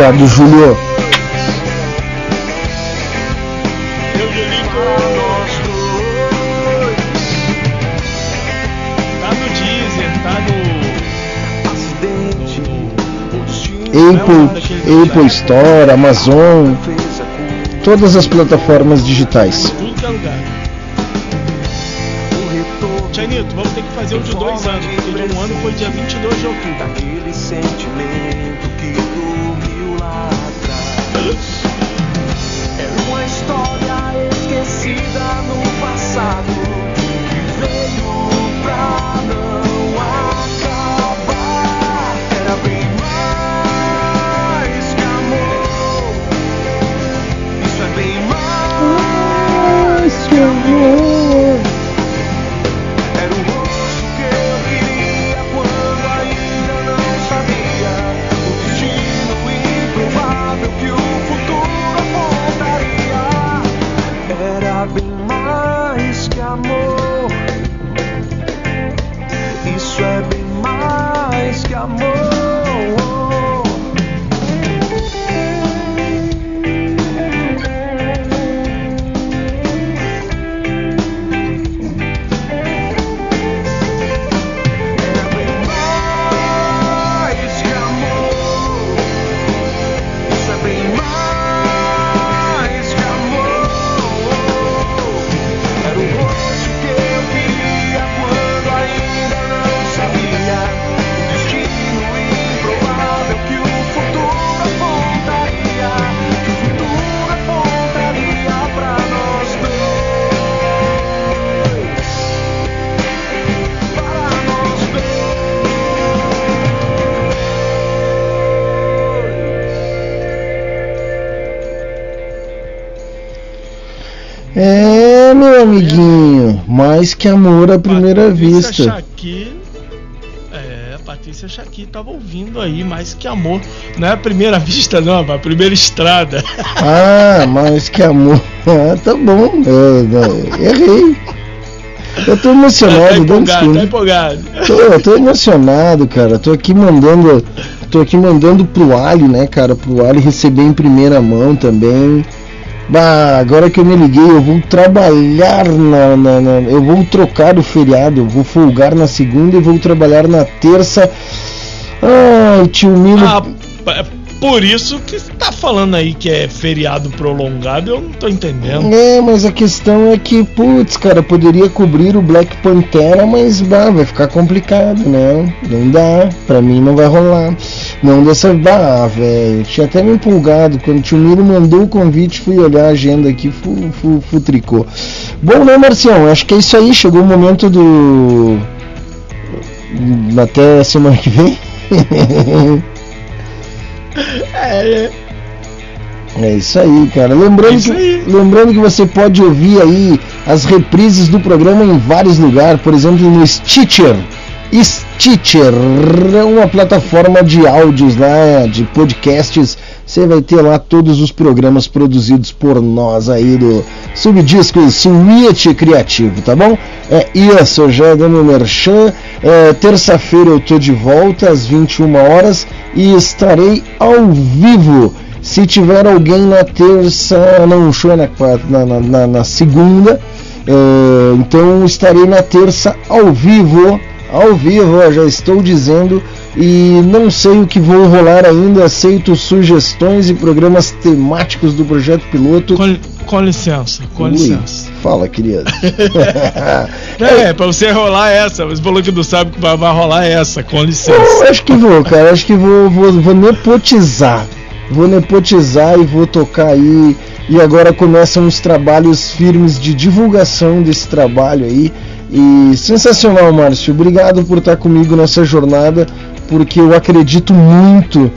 Obrigado, Júlio. Tá tá Apple, Apple Store, Amazon, todas as plataformas digitais. É Tianito, vamos ter que fazer o de dois anos, porque de um ano foi dia 22 de outubro. Amiguinho, mais que amor à primeira Patrícia vista. Chaqui, é, Patrícia Chaqui tava ouvindo aí, mais que amor. Não é a primeira vista, não, é a primeira estrada. Ah, mais que amor. Ah, tá bom, eu, eu errei. Eu tô emocionado, tá empolgado, tá empolgado. Tô, eu tô emocionado, cara. Tô aqui mandando. Tô aqui mandando pro Ali, né, cara? Pro Ali receber em primeira mão também. Bah, agora que eu me liguei, eu vou trabalhar na, na- na- Eu vou trocar o feriado. Eu vou folgar na segunda e vou trabalhar na terça. Ai, tio Milo. Ah, por isso que você tá falando aí que é feriado prolongado, eu não tô entendendo. É, mas a questão é que, putz, cara, poderia cobrir o Black Pantera, mas bah, vai ficar complicado, né? Não dá, pra mim não vai rolar. Não dessa. Bah, velho, tinha até me empolgado. Quando o tio Miro mandou o convite, fui olhar a agenda aqui, fu, fu, futricou. Bom, né, Marcião? Acho que é isso aí. Chegou o momento do. Até semana que vem. É, É isso aí, cara. Lembrando, Isso que, aí. lembrando que você pode ouvir aí as reprises do programa em vários lugares, por exemplo no Stitcher. Stitcher é uma plataforma de áudios lá, de podcasts. Você vai ter lá todos os programas produzidos por nós aí do Subdiscos Switch Criativo, tá bom? É isso, já dando merchan. É, Terça-feira eu tô de volta às 21 horas e estarei ao vivo. Se tiver alguém na terça, não, show é na, na, na- na segunda, é, então estarei na terça ao vivo, ao vivo, ó, já estou dizendo, e não sei o que vou rolar ainda, aceito sugestões e programas temáticos do projeto piloto. Com, com licença, com Ui, licença. Fala, querido. É, pra você rolar essa, você falou que não sabe que vai, vai rolar essa, com licença. Eu acho que vou, cara. Acho que vou, vou, vou nepotizar. Vou nepotizar e vou tocar aí. E agora começam os trabalhos firmes de divulgação desse trabalho aí. E sensacional, Márcio. Obrigado por estar comigo nessa jornada, porque eu acredito muito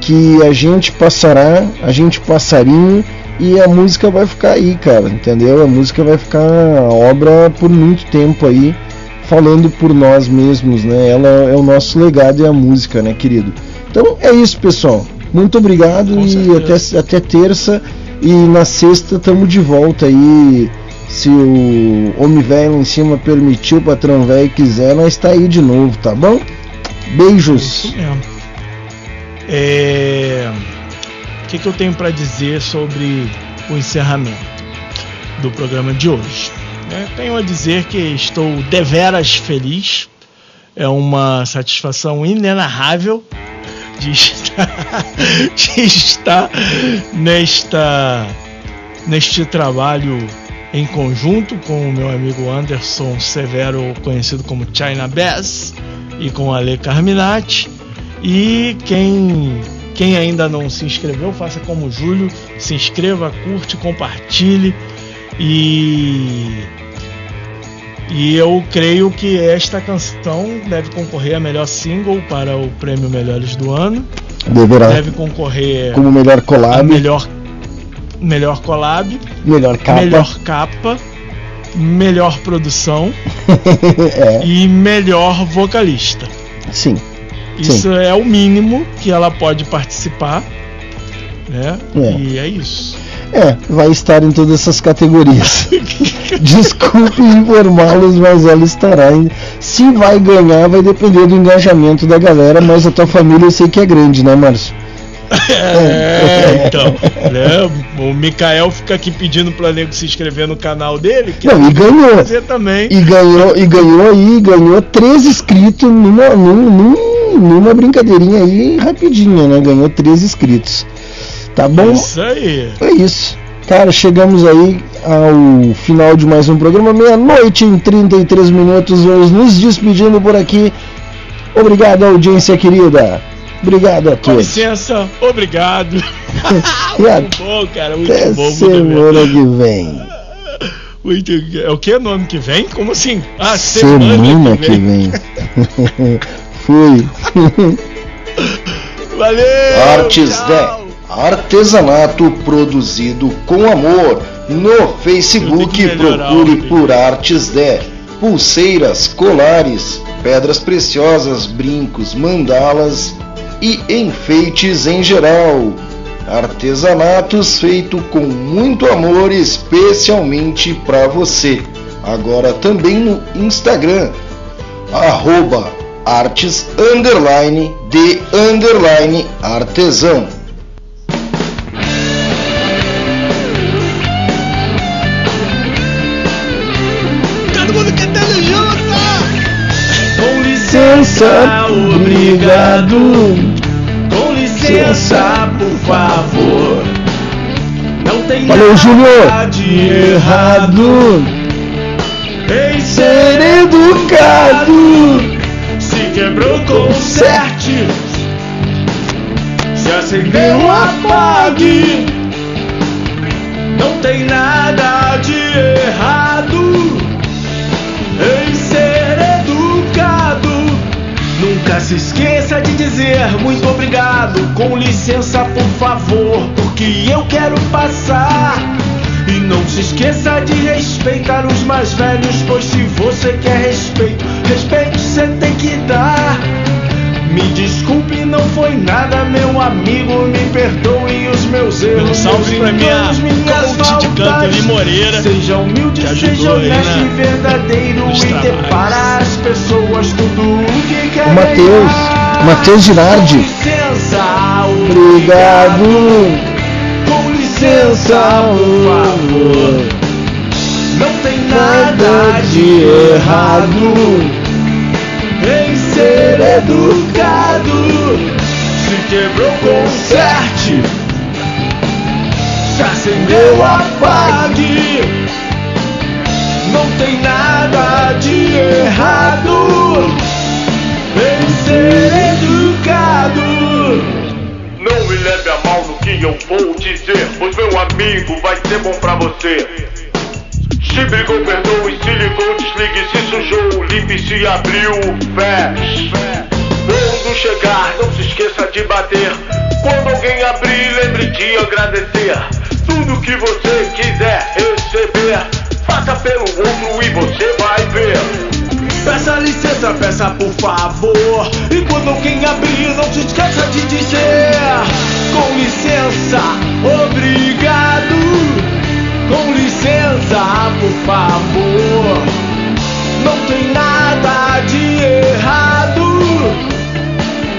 que a gente passará, a gente passarinho e a música vai ficar aí, cara, entendeu? A música vai ficar obra por muito tempo aí, falando por nós mesmos, né? Ela é o nosso legado e a música, né, querido? Então é isso, pessoal. Muito obrigado e até, até terça. E na sexta estamos de volta aí. Se o homem velho em cima permitiu, o patrão velho quiser, nós está aí de novo, tá bom? Beijos. É, O que, que eu tenho para dizer sobre o encerramento do programa de hoje? É, tenho a dizer que estou deveras feliz. É uma satisfação inenarrável de estar, de estar nesta, neste trabalho em conjunto com o meu amigo Anderson Severo, conhecido como China Bass, e com a Ale Carminati. E quem, quem ainda não se inscreveu, faça como o Júlio, se inscreva, curte, compartilhe e e eu creio que esta canção deve concorrer a melhor single para o prêmio Melhores do Ano. Deverá. Deve concorrer Como melhor collab. a melhor melhor collab, Melhor capa. melhor capa, melhor produção é, e melhor vocalista. sim. Isso é o mínimo que ela pode participar, né? É. E é isso. É, vai estar em todas essas categorias. Desculpe informá-los, mas ela estará. Em... Se vai ganhar, vai depender do engajamento da galera, mas a tua família eu sei que é grande, né, Márcio? É, então, né? O Mikael fica aqui pedindo para nego se inscrever no canal dele, que Não, e ganhou. fazer também. E ganhou, e ganhou aí, ganhou três inscritos numa, num- num- numa brincadeirinha aí rapidinha, né? Ganhou três inscritos. Tá bom? Isso aí. É isso. Cara, chegamos aí ao final de mais um programa. Meia-noite em 33 minutos. Vamos nos despedindo por aqui. Obrigado, audiência querida. Obrigado a Com todos. licença, obrigado. E a- muito bom, cara, muito Até bom. muito semana que vem. Muito, é o que no ano que vem? Como assim? Ah, Semana que vem. Fui. Valeu! Artes tchau. de artesanato produzido com amor. No Facebook que procure por Artes de pulseiras, colares, pedras preciosas, brincos, mandalas e enfeites em geral. Artesanatos feito com muito amor especialmente para você. Agora também no Instagram arroba artes underline de underline artesão. Licença, obrigado. Com licença, por favor. Não tem Valeu, nada de errado em ser educado. Se quebrou, conserte. Se acendeu, apague. Não tem nada de errado Nunca se esqueça de dizer muito obrigado. Com licença, por favor, porque eu quero passar. E não se esqueça de respeitar os mais velhos, pois se você quer respeito, respeito você tem que dar. Me desculpe, não foi nada, meu amigo, me perdoe os meus erros. Um salve meus pra minha coach de canto. Eli Moreira, Seja humilde, seja honesto na- e verdadeiro e dê para as pessoas tudo o que quer O Matheus. Matheus Girardi. Com licença, Obrigado. Com licença, por favor. Não tem nada de errado em ser educado. Se quebrou, conserte. Se acendeu, apague. Não tem nada de errado em ser educado. Não me leve a mal no que eu vou dizer, pois meu amigo vai ser bom pra você. Se brigou, perdoe, se ligou, desligue, se sujou, limpe, se abriu, feche. Quando chegar, não se esqueça de bater. Quando alguém abrir, lembre de agradecer. Tudo que você quiser receber, faça pelo outro e você vai ver. Peça licença, peça por favor. E quando alguém abrir, não se esqueça de dizer: Com licença, obrigado. Com licença, por favor. Não tem nada de errado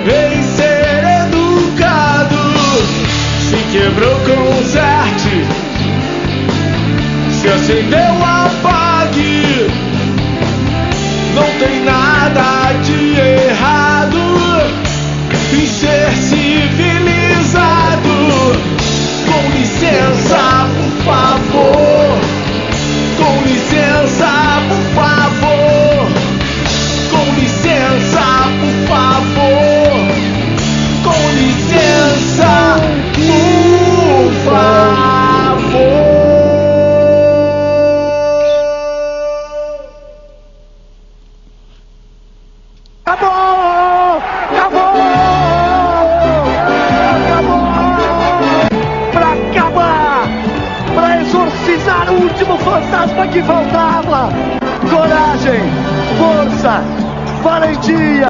em ser educado. Se quebrou, conserte. Se acendeu, apague. Não tem nada de fantasma que faltava. Coragem, força, valentia.